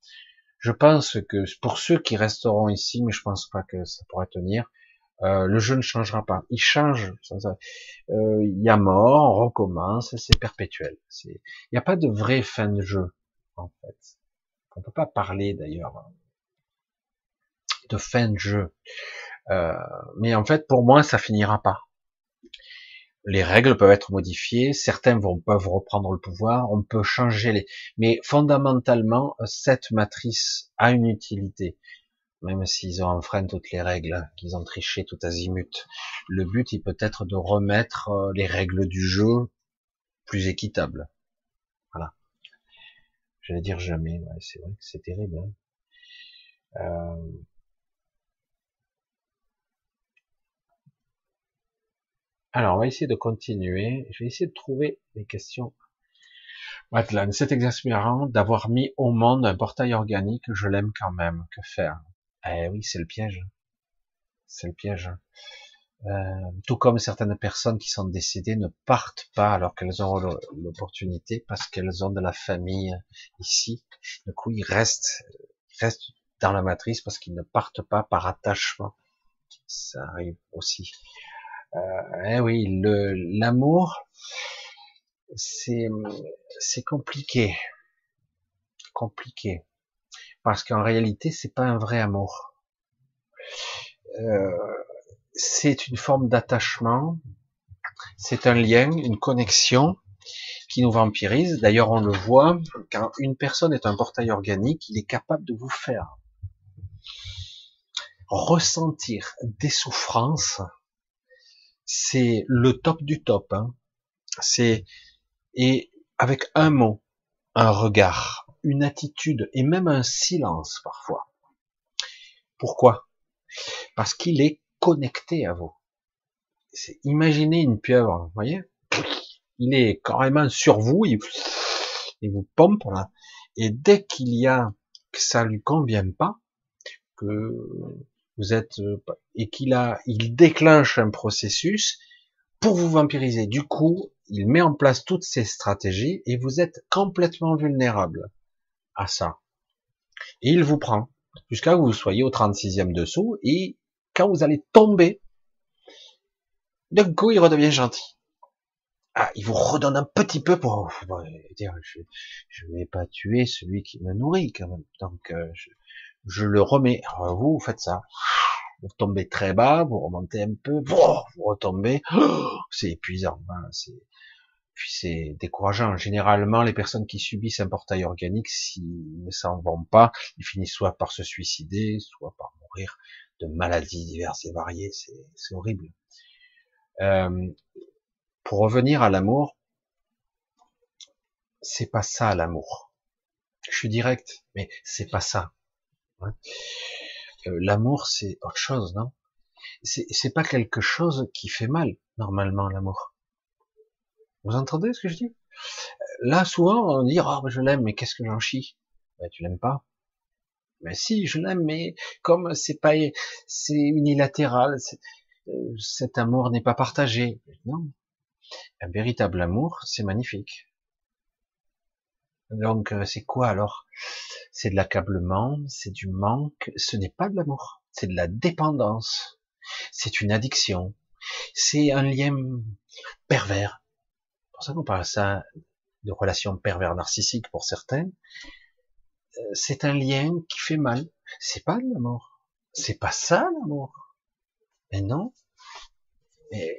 Speaker 1: Je pense que pour ceux qui resteront ici, mais je pense pas que ça pourrait tenir, euh, le jeu ne changera pas. Il change. Euh, il y a mort, on recommence, c'est perpétuel. Il n'y a pas de vraie fin de jeu, en fait. On peut pas parler d'ailleurs de fin de jeu. Euh, mais en fait, pour moi, ça finira pas. Les règles peuvent être modifiées, certains peuvent reprendre le pouvoir, on peut changer les. Mais fondamentalement, cette matrice a une utilité même s'ils ont enfreint toutes les règles, qu'ils ont triché tout azimut. Le but, il peut être de remettre euh, les règles du jeu plus équitables. Voilà. J'allais dire jamais, ouais, c'est vrai que c'est terrible. Hein. Euh... Alors, on va essayer de continuer. Je vais essayer de trouver des questions. Matlan, c'est exaspérant d'avoir mis au monde un portail organique, je l'aime quand même. Que faire? Eh oui, c'est le piège. C'est le piège. Euh, tout comme certaines personnes qui sont décédées ne partent pas alors qu'elles ont l'opportunité parce qu'elles ont de la famille ici. Du coup, ils restent, restent dans la matrice parce qu'ils ne partent pas par attachement. Ça arrive aussi. Euh, eh oui, l'amour, c'est c'est compliqué, compliqué parce qu'en réalité, c'est pas un vrai amour. Euh, c'est une forme d'attachement, c'est un lien, une connexion qui nous vampirise. D'ailleurs, on le voit, quand une personne est un portail organique, il est capable de vous faire ressentir des souffrances. C'est le top du top. Hein. C'est et avec un mot, un regard, une attitude et même un silence parfois. Pourquoi? Parce qu'il est connecté à vous. Imaginez une pieuvre, vous voyez? Il est carrément sur vous, il, vous pompe là. Et dès qu'il y a que ça lui convient pas, que vous êtes et qu'il a, il déclenche un processus pour vous vampiriser. Du coup, il met en place toutes ces stratégies et vous êtes complètement vulnérable à ça. Et il vous prend jusqu'à que vous soyez au 36e dessous et quand vous allez tomber, d'un coup il redevient gentil. Ah, il vous redonne un petit peu pour dire je, je vais pas tuer celui qui me nourrit quand même. Donc euh, je, je, le remets. Alors vous, vous faites ça. Vous tombez très bas, vous remontez un peu, vous retombez. C'est épuisant. Hein, c'est puis c'est décourageant. Généralement, les personnes qui subissent un portail organique, s'ils ne s'en vont pas, ils finissent soit par se suicider, soit par mourir de maladies diverses et variées. C'est horrible. Euh, pour revenir à l'amour, c'est pas ça l'amour. Je suis direct, mais c'est pas ça. Euh, l'amour, c'est autre chose, non? C'est pas quelque chose qui fait mal normalement l'amour. Vous entendez ce que je dis? Là, souvent, on dit, oh, je l'aime, mais qu'est-ce que j'en chie? Ben, Tu l'aimes pas Mais si, je l'aime, mais comme c'est pas, c'est unilatéral, euh, cet amour n'est pas partagé. Non. Un véritable amour, c'est magnifique. Donc, euh, c'est quoi alors? C'est de l'accablement, c'est du manque, ce n'est pas de l'amour, c'est de la dépendance, c'est une addiction, c'est un lien pervers, pour ça qu'on parle ça de relation pervers narcissique pour certains. Euh, c'est un lien qui fait mal. C'est pas de l'amour. C'est pas ça l'amour. Mais non. Mais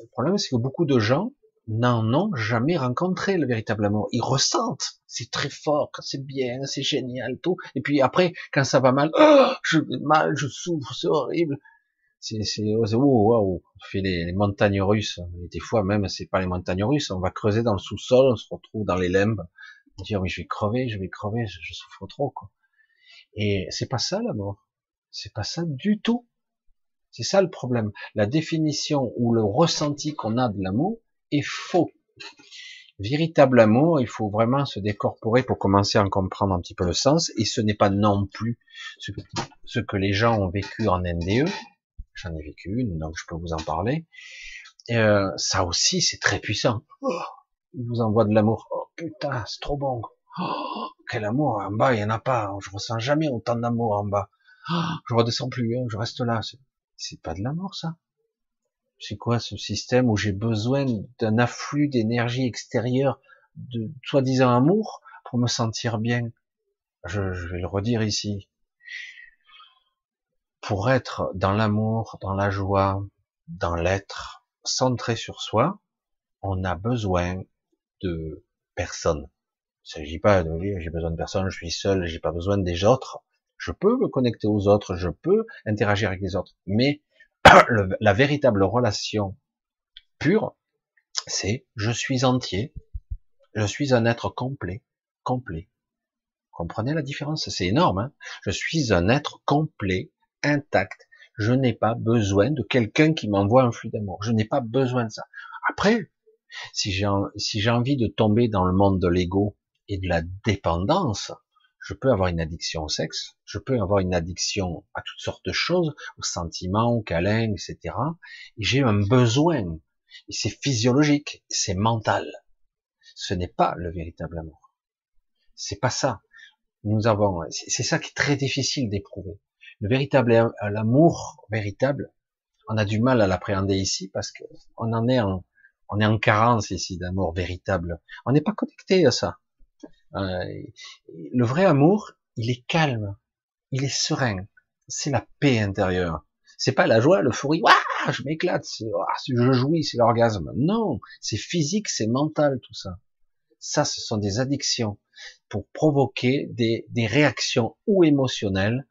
Speaker 1: le problème, c'est que beaucoup de gens n'en ont jamais rencontré le véritable amour. Ils ressentent, c'est très fort, c'est bien, c'est génial, tout. Et puis après, quand ça va mal, oh, je mal, je souffre, c'est horrible c'est c'est oh, wow, on fait les, montagnes russes. Et des fois même c'est pas les montagnes russes on va creuser dans le sous-sol on se retrouve dans les limbes. On oh, mais je vais crever je vais crever je, souffre trop quoi et c'est pas ça la mort. C'est pas ça du tout. C'est ça le problème. La définition ou le ressenti qu'on a de l'amour est faux. Véritable amour, il faut vraiment se décorporer pour commencer à en comprendre un petit peu le sens, et ce n'est pas non plus ce que, les gens ont vécu en NDE, j'en ai vécu une, donc je peux vous en parler, euh, ça aussi c'est très puissant. Oh, il vous envoie de l'amour, oh putain, c'est trop bon, oh, quel amour, en bas il y en a pas, je ressens jamais autant d'amour en bas, oh, je redescends plus, hein, je reste là, c'est pas de l'amour ça c'est quoi ce système où j'ai besoin d'un afflux d'énergie extérieure, de soi-disant amour, pour me sentir bien? Je, vais le redire ici. Pour être dans l'amour, dans la joie, dans l'être, centré sur soi, on a besoin de personne. Il s'agit pas de dire j'ai besoin de personne, je suis seul, j'ai pas besoin des autres. Je peux me connecter aux autres, je peux interagir avec les autres, mais la véritable relation pure, c'est je suis entier, je suis un être complet, complet. Comprenez la différence? C'est énorme. Hein? Je suis un être complet, intact. Je n'ai pas besoin de quelqu'un qui m'envoie un flux d'amour. Je n'ai pas besoin de ça. Après, si j'ai envie de tomber dans le monde de l'ego et de la dépendance, je peux avoir une addiction au sexe, je peux avoir une addiction à toutes sortes de choses, aux sentiments, aux câlins, etc. Et j'ai un besoin. Et c'est physiologique, c'est mental. Ce n'est pas le véritable amour. C'est pas ça. Nous avons, c'est ça qui est très difficile d'éprouver. Le véritable l'amour véritable, on a du mal à l'appréhender ici parce que on en est en, on est en carence ici d'amour véritable. On n'est pas connecté à ça. Euh, le vrai amour, il est calme, il est serein. C'est la paix intérieure. C'est pas la joie, le fou Waouh, je m'éclate, je jouis, c'est l'orgasme. Non, c'est physique, c'est mental tout ça. Ça, ce sont des addictions pour provoquer des, des réactions ou émotionnelles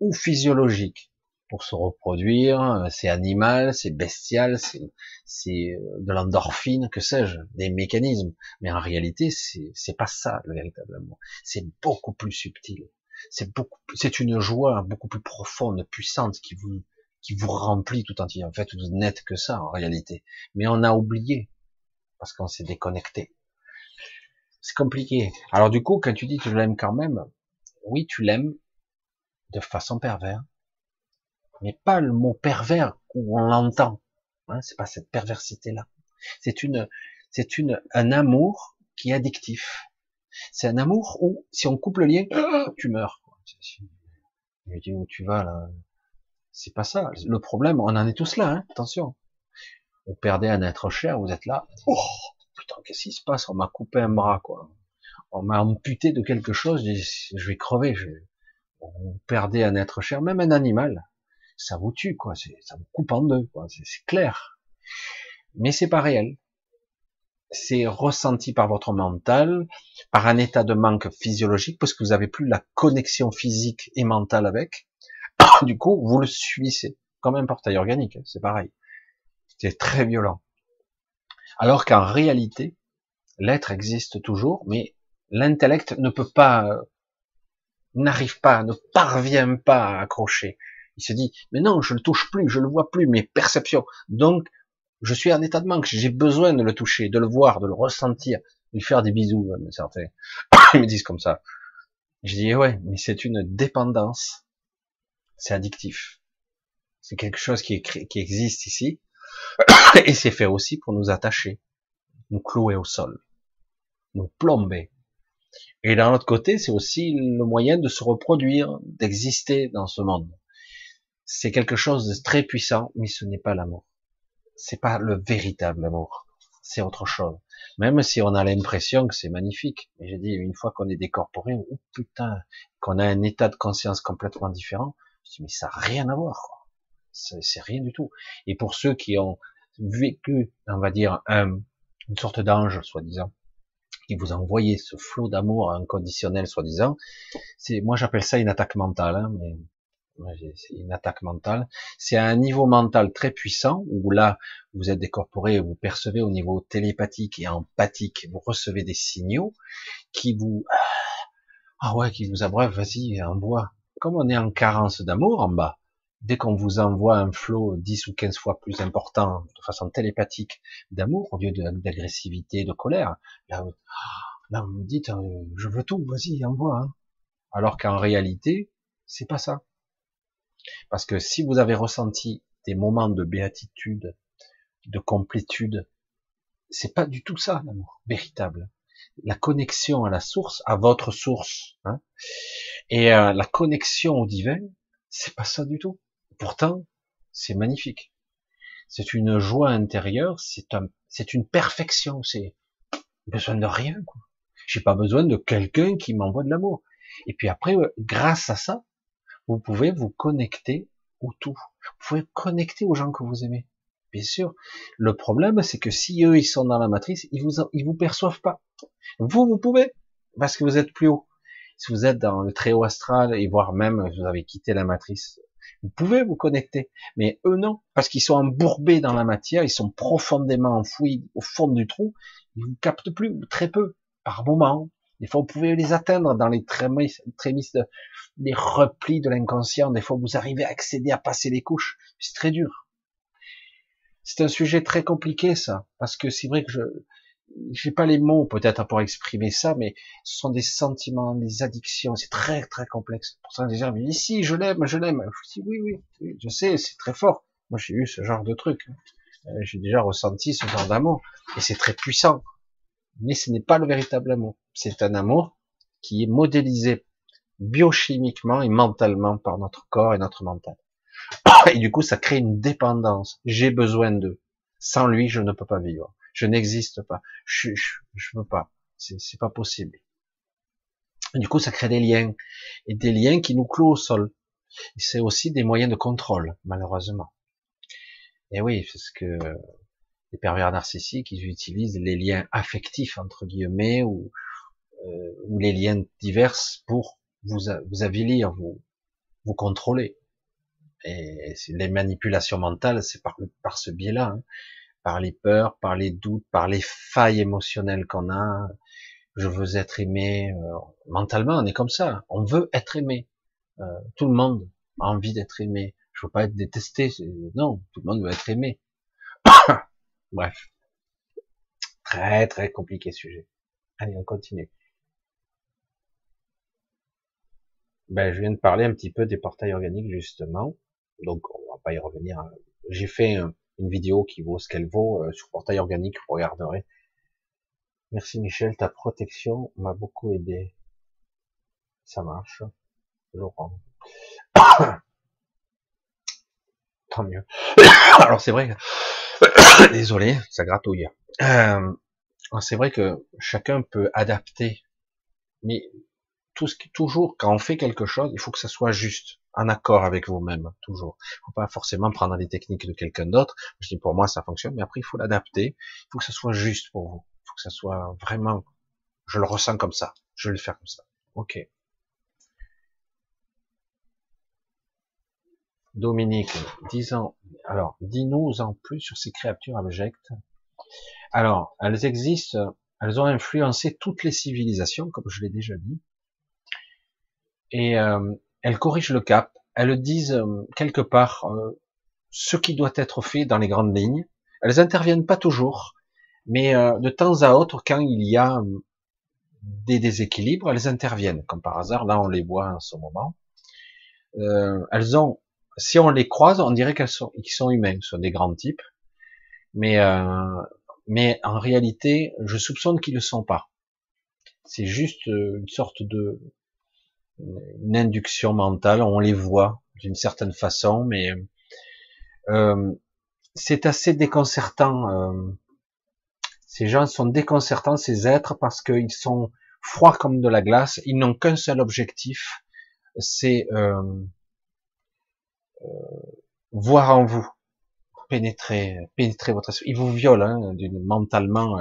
Speaker 1: ou physiologiques pour se reproduire, euh, c'est animal, c'est bestial, c'est euh, de l'endorphine, que sais-je, des mécanismes. Mais en réalité, c'est pas ça le véritable amour. C'est beaucoup plus subtil. C'est beaucoup, c'est une joie beaucoup plus profonde, puissante, qui vous qui vous remplit tout entier. En fait, vous n'êtes que ça en réalité. Mais on a oublié parce qu'on s'est déconnecté. C'est compliqué. Alors du coup, quand tu dis tu l'aimes quand même, oui, tu l'aimes de façon perverse mais pas le mot pervers où on l'entend. Hein, c'est pas cette perversité-là. C'est une, c'est une, un amour qui est addictif. C'est un amour où, si on coupe le lien, tu meurs. Je dis où tu vas là. C'est pas ça. Le problème, on en est tous là. Hein, attention. Vous perdez un être cher, vous êtes là. Oh, putain, qu'est-ce qui se passe? On m'a coupé un bras, quoi. On m'a amputé de quelque chose. Je vais crever. Je... Vous perdez un être cher, même un animal ça vous tue, quoi. Ça vous coupe en deux, quoi. C'est clair. Mais c'est pas réel. C'est ressenti par votre mental, par un état de manque physiologique, parce que vous avez plus la connexion physique et mentale avec. Du coup, vous le suissez, comme un portail organique. Hein, c'est pareil. C'est très violent. Alors qu'en réalité, l'être existe toujours, mais l'intellect ne peut pas, n'arrive pas, ne parvient pas à accrocher. Il se dit, mais non, je le touche plus, je le vois plus, mes perceptions. Donc, je suis en état de manque, j'ai besoin de le toucher, de le voir, de le ressentir, de lui faire des bisous, mais certains. Ils me disent comme ça. Je dis, ouais, mais c'est une dépendance. C'est addictif. C'est quelque chose qui, qui existe ici. Et c'est fait aussi pour nous attacher, nous clouer au sol, nous plomber. Et d'un autre côté, c'est aussi le moyen de se reproduire, d'exister dans ce monde c'est quelque chose de très puissant, mais ce n'est pas l'amour. C'est pas le véritable amour. C'est autre chose. Même si on a l'impression que c'est magnifique. Mais j'ai dit, une fois qu'on est décorporé, oh putain, qu'on a un état de conscience complètement différent, je dis, mais ça n'a rien à voir, C'est rien du tout. Et pour ceux qui ont vécu, on va dire, un, une sorte d'ange, soi-disant, qui vous a envoyé ce flot d'amour inconditionnel, soi-disant, c'est, moi j'appelle ça une attaque mentale, hein, c'est une attaque mentale. C'est à un niveau mental très puissant où là, vous êtes décorporé, vous percevez au niveau télépathique et empathique, vous recevez des signaux qui vous, ah ouais, qui vous abreuvent, vas-y, envoie. Comme on est en carence d'amour en bas, dès qu'on vous envoie un flot 10 ou 15 fois plus important, de façon télépathique, d'amour, au lieu d'agressivité, de, colère, là, là, vous vous dites, euh, je veux tout, vas-y, envoie. Hein. Alors qu'en réalité, c'est pas ça. Parce que si vous avez ressenti des moments de béatitude, de complétude, c'est pas du tout ça, l'amour véritable. La connexion à la source, à votre source, hein, et euh, la connexion au divin, c'est pas ça du tout. Pourtant, c'est magnifique. C'est une joie intérieure, c'est un, c'est une perfection, c'est besoin de rien, quoi. J'ai pas besoin de quelqu'un qui m'envoie de l'amour. Et puis après, grâce à ça, vous pouvez vous connecter au tout. Vous pouvez connecter aux gens que vous aimez. Bien sûr. Le problème, c'est que si eux, ils sont dans la matrice, ils vous, ils vous perçoivent pas. Vous, vous pouvez, parce que vous êtes plus haut. Si vous êtes dans le très haut astral, et voire même, vous avez quitté la matrice, vous pouvez vous connecter. Mais eux, non. Parce qu'ils sont embourbés dans la matière, ils sont profondément enfouis au fond du trou. Ils vous captent plus, très peu, par moment. Des fois, vous pouvez les atteindre dans les trémisses, les replis de l'inconscient. Des fois, vous arrivez à accéder à passer les couches. C'est très dur. C'est un sujet très compliqué, ça. Parce que c'est vrai que je, j'ai pas les mots peut-être pour exprimer ça, mais ce sont des sentiments, des addictions, c'est très très complexe. Pour ça, les gens me disent, si, je l'aime, je l'aime. Je dis, oui, oui, je sais, c'est très fort. Moi, j'ai eu ce genre de truc. Euh, j'ai déjà ressenti ce genre d'amour, et c'est très puissant. Mais ce n'est pas le véritable amour. C'est un amour qui est modélisé biochimiquement et mentalement par notre corps et notre mental. Et du coup, ça crée une dépendance. J'ai besoin d'eux. Sans lui, je ne peux pas vivre. Je n'existe pas. Je, je, je peux pas. C'est pas possible. du coup, ça crée des liens. Et des liens qui nous clouent au sol. C'est aussi des moyens de contrôle, malheureusement. Et oui, parce que les pervers narcissiques, ils utilisent les liens affectifs, entre guillemets, ou, euh, ou les liens divers pour vous, vous avilir, vous, vous contrôler. Et les manipulations mentales, c'est par, par ce biais-là. Hein par les peurs, par les doutes, par les failles émotionnelles qu'on a. Je veux être aimé. Euh, mentalement, on est comme ça. On veut être aimé. Euh, tout le monde a envie d'être aimé. Je veux pas être détesté. Non, tout le monde veut être aimé. Bref. Très très compliqué sujet. Allez, on continue. Ben, je viens de parler un petit peu des portails organiques justement, donc on va pas y revenir. J'ai fait un, une vidéo qui vaut ce qu'elle vaut euh, sur portail organique, vous regarderez. Merci Michel, ta protection m'a beaucoup aidé. Ça marche. Laurent. Tant mieux. Alors c'est vrai. Désolé, ça gratouille. Euh, c'est vrai que chacun peut adapter, mais tout ce qui, toujours quand on fait quelque chose, il faut que ça soit juste en accord avec vous-même, toujours. Il faut pas forcément prendre les techniques de quelqu'un d'autre. Je dis pour moi ça fonctionne, mais après il faut l'adapter. Il faut que ça soit juste pour vous. Il faut que ça soit vraiment, je le ressens comme ça. Je vais le faire comme ça. Ok. Dominique, disons, alors, dis-nous en plus sur ces créatures abjectes. Alors, elles existent, elles ont influencé toutes les civilisations, comme je l'ai déjà dit. Et euh, elles corrigent le cap, elles disent euh, quelque part euh, ce qui doit être fait dans les grandes lignes. Elles interviennent pas toujours, mais de temps à autre, quand il y a des déséquilibres, elles interviennent. Comme par hasard, là, on les voit en ce moment. elles ont, si on les croise, on dirait qu'ils sont humains, ce sont des grands types, mais mais en réalité, je soupçonne qu'ils ne le sont pas. C'est juste une sorte de une induction mentale, on les voit d'une certaine façon, mais euh, c'est assez déconcertant. Euh, ces gens sont déconcertants, ces êtres, parce qu'ils sont froids comme de la glace, ils n'ont qu'un seul objectif, c'est euh, euh voir en vous, pénétrer, pénétrer votre esprit. Ils vous violent hein, mentalement,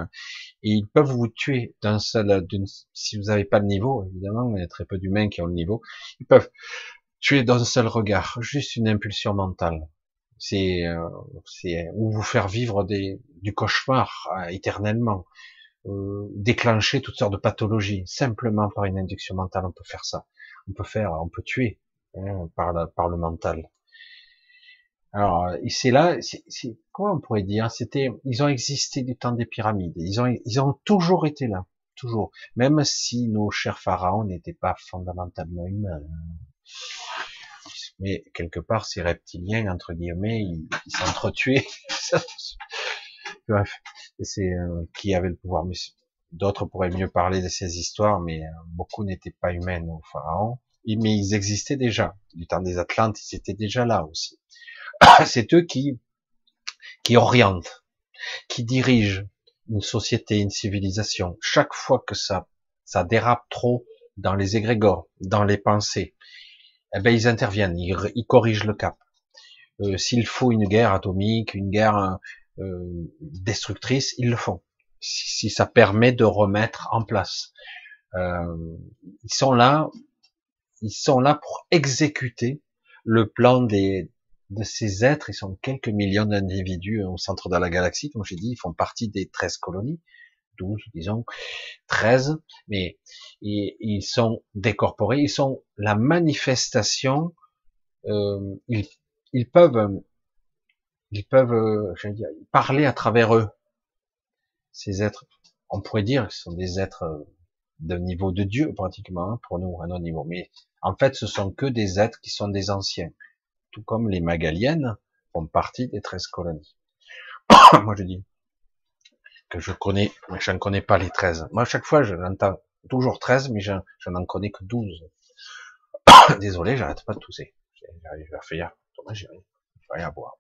Speaker 1: et ils peuvent vous tuer d'un seul, si vous n'avez pas le niveau, évidemment, il y a très peu d'humains qui ont le niveau, ils peuvent tuer d'un seul regard, juste une impulsion mentale. C'est, euh, c'est ou vous faire vivre des, du cauchemar euh, éternellement, euh, déclencher toutes sortes de pathologies simplement par une induction mentale. On peut faire ça. On peut faire, on peut tuer hein, par, par le mental. Alors, c'est là, c'est, comment on pourrait dire C'était, ils ont existé du temps des pyramides. Ils ont, ils ont toujours été là, toujours. Même si nos chers pharaons n'étaient pas fondamentalement humains. Mais quelque part, ces reptiliens entre guillemets, ils s'entretuaient. Bref, c'est euh, qui avait le pouvoir. Mais d'autres pourraient mieux parler de ces histoires, mais euh, beaucoup n'étaient pas humains aux pharaons. Mais ils existaient déjà. Du temps des Atlantes, ils étaient déjà là aussi. C'est eux qui qui orientent, qui dirigent une société, une civilisation. Chaque fois que ça ça dérape trop dans les égrégores, dans les pensées, eh ben ils interviennent, ils, ils corrigent le cap. Euh, S'il faut une guerre atomique, une guerre euh, destructrices, ils le font. Si, ça permet de remettre en place. Euh, ils sont là, ils sont là pour exécuter le plan des, de ces êtres. Ils sont quelques millions d'individus au centre de la galaxie, comme j'ai dit, ils font partie des 13 colonies. 12, disons, 13, mais ils, sont décorporés, ils sont la manifestation, euh, ils, ils, peuvent ils peuvent, euh, je dire, parler à travers eux. Ces êtres, on pourrait dire que ce sont des êtres euh, de niveau de Dieu pratiquement hein, pour nous à nos niveaux. Mais en fait, ce sont que des êtres qui sont des anciens, tout comme les Magaliennes font partie des 13 colonies. Moi, je dis que je connais, mais je ne connais pas les 13. Moi, à chaque fois, je toujours 13, mais je, n'en connais que 12. Désolé, j'arrête pas de tousser. J'arrive à faire, dommage, j'ai rien à boire.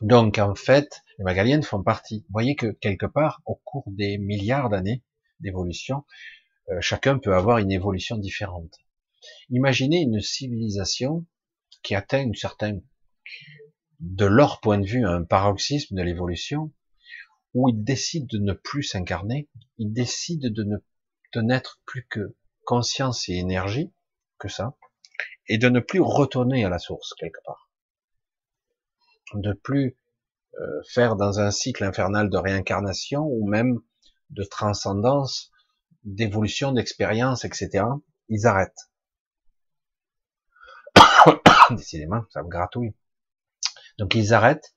Speaker 1: Donc en fait, les Magaliennes font partie. Vous voyez que quelque part, au cours des milliards d'années d'évolution, euh, chacun peut avoir une évolution différente. Imaginez une civilisation qui atteint une certaine, de leur point de vue, un paroxysme de l'évolution, où ils décident de ne plus s'incarner, ils décident de ne de n'être plus que conscience et énergie, que ça, et de ne plus retourner à la source quelque part de plus euh, faire dans un cycle infernal de réincarnation ou même de transcendance, d'évolution, d'expérience, etc. Ils arrêtent. Décidément, ça me gratouille. Donc ils arrêtent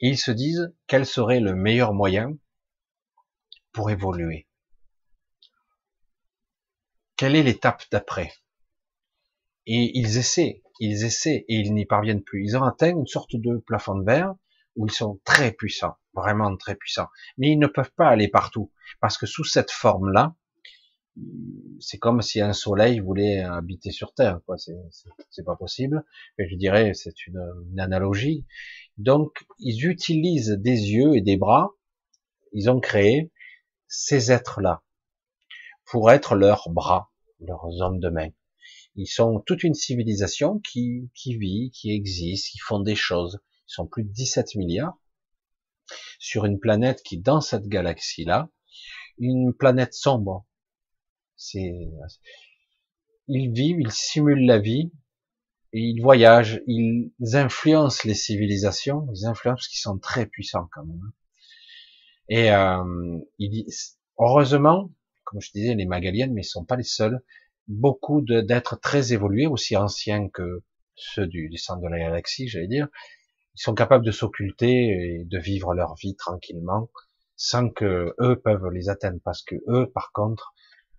Speaker 1: et ils se disent quel serait le meilleur moyen pour évoluer. Quelle est l'étape d'après? Et ils essaient ils essaient et ils n'y parviennent plus. Ils ont atteint une sorte de plafond de verre où ils sont très puissants, vraiment très puissants. Mais ils ne peuvent pas aller partout parce que sous cette forme-là, c'est comme si un soleil voulait habiter sur Terre. Quoi. C'est, pas possible. Et je dirais, c'est une, analogie. Donc, ils utilisent des yeux et des bras. Ils ont créé ces êtres-là pour être leurs bras, leurs hommes de main. Ils sont toute une civilisation qui, qui vit, qui existe, qui font des choses. Ils sont plus de 17 milliards sur une planète qui, dans cette galaxie-là, une planète sombre. C'est, ils vivent, ils simulent la vie, ils voyagent, ils influencent les civilisations, ils influencent parce qu'ils sont très puissants quand même. Et euh, heureusement, comme je disais, les Magaliennes, mais ils sont pas les seuls beaucoup d'êtres très évolués, aussi anciens que ceux du, du centre de la galaxie, j'allais dire, ils sont capables de s'occulter et de vivre leur vie tranquillement, sans que eux peuvent les atteindre, parce que eux, par contre,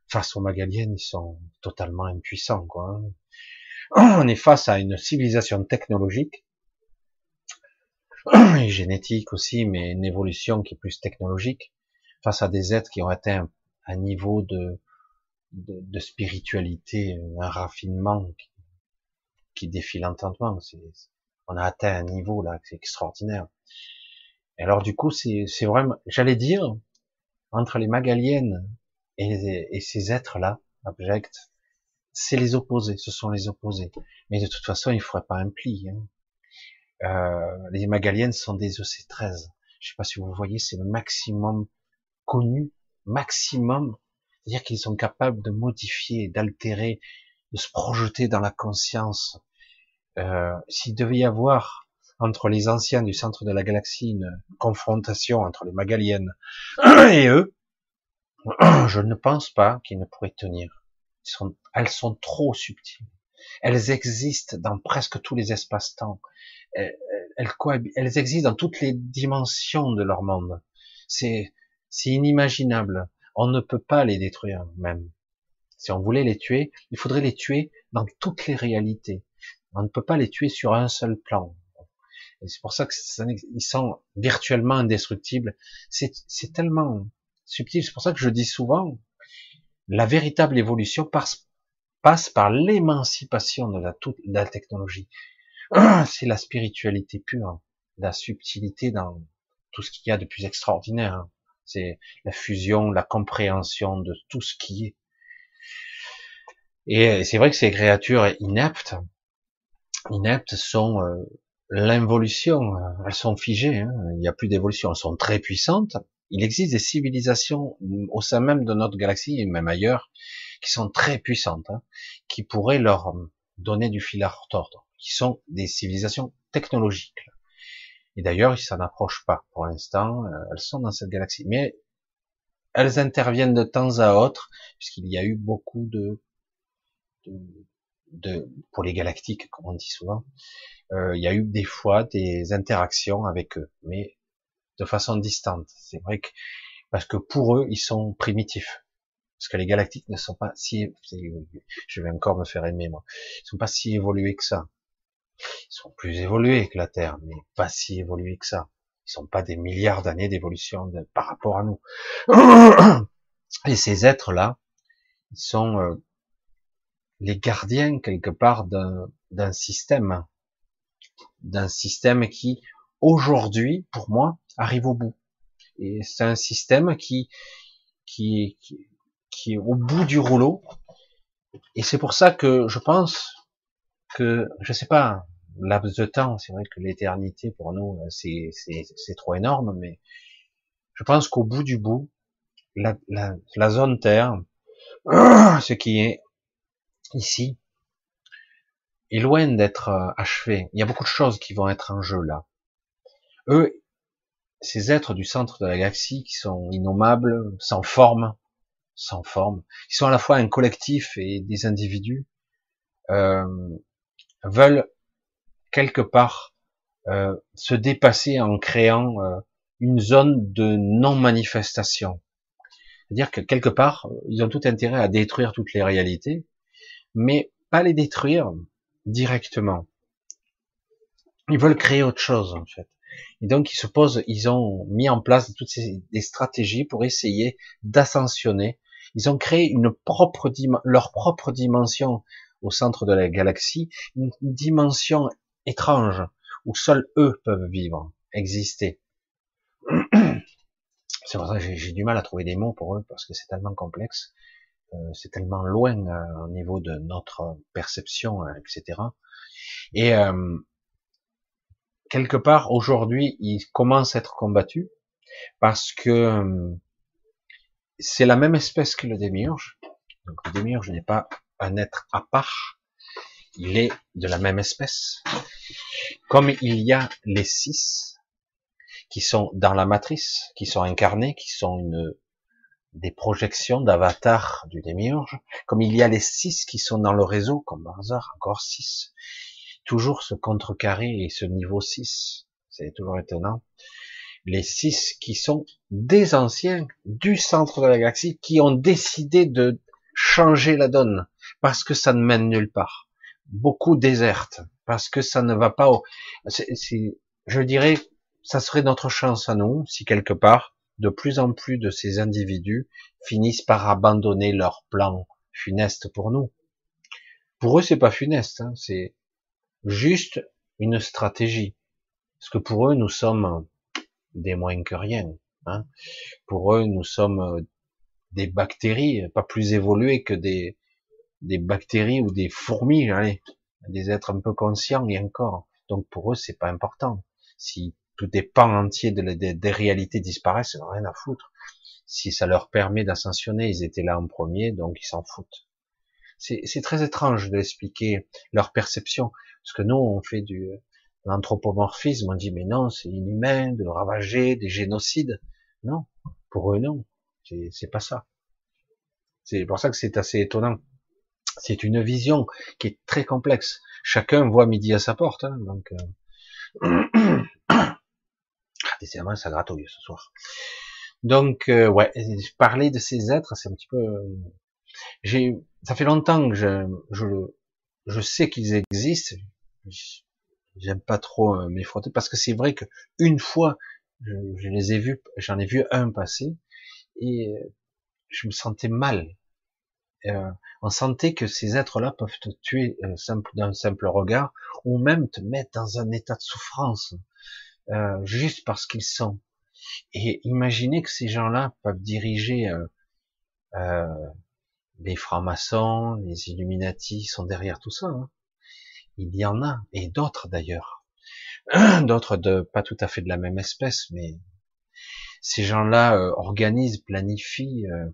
Speaker 1: face aux Magaliennes, ils sont totalement impuissants, quoi. On est face à une civilisation technologique, et génétique aussi, mais une évolution qui est plus technologique, face à des êtres qui ont atteint un niveau de, spiritualité, un raffinement qui, qui défie l'entendement. On a atteint un niveau là, c'est extraordinaire. Et alors du coup, c'est vraiment, j'allais dire, entre les Magaliennes et, et ces êtres-là, abjects, c'est les opposés, ce sont les opposés. Mais de toute façon, il ne ferait pas un pli. Hein. Euh, les Magaliennes sont des EC13. Je sais pas si vous voyez, c'est le maximum connu, maximum c'est-à-dire qu'ils sont capables de modifier, d'altérer, de se projeter dans la conscience. Euh, S'il devait y avoir entre les anciens du centre de la galaxie une confrontation entre les Magaliennes et eux, je ne pense pas qu'ils ne pourraient tenir. elles sont trop subtiles. Elles existent dans presque tous les espaces-temps. Elles, elles, existent dans toutes les dimensions de leur monde. C'est inimaginable. On ne peut pas les détruire, même. Si on voulait les tuer, il faudrait les tuer dans toutes les réalités. On ne peut pas les tuer sur un seul plan. C'est pour ça qu'ils sont virtuellement indestructibles. C'est tellement subtil. C'est pour ça que je dis souvent, la véritable évolution passe, passe par l'émancipation de la, toute, la technologie. C'est la spiritualité pure, la subtilité dans tout ce qu'il y a de plus extraordinaire. C'est la fusion, la compréhension de tout ce qui est. Et c'est vrai que ces créatures ineptes, ineptes sont euh, l'involution. Elles sont figées. Hein. Il n'y a plus d'évolution. Elles sont très puissantes. Il existe des civilisations au sein même de notre galaxie et même ailleurs qui sont très puissantes, hein, qui pourraient leur donner du fil à retordre, qui sont des civilisations technologiques. Et d'ailleurs, ils s'en approchent pas pour l'instant. Euh, elles sont dans cette galaxie, mais elles interviennent de temps à autre, puisqu'il y a eu beaucoup de, de, de, pour les galactiques, comme on dit souvent, euh, il y a eu des fois des interactions avec eux, mais de façon distante. C'est vrai que parce que pour eux, ils sont primitifs. Parce que les galactiques ne sont pas si, je vais encore me faire aimer moi, ils sont pas si évolués que ça. Ils sont plus évolués que la Terre, mais pas si évolués que ça. Ils sont pas des milliards d'années d'évolution par rapport à nous. Et ces êtres-là, ils sont euh, les gardiens quelque part d'un système, d'un système qui aujourd'hui, pour moi, arrive au bout. Et c'est un système qui, qui, qui, est au bout du rouleau. Et c'est pour ça que je pense que, je sais pas, laps de temps, c'est vrai que l'éternité pour nous, c'est, c'est, c'est trop énorme, mais je pense qu'au bout du bout, la, la, la zone Terre, ce qui est ici, est loin d'être euh, achevé. Il y a beaucoup de choses qui vont être en jeu là. Eux, ces êtres du centre de la galaxie qui sont innommables, sans forme, sans forme, qui sont à la fois un collectif et des individus, euh, veulent quelque part euh, se dépasser en créant euh, une zone de non-manifestation. C'est-à-dire que quelque part, ils ont tout intérêt à détruire toutes les réalités, mais pas les détruire directement. Ils veulent créer autre chose, en fait. Et donc, ils se posent, ils ont mis en place toutes ces, des stratégies pour essayer d'ascensionner. Ils ont créé une propre, leur propre dimension au centre de la galaxie, une dimension étrange où seuls eux peuvent vivre, exister. C'est pour ça que j'ai du mal à trouver des mots pour eux parce que c'est tellement complexe, euh, c'est tellement loin euh, au niveau de notre perception, euh, etc. Et quelque part aujourd'hui, ils commencent à être combattus parce que c'est la même espèce que le démiurge. Donc le démiurge n'est pas un être à part, il est de la même espèce. Comme il y a les six qui sont dans la matrice, qui sont incarnés, qui sont une, des projections d'avatars du démiurge, comme il y a les six qui sont dans le réseau, comme par hasard, encore six, toujours ce contrecarré et ce niveau 6, c'est toujours étonnant, les six qui sont des anciens du centre de la galaxie qui ont décidé de changer la donne parce que ça ne mène nulle part. Beaucoup désertes, parce que ça ne va pas au... je dirais, ça serait notre chance à nous, si quelque part, de plus en plus de ces individus finissent par abandonner leur plan funeste pour nous. Pour eux, c'est pas funeste, hein, c'est juste une stratégie. Parce que pour eux, nous sommes des moins que rien. Hein. Pour eux, nous sommes des bactéries, pas plus évoluées que des, des bactéries ou des fourmis, allez, des êtres un peu conscients et encore. Donc pour eux, c'est pas important. Si tout des pans entiers de, des réalités disparaissent, rien à foutre. Si ça leur permet d'ascensionner, ils étaient là en premier, donc ils s'en foutent. C'est très étrange d'expliquer leur perception, parce que nous, on fait du l'anthropomorphisme, on dit mais non, c'est inhumain de ravager, des génocides. Non, pour eux non, c'est pas ça. C'est pour ça que c'est assez étonnant. C'est une vision qui est très complexe. Chacun voit midi à sa porte, hein, donc. Euh... Décidément, ça gratouille ce soir. Donc, euh, ouais, parler de ces êtres, c'est un petit peu. J'ai, ça fait longtemps que je, je, je sais qu'ils existent. J'aime pas trop euh, m'effroter parce que c'est vrai que une fois, je, les ai vus, j'en ai vu un passer et euh, je me sentais mal. Euh, on sentait que ces êtres-là peuvent te tuer euh, simple, d'un simple regard, ou même te mettre dans un état de souffrance, euh, juste parce qu'ils sont. Et imaginez que ces gens-là peuvent diriger euh, les francs-maçons, les Illuminati sont derrière tout ça. Hein. Il y en a, et d'autres d'ailleurs. D'autres de pas tout à fait de la même espèce, mais ces gens-là euh, organisent, planifient, euh,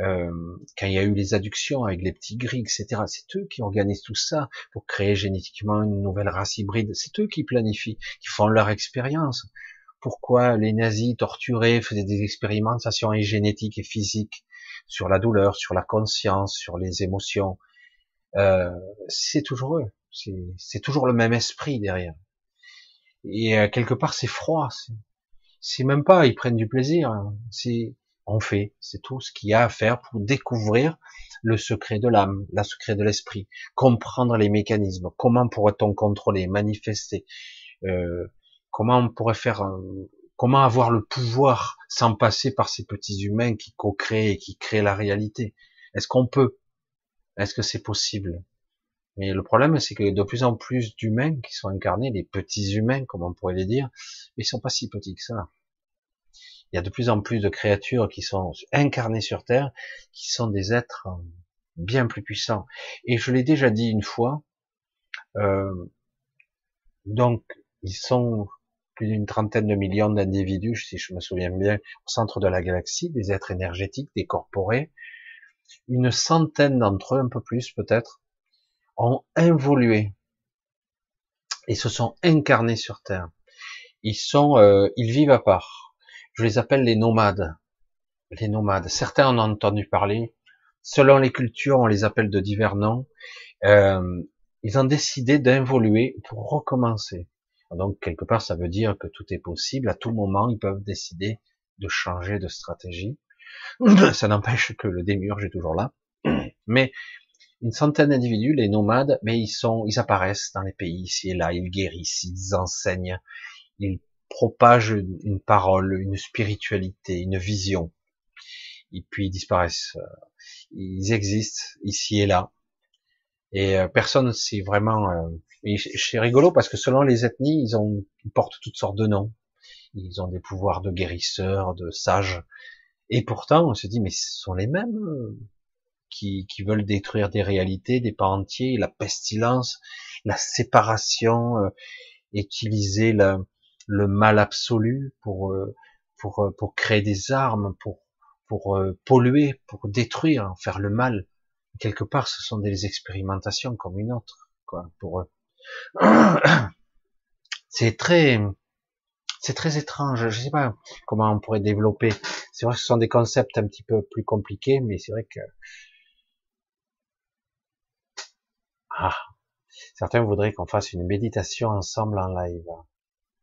Speaker 1: euh, quand il y a eu les adductions avec les petits gris, etc. C'est eux qui organisent tout ça pour créer génétiquement une nouvelle race hybride. C'est eux qui planifient, qui font leur expérience. Pourquoi les nazis torturés faisaient des expérimentations génétiques et physiques sur la douleur, sur la conscience, sur les émotions euh, C'est toujours eux. C'est toujours le même esprit derrière. Et euh, quelque part, c'est froid. C'est même pas, ils prennent du plaisir. Hein. C'est on fait, c'est tout ce qu'il y a à faire pour découvrir le secret de l'âme, le secret de l'esprit, comprendre les mécanismes, comment pourrait-on contrôler, manifester, euh, comment on pourrait faire, euh, comment avoir le pouvoir sans passer par ces petits humains qui co-créent et qui créent la réalité? Est-ce qu'on peut? Est-ce que c'est possible? Mais le problème, c'est que de plus en plus d'humains qui sont incarnés, les petits humains, comme on pourrait les dire, ils sont pas si petits que ça il y a de plus en plus de créatures qui sont incarnées sur Terre, qui sont des êtres euh, bien plus puissants. Et je l'ai déjà dit une fois, euh, donc ils sont plus d'une trentaine de millions d'individus, si je me souviens bien, au centre de la galaxie, des êtres énergétiques, des corporés. Une centaine d'entre eux, un peu plus peut-être, ont évolué et se sont incarnés sur Terre. Ils sont, euh, ils vivent à part je les appelle les nomades. Les nomades. Certains en ont entendu parler. Selon les cultures, on les appelle de divers noms. Euh, ils ont décidé d'involuer pour recommencer. Donc quelque part, ça veut dire que tout est possible. À tout moment, ils peuvent décider de changer de stratégie. Ça n'empêche que le démiurge est toujours là. Mais une centaine d'individus, les nomades, mais ils sont, ils apparaissent dans les pays ici et là, ils guérissent, ils enseignent, ils propagent une parole, une spiritualité, une vision. Et puis ils disparaissent. Ils existent ici et là. Et euh, personne sait vraiment. Euh, c'est rigolo parce que selon les ethnies, ils ont ils portent toutes sortes de noms. Ils ont des pouvoirs de guérisseurs, de sages. Et pourtant, on se dit, mais ce sont les mêmes euh, qui, qui veulent détruire des réalités, des pas entiers, la pestilence, la séparation, utiliser la, le mal absolu pour euh, pour euh, pour créer des armes, pour pour euh, polluer, pour détruire, faire le mal. Quelque part, ce sont des expérimentations comme une autre, quoi, pour eux. C'est très, c'est très étrange. Je sais pas comment on pourrait développer. C'est vrai que ce sont des concepts un petit peu plus compliqués, mais c'est vrai que ah, certains voudraient qu'on fasse une méditation ensemble en live.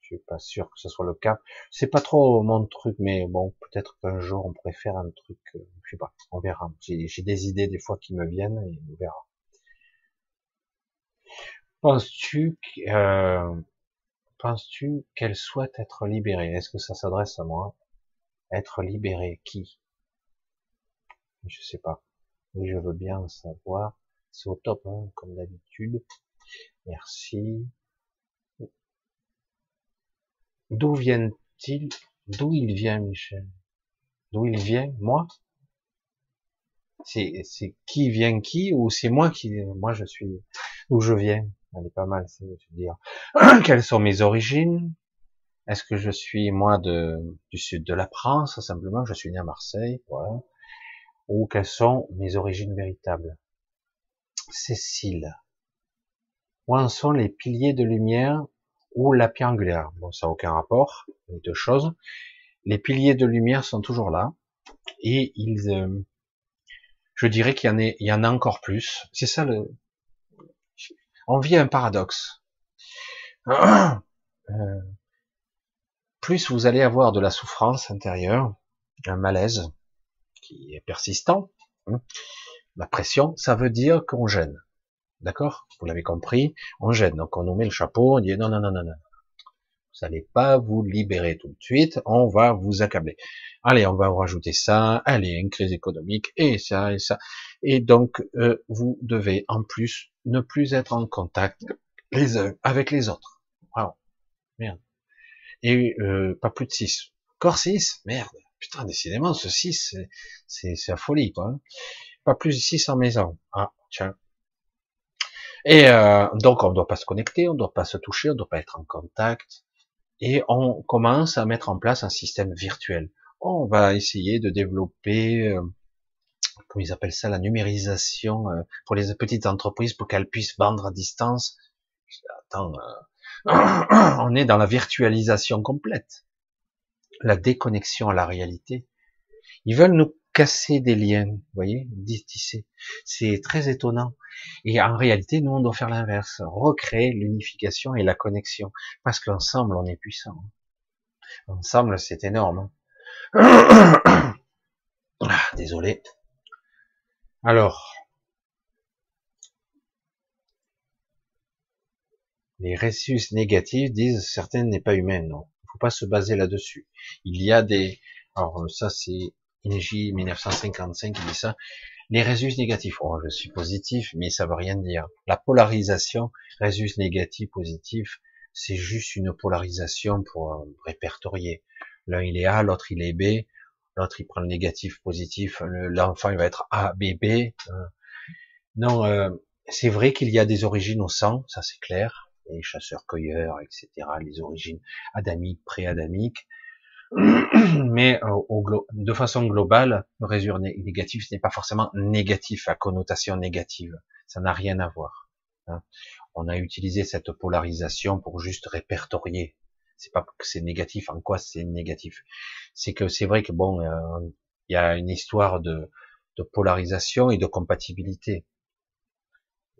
Speaker 1: Je suis pas sûr que ce soit le cas. C'est pas trop mon truc, mais bon, peut-être qu'un jour on pourrait faire un truc, euh, je sais pas, on verra. J'ai des idées des fois qui me viennent et on verra. Penses-tu euh, penses-tu qu'elle souhaite être libérée? Est-ce que ça s'adresse à moi? Être libérée, qui? Je sais pas. Mais je veux bien savoir. C'est au top, hein, comme d'habitude. Merci. D'où vient-il D'où il vient, Michel? D'où il vient Moi? C'est qui vient qui ou c'est moi qui Moi, je suis d'où je viens? Elle est pas mal, ça veut dire. Quelles sont mes origines? Est-ce que je suis moi de du sud de la France Simplement, je suis né à Marseille, voilà. Ou quelles sont mes origines véritables? Cécile. Où en sont les piliers de lumière ou la pierre angulaire? Bon, ça n'a aucun rapport, les deux choses. Les piliers de lumière sont toujours là et ils, euh, je dirais qu'il y en il y en a encore plus. C'est ça le, on vit un paradoxe. Euh, plus vous allez avoir de la souffrance intérieure, un malaise qui est persistant, hein, la pression, ça veut dire qu'on gêne. D'accord? Vous l'avez compris, on gêne. Donc on nous met le chapeau, on dit non, non, non, non, non. Vous n'allez pas vous libérer tout de suite, on va vous accabler. Allez, on va vous rajouter ça, allez, une crise économique, et ça, et ça. Et donc, euh, vous devez en plus ne plus être en contact les uns avec les autres. Wow. Merde. Et euh, pas plus de 6. Encore 6 Merde. Putain, décidément, ce 6, c'est la folie, quoi. Hein. Pas plus de 6 en maison. Ah, tiens. Et euh, donc, on ne doit pas se connecter, on ne doit pas se toucher, on ne doit pas être en contact. Et on commence à mettre en place un système virtuel. On va essayer de développer, euh, comment ils appellent ça, la numérisation euh, pour les petites entreprises pour qu'elles puissent vendre à distance. Attends, euh, on est dans la virtualisation complète, la déconnexion à la réalité. Ils veulent nous casser des liens, vous voyez, tisser. C'est très étonnant. Et en réalité, nous, on doit faire l'inverse, recréer l'unification et la connexion, parce qu'ensemble, on est puissant. Ensemble, c'est énorme. Ah, désolé. Alors, les récits négatifs disent certaines n'est pas humaine. Non, il faut pas se baser là-dessus. Il y a des, alors ça c'est Inji 1955 qui dit ça. Les résus négatifs. Oh, je suis positif, mais ça veut rien dire. La polarisation, résus négatif, positif, c'est juste une polarisation pour euh, répertorier. L'un il est A, l'autre il est B, l'autre il prend le négatif, positif, l'enfant il va être A, B, B. Euh. Non, euh, c'est vrai qu'il y a des origines au sang, ça c'est clair, les chasseurs-cueilleurs, etc., les origines adamiques, pré-adamiques, mais euh, de façon globale, le résultat négatif ce n'est pas forcément négatif à connotation négative. Ça n'a rien à voir. Hein. On a utilisé cette polarisation pour juste répertorier. C'est pas que c'est négatif. En quoi c'est négatif C'est que c'est vrai que bon, euh, il y a une histoire de, polarisation et de compatibilité.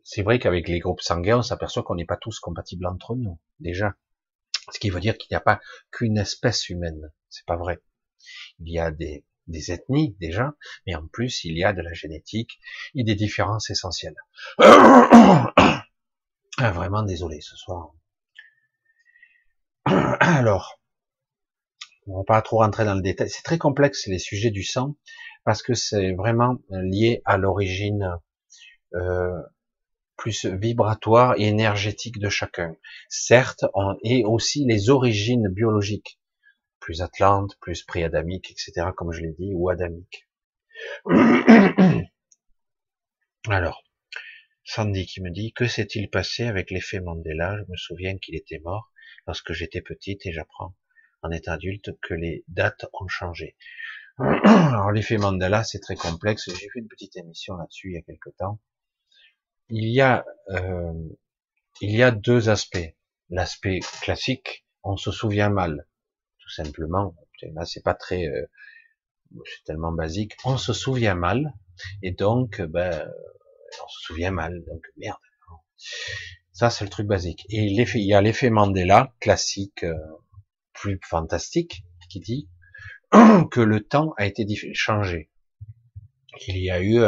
Speaker 1: C'est vrai qu'avec les groupes sanguins, on s'aperçoit qu'on n'est pas tous compatibles entre nous, déjà. Ce qui veut dire qu'il n'y a pas qu'une espèce humaine. C'est pas vrai. Il y a des, des ethnies déjà, mais en plus il y a de la génétique et des différences essentielles. Ah, vraiment désolé ce soir. Alors, on va pas trop rentrer dans le détail. C'est très complexe les sujets du sang parce que c'est vraiment lié à l'origine euh, plus vibratoire et énergétique de chacun. Certes, on, et aussi les origines biologiques, plus atlante, plus préadamique, etc., comme je l'ai dit, ou adamique. Alors, Sandy qui me dit, que s'est-il passé avec l'effet Mandela? Je me souviens qu'il était mort lorsque j'étais petite et j'apprends en état adulte que les dates ont changé. Alors l'effet Mandela, c'est très complexe. J'ai fait une petite émission là-dessus il y a quelque temps il y a euh, il y a deux aspects. L'aspect classique, on se souvient mal, tout simplement. Là, c'est pas très, euh, c'est tellement basique. On se souvient mal, et donc, ben, on se souvient mal. Donc merde. Ça, c'est le truc basique. Et il y a l'effet Mandela, classique, euh, plus fantastique, qui dit que le temps a été changé. Il y a eu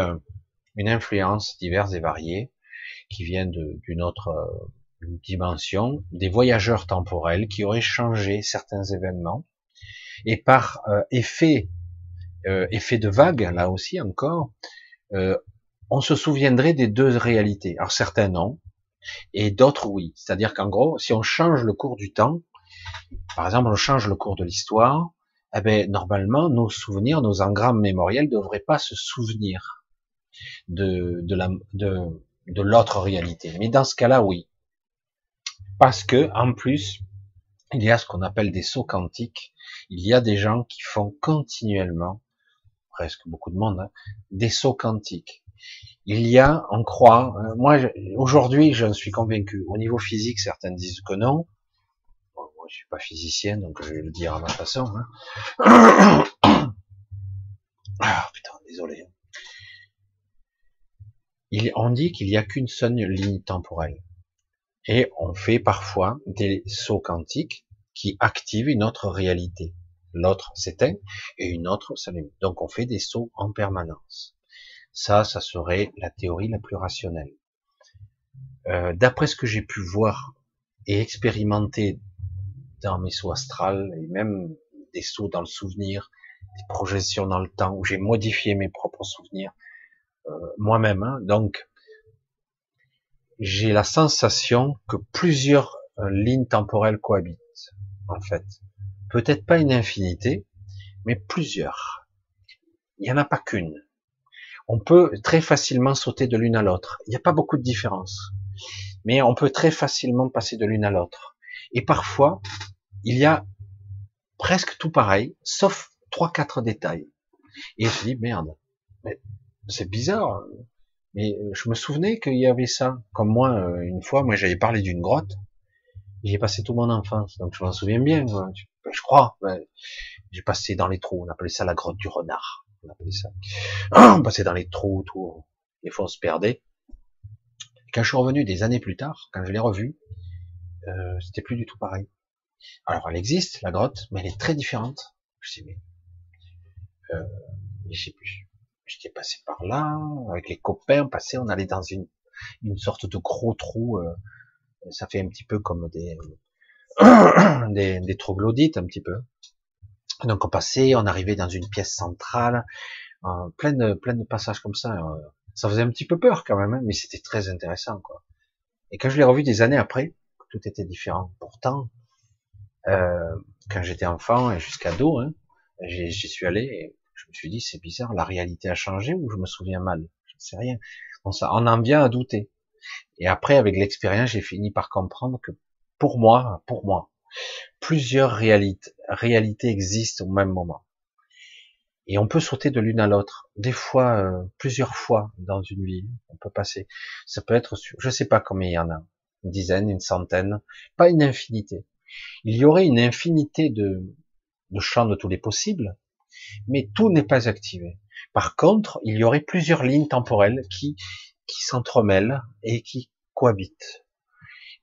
Speaker 1: une influence diverse et variée qui vient d'une autre euh, dimension, des voyageurs temporels qui auraient changé certains événements et par euh, effet euh, effet de vague là aussi encore, on se souviendrait des deux réalités. Alors certains non, et d'autres oui. C'est-à-dire qu'en gros, si on change le cours du temps, par exemple, on change le cours de l'histoire, eh ben, normalement, nos souvenirs, nos engrammes mémoriels ne devraient pas se souvenir de, de, la, de, de l'autre réalité. Mais dans ce cas-là, oui. Parce que, en plus, il y a ce qu'on appelle des sauts quantiques. Il y a des gens qui font continuellement, presque beaucoup de monde, hein, des sauts quantiques. Il y a, on croit, euh, moi aujourd'hui je suis convaincu. Au niveau physique, certains disent que non. moi je suis pas physicien, donc je vais le dire à ma façon. Hein. Ah putain, désolé. il, on dit qu'il n'y a qu'une seule ligne temporelle. Et on fait parfois des sauts quantiques qui activent une autre réalité. L'autre s'éteint et une autre s'allume. Donc on fait des sauts en permanence. Ça, ça serait la théorie la plus rationnelle. Euh, D'après ce que j'ai pu voir et expérimenter dans mes sauts astrales et même des sauts dans le souvenir, des projections dans le temps où j'ai modifié mes propres souvenirs euh, moi-même. Hein. Donc, j'ai la sensation que plusieurs euh, lignes temporelles cohabitent, en fait. Peut-être pas une infinité, mais plusieurs. Il n'y en a pas qu'une. On peut très facilement sauter de l'une à l'autre. Il n'y a pas beaucoup de différence. Mais on peut très facilement passer de l'une à l'autre. Et parfois, il y a presque tout pareil, sauf trois, quatre détails. Et je dis, merde, mais c'est bizarre. Mais je me souvenais qu'il y avait ça. Comme moi, euh, une fois, moi j'avais parlé d'une grotte. J'y ai passé toute mon enfance, donc je m'en souviens bien. Je crois. J'ai passé dans les trous. On appelait ça la grotte du renard. On appelait ça. On passait dans les trous, tout. Des fois on se perdait. quand je suis revenu des années plus tard, quand je l'ai revu, euh, c'était plus du tout pareil. Alors elle existe, la grotte, mais elle est très différente. Je sais mais, euh, je sais plus. J'étais passé par là, avec les copains, passé, on allait dans une, une sorte de gros trou, euh, ça fait un petit peu comme des, des, des troglodytes, un petit peu. Donc on passait, on arrivait dans une pièce centrale, euh, plein, de, plein de passages comme ça. Euh, ça faisait un petit peu peur quand même, hein, mais c'était très intéressant. quoi. Et quand je l'ai revu des années après, tout était différent. Pourtant, euh, quand j'étais enfant et jusqu'à dos, hein, j'y suis allé et je me suis dit c'est bizarre, la réalité a changé ou je me souviens mal, je ne sais rien. On en vient à douter. Et après, avec l'expérience, j'ai fini par comprendre que pour moi, pour moi, plusieurs réalités, existent au même moment. Et on peut sauter de l'une à l'autre, des fois, euh, plusieurs fois dans une vie. On peut passer. Ça peut être, je sais pas combien il y en a, une dizaine, une centaine, pas une infinité. Il y aurait une infinité de, champs de tous les possibles, mais tout n'est pas activé. Par contre, il y aurait plusieurs lignes temporelles qui s'entremêlent et qui cohabitent.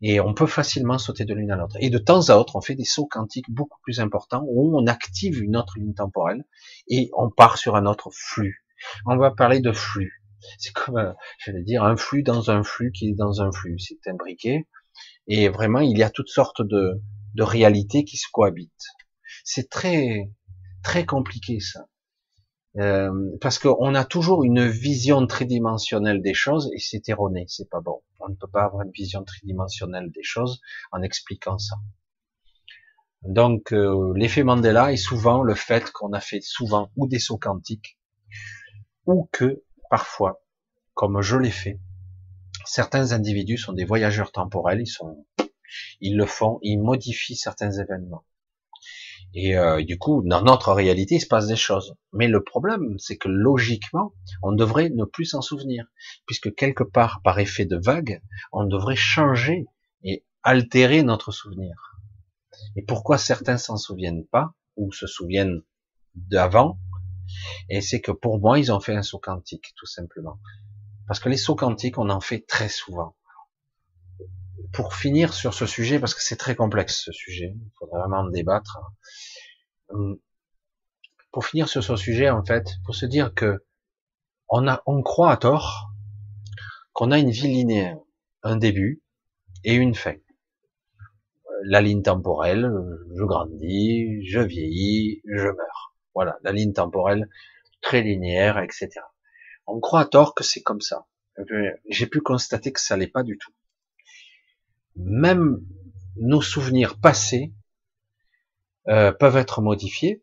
Speaker 1: Et on peut facilement sauter de l'une à l'autre. Et de temps à autre, on fait des sauts quantiques beaucoup plus importants où on active une autre ligne temporelle et on part sur un autre flux. On va parler de flux. C'est comme, euh, je vais dire, un flux dans un flux qui est dans un flux. C'est imbriqué. Et vraiment, il y a toutes sortes de, de réalités qui se cohabitent. C'est très, très compliqué ça. Euh, parce qu'on a toujours une vision tridimensionnelle des choses et c'est erroné, c'est pas bon. On ne peut pas avoir une vision tridimensionnelle des choses en expliquant ça. Donc euh, l'effet Mandela est souvent le fait qu'on a fait souvent ou des sauts quantiques ou que parfois, comme je l'ai fait, certains individus sont des voyageurs temporels, ils sont, ils le font, ils modifient certains événements. Et euh, du coup, dans notre réalité, il se passe des choses. Mais le problème, c'est que logiquement, on devrait ne plus s'en souvenir, puisque quelque part, par effet de vague, on devrait changer et altérer notre souvenir. Et pourquoi certains s'en souviennent pas, ou se souviennent d'avant Et c'est que pour moi, ils ont fait un saut quantique, tout simplement. Parce que les sauts quantiques, on en fait très souvent. Pour finir sur ce sujet, parce que c'est très complexe ce sujet, il faudrait vraiment en débattre. Hum, pour finir sur ce sujet, en fait, pour se dire que on a, on croit à tort qu'on a une vie linéaire, un début et une fin. La ligne temporelle, je grandis, je vieillis, je meurs. Voilà, la ligne temporelle très linéaire, etc. On croit à tort que c'est comme ça. J'ai pu constater que ça l'est pas du tout. Même nos souvenirs passés euh, peuvent être modifiés,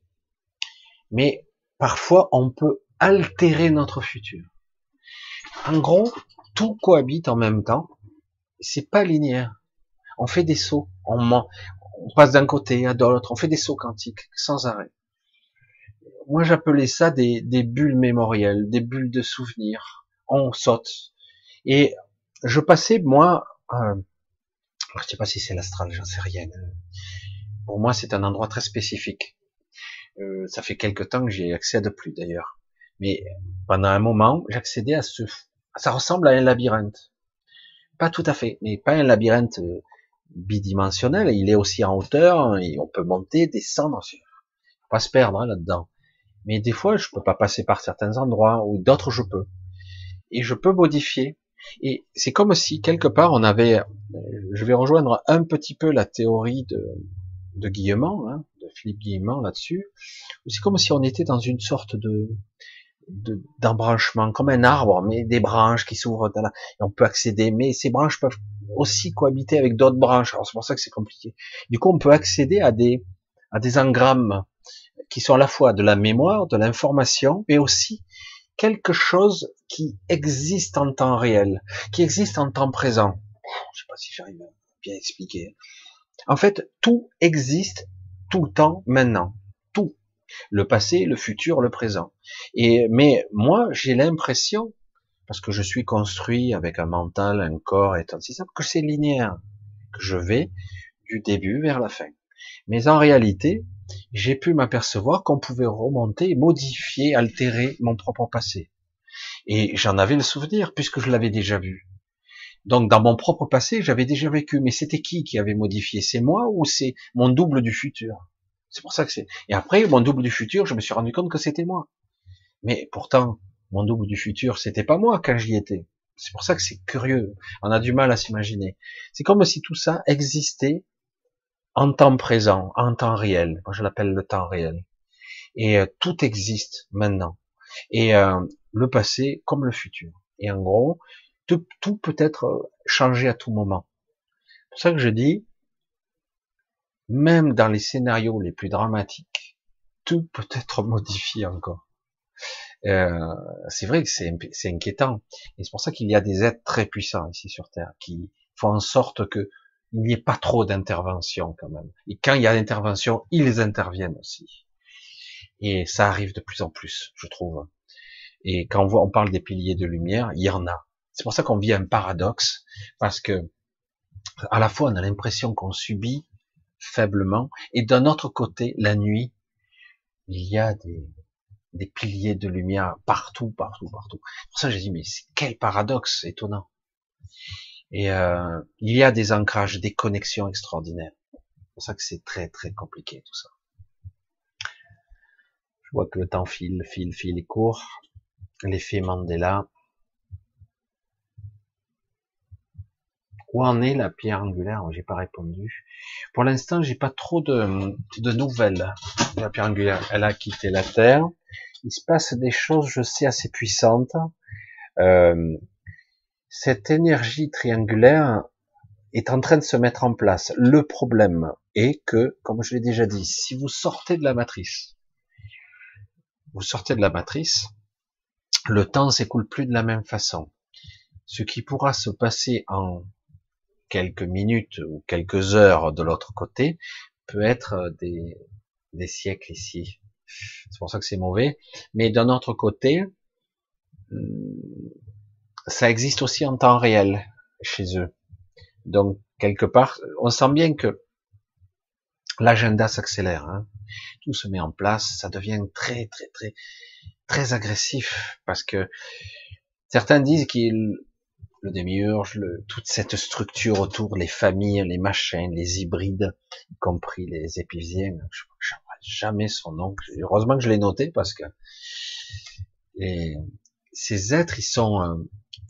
Speaker 1: mais parfois on peut altérer notre futur. En gros, tout cohabite en même temps. C'est pas linéaire. On fait des sauts, on, on passe d'un côté à l'autre, on fait des sauts quantiques sans arrêt. Moi, j'appelais ça des, des bulles mémorielles, des bulles de souvenirs. On saute. Et je passais, moi, euh, je sais pas si c'est l'astral, j'en sais rien. Pour moi, c'est un endroit très spécifique. Euh, ça fait quelque temps que j'y accède plus d'ailleurs. Mais pendant un moment, j'accédais à ce, ça ressemble à un labyrinthe. Pas tout à fait, mais pas un labyrinthe euh, bidimensionnel. Il est aussi en hauteur et on peut monter, descendre. Pas se perdre hein, là-dedans. Mais des fois, je peux pas passer par certains endroits ou d'autres je peux. Et je peux modifier. Et c'est comme si quelque part on avait, euh, je vais rejoindre un petit peu la théorie de, de Guillemont, hein, de Philippe Guillemont là-dessus. C'est comme si on était dans une sorte de, d'embranchement, comme un arbre, mais des branches qui s'ouvrent, on peut accéder, mais ces branches peuvent aussi cohabiter avec d'autres branches. Alors c'est pour ça que c'est compliqué. Du coup, on peut accéder à des à des engrammes qui sont à la fois de la mémoire, de l'information, mais aussi quelque chose qui existe en temps réel, qui existe en temps présent. Je sais pas si j'arrive à bien expliquer. En fait, tout existe tout le temps maintenant. Tout. Le passé, le futur, le présent. Et, mais moi, j'ai l'impression, parce que je suis construit avec un mental, un corps et tout ça, que c'est linéaire. Que je vais du début vers la fin. Mais en réalité, j'ai pu m'apercevoir qu'on pouvait remonter, modifier, altérer mon propre passé. Et j'en avais le souvenir puisque je l'avais déjà vu. Donc dans mon propre passé, j'avais déjà vécu, mais c'était qui qui avait modifié? C'est moi ou c'est mon double du futur? C'est pour ça que c'est. Et après, mon double du futur, je me suis rendu compte que c'était moi. Mais pourtant, mon double du futur, c'était pas moi quand j'y étais. C'est pour ça que c'est curieux. On a du mal à s'imaginer. C'est comme si tout ça existait en temps présent, en temps réel. Moi, je l'appelle le temps réel. Et euh, tout existe maintenant. Et euh, le passé comme le futur. Et en gros, tout, peut être euh, changé à tout moment. C'est pour ça que je dis, même dans les scénarios les plus dramatiques, tout peut être modifié encore. Euh, c'est vrai que c'est inquiétant. Et c'est pour ça qu'il y a des êtres très puissants ici sur Terre qui font en sorte que il n'y ait pas trop d'intervention quand même. Et quand il y a d'intervention, ils interviennent aussi. Et ça arrive de plus en plus, je trouve. Et quand on, voit, on parle des piliers de lumière, il y en a. C'est pour ça qu'on vit un paradoxe, parce que à la fois on a l'impression qu'on subit faiblement, et d'un autre côté, la nuit, il y a des, des piliers de lumière partout, partout, partout. Pour ça, j'ai dit, mais quel paradoxe étonnant. Et euh, il y a des ancrages, des connexions extraordinaires. C'est pour ça que c'est très, très compliqué tout ça. Je vois que le temps file, file, file et court. L'effet Mandela. Où en est la pierre angulaire? J'ai pas répondu. Pour l'instant, j'ai pas trop de, de nouvelles. La pierre angulaire, elle a quitté la Terre. Il se passe des choses, je sais, assez puissantes. Euh, cette énergie triangulaire est en train de se mettre en place. Le problème est que, comme je l'ai déjà dit, si vous sortez de la matrice, vous sortez de la matrice, le temps s'écoule plus de la même façon. Ce qui pourra se passer en quelques minutes ou quelques heures de l'autre côté peut être des, des siècles ici. C'est pour ça que c'est mauvais. Mais d'un autre côté, hmm, ça existe aussi en temps réel chez eux. Donc quelque part, on sent bien que l'agenda s'accélère. Hein. Tout se met en place, ça devient très très très très agressif parce que certains disent qu'il le démiurge, le, toute cette structure autour, les familles, les machins, les hybrides, y compris les épisiens, je ne jamais son nom. Heureusement que je l'ai noté parce que ces êtres, ils sont, euh,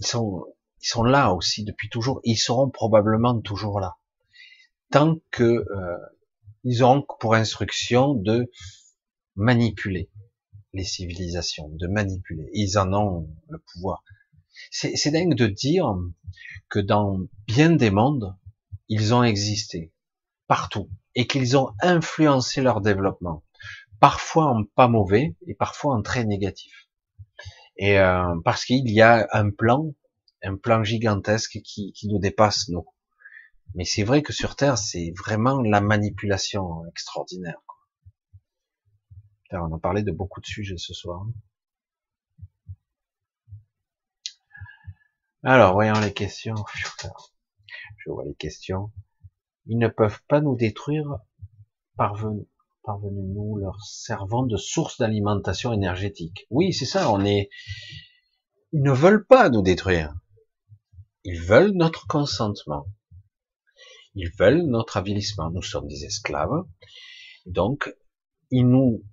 Speaker 1: ils sont, ils sont là aussi depuis toujours. Et ils seront probablement toujours là tant que euh, ils auront pour instruction de manipuler les civilisations, de manipuler. Ils en ont le pouvoir. C'est dingue de dire que dans bien des mondes, ils ont existé partout et qu'ils ont influencé leur développement, parfois en pas mauvais et parfois en très négatif. Et euh, parce qu'il y a un plan, un plan gigantesque qui, qui nous dépasse nous. Mais c'est vrai que sur Terre, c'est vraiment la manipulation extraordinaire. On a parlé de beaucoup de sujets ce soir. Alors, voyons les questions. Je vois les questions. Ils ne peuvent pas nous détruire. Parvenez-nous leur servant de source d'alimentation énergétique. Oui, c'est ça. On est, Ils ne veulent pas nous détruire. Ils veulent notre consentement. Ils veulent notre avilissement. Nous sommes des esclaves. Donc, ils nous,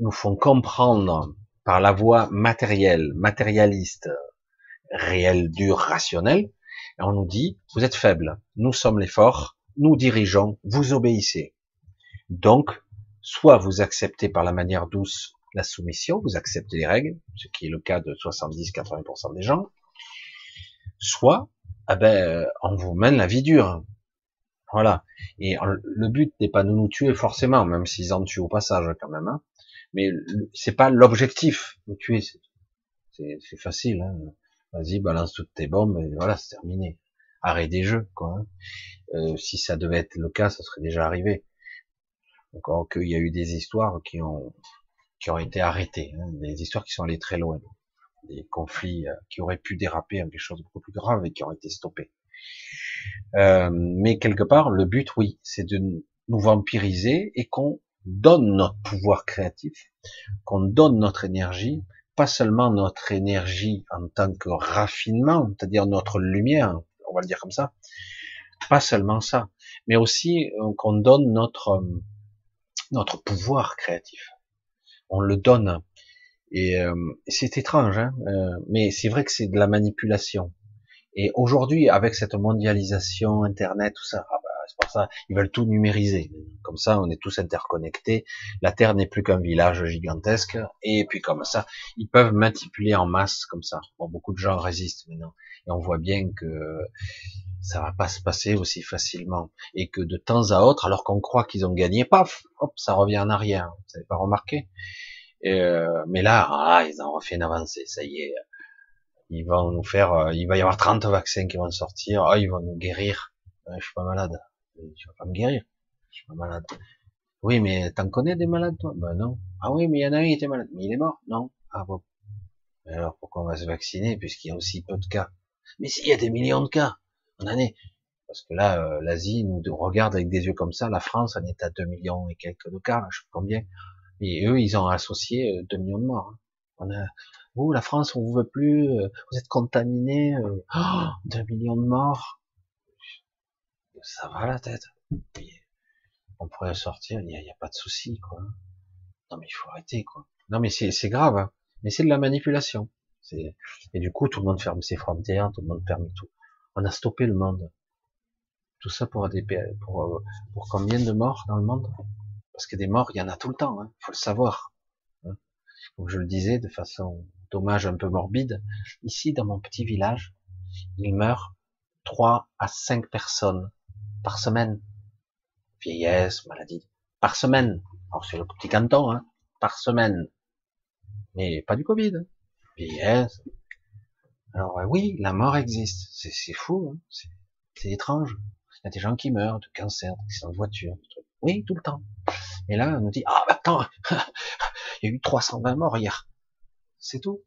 Speaker 1: nous font comprendre par la voie matérielle, matérialiste, réelle, dure, rationnelle, et on nous dit, vous êtes faibles, nous sommes les forts, nous dirigeons, vous obéissez. Donc, soit vous acceptez par la manière douce la soumission, vous acceptez les règles, ce qui est le cas de 70-80% des gens, soit, eh ben, on vous mène la vie dure. Voilà. Et le but n'est pas de nous tuer forcément, même s'ils en tuent au passage quand même. Hein. Mais c'est pas l'objectif. Nous tuer, c'est facile. Hein. Vas-y, balance toutes tes bombes et voilà, c'est terminé. Arrêt des jeux, quoi. Hein. Euh, si ça devait être le cas, ça serait déjà arrivé. Encore qu'il y a eu des histoires qui ont qui ont été arrêtées, hein, des histoires qui sont allées très loin, des conflits euh, qui auraient pu déraper en quelque chose de beaucoup plus grave et qui ont été stoppés. Euh, mais quelque part, le but, oui, c'est de nous vampiriser et qu'on donne notre pouvoir créatif, qu'on donne notre énergie, pas seulement notre énergie en tant que raffinement, c'est-à-dire notre lumière, on va le dire comme ça, pas seulement ça, mais aussi euh, qu'on donne notre euh, notre pouvoir créatif. On le donne. Et euh, c'est étrange, hein mais c'est vrai que c'est de la manipulation. Et aujourd'hui, avec cette mondialisation, Internet, tout ça, ah bah, c'est pour ça, ils veulent tout numériser. Comme ça, on est tous interconnectés. La Terre n'est plus qu'un village gigantesque. Et puis comme ça, ils peuvent manipuler en masse comme ça. Bon, beaucoup de gens résistent maintenant. Et on voit bien que ça va pas se passer aussi facilement. Et que de temps à autre, alors qu'on croit qu'ils ont gagné, paf, hop, ça revient en arrière. Vous n'avez pas remarqué? Euh, Mais là, ah, ils ont refait une avancée. Ça y est, ils vont nous faire, euh, il va y avoir 30 vaccins qui vont sortir, oh, ils vont nous guérir. je suis pas malade. Je vais pas me guérir. Je suis pas malade. Oui, mais t'en connais des malades, toi? Ben non. Ah oui, mais il y en a un qui était malade. Mais il est mort? Non. Ah bon. Alors pourquoi on va se vacciner? Puisqu'il y a aussi peu de cas? Mais s'il y a des millions de cas en année. Parce que là, euh, l'Asie nous regarde avec des yeux comme ça. La France en est à 2 millions et quelques de cas, je sais combien. Et eux, ils ont associé 2 millions de morts. Hein. On a, vous, la France, on vous veut plus, euh, vous êtes contaminé, euh, oh, 2 millions de morts. Ça va la tête. On pourrait sortir, il n'y a, pas de souci, quoi. Non, mais il faut arrêter, quoi. Non, mais c'est grave, hein. mais c'est de la manipulation. Et du coup, tout le monde ferme ses frontières, tout le monde ferme tout. On a stoppé le monde. Tout ça pour, des, euh, pour combien de morts dans le monde? Parce que des morts, il y en a tout le temps, il hein. faut le savoir. Hein. Comme je le disais de façon dommage un peu morbide, ici dans mon petit village, il meurt trois à cinq personnes par semaine. Vieillesse, maladie, par semaine. Alors c'est le petit canton, hein, par semaine. Mais pas du Covid. Alors euh, oui, la mort existe. C'est fou, hein. c'est étrange. Il y a des gens qui meurent de cancer, d'accident de voiture. Oui, tout le temps. Et là, on nous dit, ah, bah, attends, il y a eu 320 morts hier. C'est tout.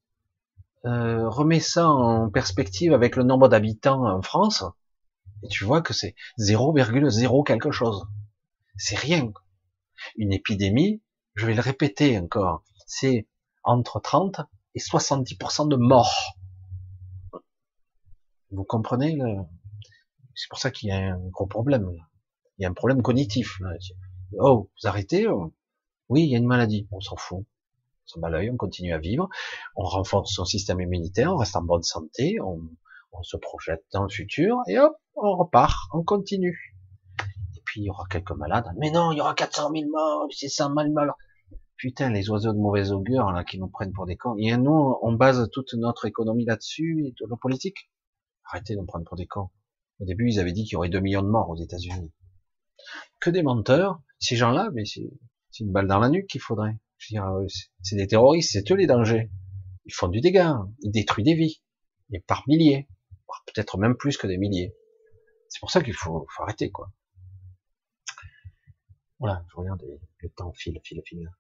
Speaker 1: Euh, remets ça en perspective avec le nombre d'habitants en France, et tu vois que c'est 0,0 quelque chose. C'est rien. Une épidémie, je vais le répéter encore, c'est entre 30 et 70% de morts. Vous comprenez. C'est pour ça qu'il y a un gros problème. Il y a un problème cognitif. Oh, vous arrêtez oh. Oui, il y a une maladie. On s'en fout son l'œil, on continue à vivre, on renforce son système immunitaire, on reste en bonne santé, on, se projette dans le futur, et hop, on repart, on continue. Et puis il y aura quelques malades, mais non, il y aura 400 000 morts, c'est ça, mal, mal. Putain, les oiseaux de mauvais augure, là, qui nous prennent pour des cons. Et nous, on base toute notre économie là-dessus, et toute la politique. Arrêtez de nous prendre pour des cons. Au début, ils avaient dit qu'il y aurait 2 millions de morts aux États-Unis. Que des menteurs. Ces gens-là, mais c'est une balle dans la nuque qu'il faudrait. Euh, c'est des terroristes, c'est eux les dangers. Ils font du dégât, ils détruisent des vies, et par milliers, peut-être même plus que des milliers. C'est pour ça qu'il faut, arrêter, quoi. Voilà, je regarde le temps file, file, file.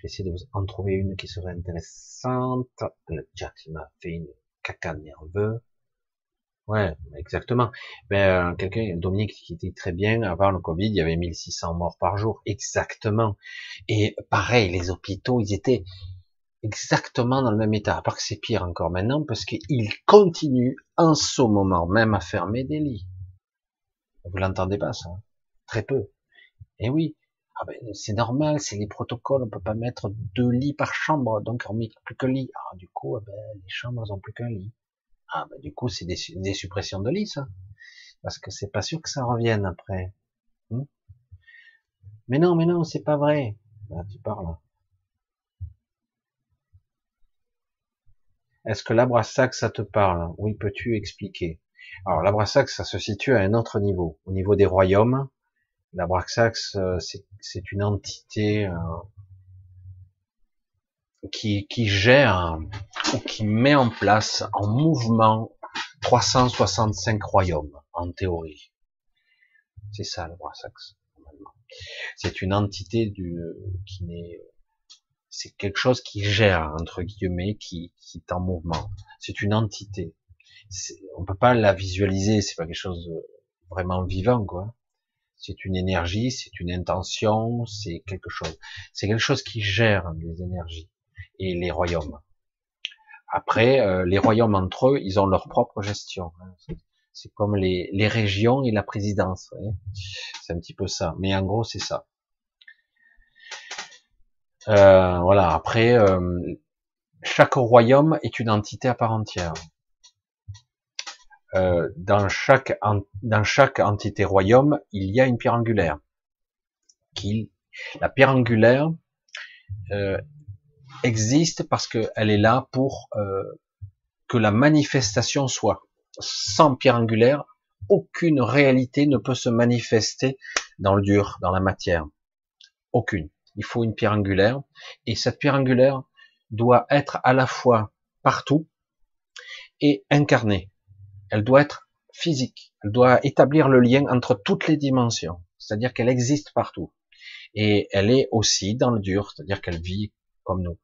Speaker 1: J'essaie de vous en trouver une qui serait intéressante. Le chat, m'a fait une caca nerveux. Ouais, exactement. Mais euh, quelqu'un, Dominique, qui dit très bien, avant le Covid, il y avait 1600 morts par jour. Exactement. Et pareil, les hôpitaux, ils étaient exactement dans le même état, à part que c'est pire encore maintenant, parce qu'il continue en ce moment même à fermer des lits. Vous l'entendez pas ça? Très peu. Et oui, ah ben, c'est normal, c'est les protocoles, on peut pas mettre deux lits par chambre, donc on met plus qu'un lit. Ah, du coup, eh ben, les chambres ont plus qu'un lit. Ah ben, du coup, c'est des, suppressions de lits, ça. Parce que c'est pas sûr que ça revienne après. Hmm? Mais non, mais non, c'est pas vrai. Là, tu parles. Est-ce que l'Abrassac, ça te parle? Oui, peux-tu expliquer? Alors, l'Abrassac, ça se situe à un autre niveau, au niveau des royaumes. L'Abraxax, euh, c'est une entité euh, qui, gère ou qui met en place en mouvement 365 royaumes, en théorie. C'est ça l'Abraxax, normalement. C'est une entité qui n'est c'est quelque chose qui gère entre guillemets, qui, qui est en mouvement. C'est une entité. On peut pas la visualiser, c'est pas quelque chose de vraiment vivant, quoi c'est une énergie, c'est une intention, c'est quelque chose. C'est quelque chose qui gère les énergies et les royaumes. Après, euh, les royaumes entre eux, ils ont leur propre gestion. Hein. C'est comme les, les, régions et la présidence. C'est un petit peu ça. Mais en gros, c'est ça. Euh, voilà. Après, euh, chaque royaume est une entité à part entière. Euh, dans chaque dans chaque entité royaume, il y a une pierre angulaire. La pierre angulaire euh, existe parce qu'elle est là pour euh, que la manifestation soit. Sans pierre angulaire, aucune réalité ne peut se manifester dans le dur, dans la matière. Aucune. Il faut une pierre angulaire. Et cette pierre angulaire doit être à la fois partout et incarnée elle doit être physique, elle doit établir le lien entre toutes les dimensions, c'est-à-dire qu'elle existe partout. Et elle est aussi dans le dur, c'est-à-dire qu'elle vit comme nous.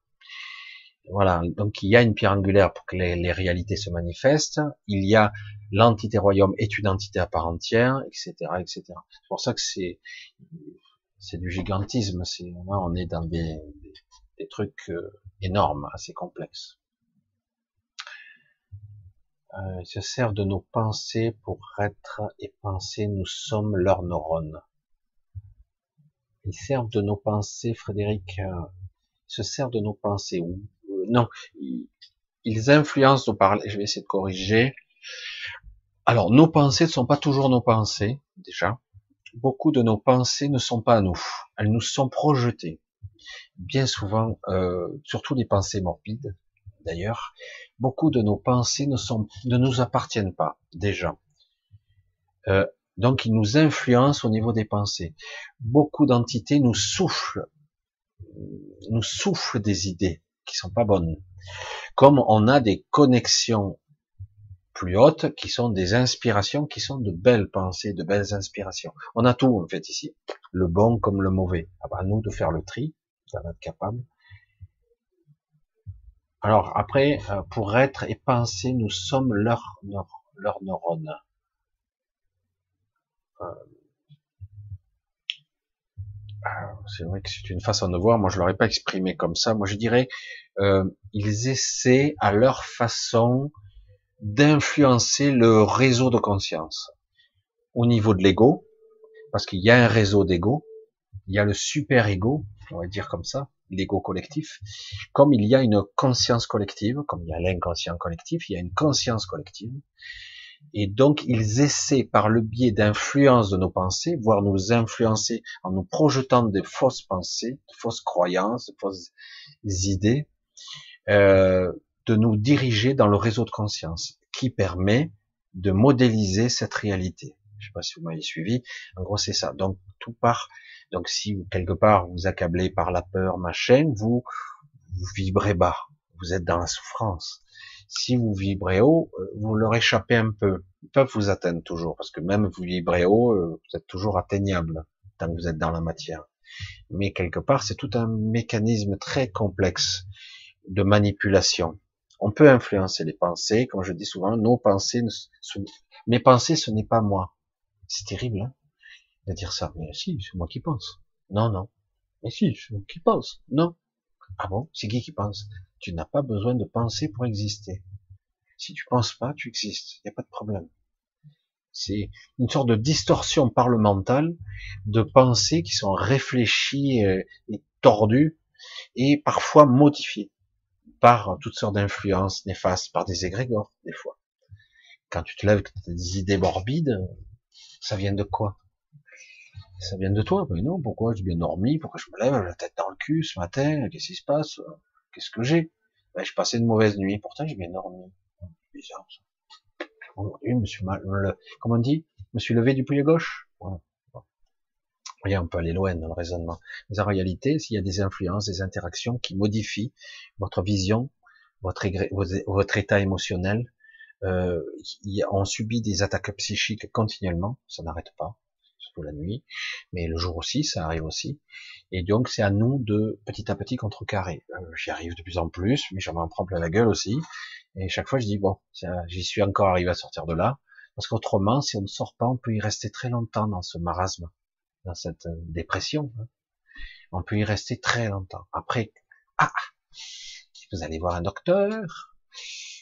Speaker 1: Voilà, donc il y a une pierre angulaire pour que les, réalités se manifestent, il y a l'entité royaume est une entité à part entière, etc., etc. C'est pour ça que c'est c'est du gigantisme, c'est on est dans des, des trucs euh, énormes, assez complexes euh, ils se servent de nos pensées pour être et penser, nous sommes leurs neurones. Ils servent de nos pensées, Frédéric, euh, ils se servent de nos pensées. Euh, non, ils, influencent nos paroles. Je vais essayer de corriger. Alors, nos pensées ne sont pas toujours nos pensées, déjà. Beaucoup de nos pensées ne sont pas à nous. Elles nous sont projetées. Bien souvent, euh, surtout les pensées morbides, d'ailleurs, beaucoup de nos pensées ne, nous appartiennent pas déjà. Euh, donc ils nous influencent au niveau des pensées. Beaucoup d'entités nous soufflent, nous soufflent des idées qui sont pas bonnes. Comme on a des connexions plus hautes qui sont des inspirations, qui sont de belles pensées, de belles inspirations. On a tout en fait ici, le bon comme le mauvais. À nous de faire le tri, d'en être capable. Alors après, euh, pour être et penser, nous sommes leurs leur, neurones. Euh, c'est vrai que c'est une façon de voir. Moi, je l'aurais pas exprimé comme ça. Moi, je dirais, euh, ils essaient à leur façon d'influencer le réseau de conscience au niveau de l'ego, parce qu'il y a un réseau d'ego, il y a le super ego, on va dire comme ça, l'ego collectif, comme il y a une conscience collective, comme il y a l'inconscient collectif, il y a une conscience collective, et donc ils essaient par le biais d'influence de nos pensées, voire nous influencer en nous projetant des fausses pensées, de fausses croyances, de fausses idées, euh, de nous diriger dans le réseau de conscience qui permet de modéliser cette réalité. Je sais pas si vous m'avez suivi. En gros, c'est ça. Donc tout part donc si quelque part vous accablez par la peur, machin, vous, vous vibrez bas, vous êtes dans la souffrance. Si vous vibrez haut, euh, vous leur échappez un peu. Ils peuvent vous atteindre toujours, parce que même vous vibrez haut, euh, vous êtes toujours atteignable tant que vous êtes dans la matière. Mais quelque part, c'est tout un mécanisme très complexe de manipulation. On peut influencer les pensées, comme je dis souvent, nos pensées, mes pensées, ce n'est pas moi. C'est terrible, hein de dire ça. Mais si, c'est moi qui pense. Non, non. Mais si, c'est moi qui pense. Non. Ah bon? C'est qui qui pense? Tu n'as pas besoin de penser pour exister. Si tu penses pas, tu existes. Il n'y a pas de problème. C'est une sorte de distorsion parlementale de pensées qui sont réfléchies euh, et tordues et parfois modifiées par toutes sortes d'influences néfastes, par des égrégores, des fois. Quand tu te lèves, tu as des idées morbides, ça vient de quoi? Ça vient de toi Mais non, pourquoi J'ai bien dormi, pourquoi je me lève la tête dans le cul ce matin? Qu'est-ce qui se passe? Qu'est-ce que j'ai? Ben, Je passais une mauvaise nuit, pourtant j'ai bien dormi. Bizarre ça. Aujourd'hui, je me suis mal... Comment on dit? Je me suis levé du pied gauche. Voilà. On peut aller loin dans le raisonnement. Mais en réalité, s'il y a des influences, des interactions qui modifient votre vision, votre, votre état émotionnel, euh, on subit des attaques psychiques continuellement, ça n'arrête pas, la nuit, mais le jour aussi, ça arrive aussi. Et donc, c'est à nous de petit à petit contrecarrer. Euh, j'y arrive de plus en plus, mais j'en m'en prends plein la gueule aussi. Et chaque fois, je dis bon, j'y suis encore arrivé à sortir de là, parce qu'autrement, si on ne sort pas, on peut y rester très longtemps dans ce marasme, dans cette euh, dépression. Hein. On peut y rester très longtemps. Après, ah, vous allez voir un docteur,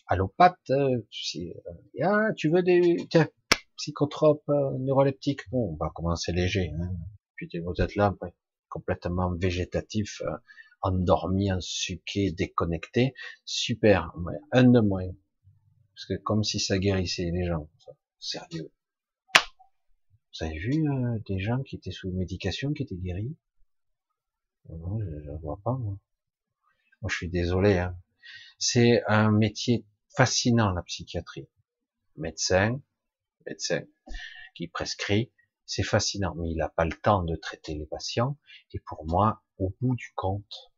Speaker 1: allopathe, tu sais, euh, ah, tu veux des tiens, psychotropes euh, neuroleptiques, bon, on va commencer léger, hein. puis vous êtes là, complètement végétatif, euh, endormi, ensuqué, déconnecté, super, un de moins, parce que comme si ça guérissait les gens, sérieux. Vous avez vu des gens qui étaient sous médication, qui étaient guéris? Non, je, ne vois pas moi. Moi, je suis désolé. Hein. C'est un métier fascinant la psychiatrie. Médecin, qui prescrit, c'est fascinant, mais il n'a pas le temps de traiter les patients. Et pour moi, au bout du compte,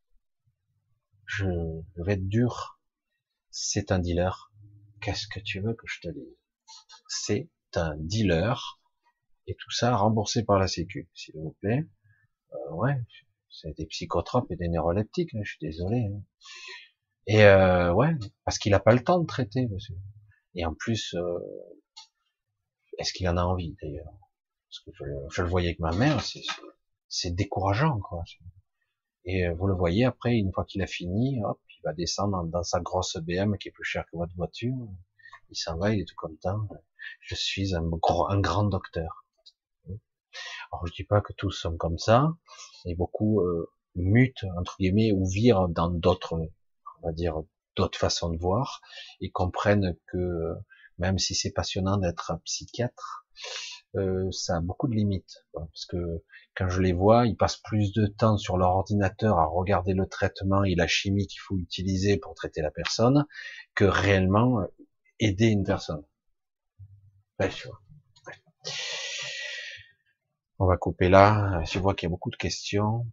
Speaker 1: je, vais être dur. C'est un dealer. Qu'est-ce que tu veux que je te dise? C'est un dealer. Et tout ça remboursé par la Sécu, s'il vous plaît. Euh, ouais, c'est des psychotropes et des neuroleptiques, hein, je suis désolé. Hein. Et euh, ouais, parce qu'il n'a pas le temps de traiter, monsieur. Et en plus, euh, est-ce qu'il en a envie d'ailleurs? Parce que je, le voyais avec ma mère, c'est décourageant, quoi. Et euh, vous le voyez après, une fois qu'il a fini, hop, il va descendre dans, sa grosse BM qui est plus chère que votre voiture. Il s'en va, il est tout content. Je suis un, gros, un grand docteur. Alors je dis pas que tous sont comme ça, et beaucoup euh, mutent entre guillemets ou virent dans d'autres on va dire, d'autres façons de voir, et comprennent que même si c'est passionnant d'être psychiatre, euh, ça a beaucoup de limites. Parce que quand je les vois, ils passent plus de temps sur leur ordinateur à regarder le traitement et la chimie qu'il faut utiliser pour traiter la personne, que réellement aider une personne. On va couper là. Je vois qu'il y a beaucoup de questions.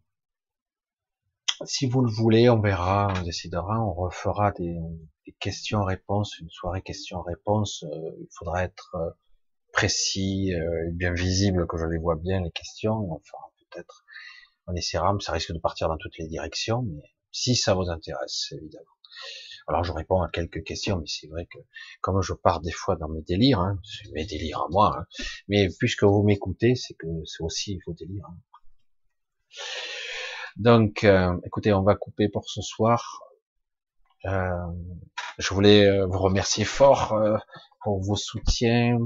Speaker 1: Si vous le voulez, on verra, on décidera, on refera des, questions-réponses, une soirée questions-réponses. Euh, il faudra être euh, précis, euh, bien visible, que je les vois bien les questions. on fera peut-être, on essaiera, mais ça risque de partir dans toutes les directions. Mais si ça vous intéresse, évidemment. Alors je réponds à quelques questions, mais c'est vrai que comme je pars des fois dans mes délires, hein, c'est mes délires à moi, hein, mais puisque vous m'écoutez, c'est que c'est aussi vos délires. Hein. Donc, euh, écoutez, on va couper pour ce soir. Euh, je voulais euh, vous remercier fort pour vos soutiens,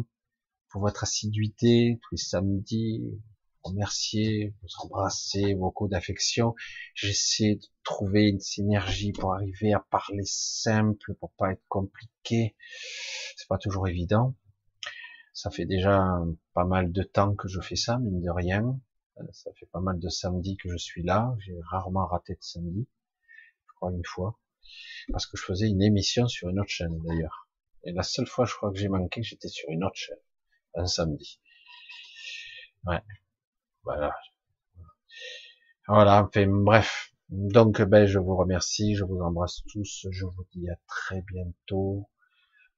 Speaker 1: pour votre assiduité tous les samedis. Remercier, vous embrasser, beaucoup d'affection. J'essaie de trouver une synergie pour arriver à parler simple, pour pas être compliqué. C'est pas toujours évident. Ça fait déjà pas mal de temps que je fais ça, mine de rien. Euh, ça fait pas mal de samedis que je suis là. J'ai rarement raté de samedi. Je crois une fois. Parce que je faisais une émission sur une autre chaîne d'ailleurs. Et la seule fois, je crois que j'ai manqué, j'étais sur une autre chaîne. Un samedi. Ouais. Voilà. Voilà. Enfin, bref. Donc, ben, je vous remercie. Je vous embrasse tous. Je vous dis à très bientôt.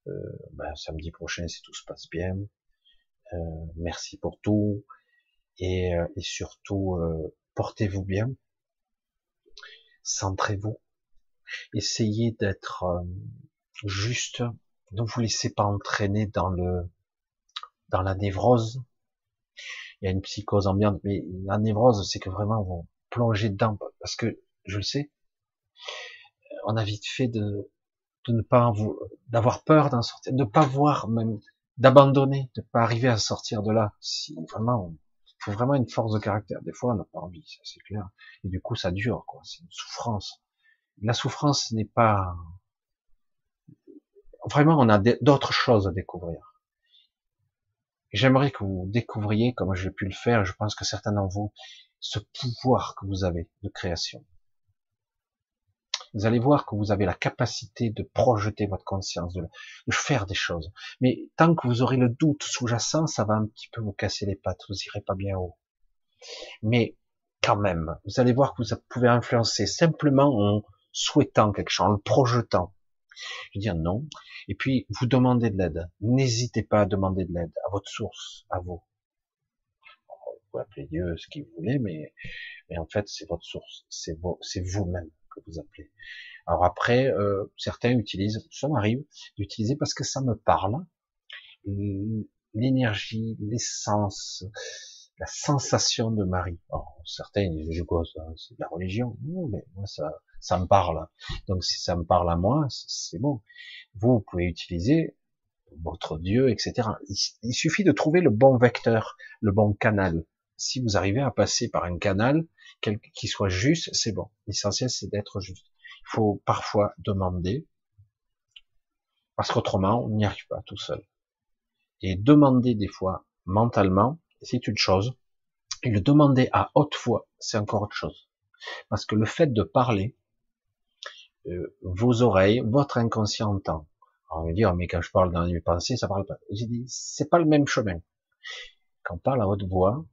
Speaker 1: Euh, ben, samedi prochain si tout se passe bien. Euh, merci pour tout et, euh, et surtout euh, portez-vous bien, centrez-vous, essayez d'être euh, juste, ne vous laissez pas entraîner dans le dans la névrose. Il y a une psychose ambiante, mais la névrose, c'est que vraiment vous plongez dedans, parce que je le sais, on a vite fait de, de ne pas d'avoir peur d'en sortir, de ne pas voir même, d'abandonner, de ne pas arriver à sortir de là. Si vraiment, faut vraiment une force de caractère. Des fois, on n'a pas envie, ça c'est clair. Et du coup, ça dure, quoi. C'est une souffrance. La souffrance n'est pas, vraiment, on a d'autres choses à découvrir. J'aimerais que vous découvriez, comme j'ai pu le faire, je pense que certains d'entre vous, ce pouvoir que vous avez de création. Vous allez voir que vous avez la capacité de projeter votre conscience, de, faire des choses. Mais tant que vous aurez le doute sous-jacent, ça va un petit peu vous casser les pattes, vous irez pas bien haut. Mais quand même, vous allez voir que vous pouvez influencer simplement en souhaitant quelque chose, en le projetant. Je veux dire non. Et puis, vous demandez de l'aide. N'hésitez pas à demander de l'aide à votre source, à vous. Vous pouvez appeler Dieu ce qu'il vous voulez, mais, mais en fait, c'est votre source. C'est vous-même que vous appelez. Alors après, euh, certains utilisent, ça m'arrive d'utiliser parce que ça me parle, l'énergie, l'essence, la sensation de Marie. Alors, certains disent, je quoi, c'est de la religion. Non, mais moi, ça, ça me parle. Donc, si ça me parle à moi, c'est bon. Vous, vous pouvez utiliser votre Dieu, etc. Il, suffit de trouver le bon vecteur, le bon canal. Si vous arrivez à passer par un canal qui soit juste, c'est bon. L'essentiel, c'est d'être juste. Il faut parfois demander, parce qu'autrement, on n'y arrive pas tout seul. Et demander des fois mentalement, c'est une chose, et le demander à haute voix, c'est encore autre chose. Parce que le fait de parler, euh, vos oreilles, votre inconscient entend. On va dire, mais quand je parle dans mes pensées, ça parle pas. J'ai dit, c'est pas le même chemin. Quand on parle à haute voix,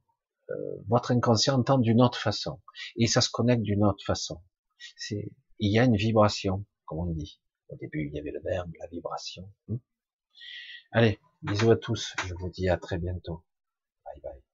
Speaker 1: votre inconscient entend d'une autre façon. Et ça se connecte d'une autre façon. C'est, il y a une vibration, comme on dit. Au début, il y avait le verbe, la vibration. Hmm. Allez, bisous à tous. Je vous dis à très bientôt. Bye bye.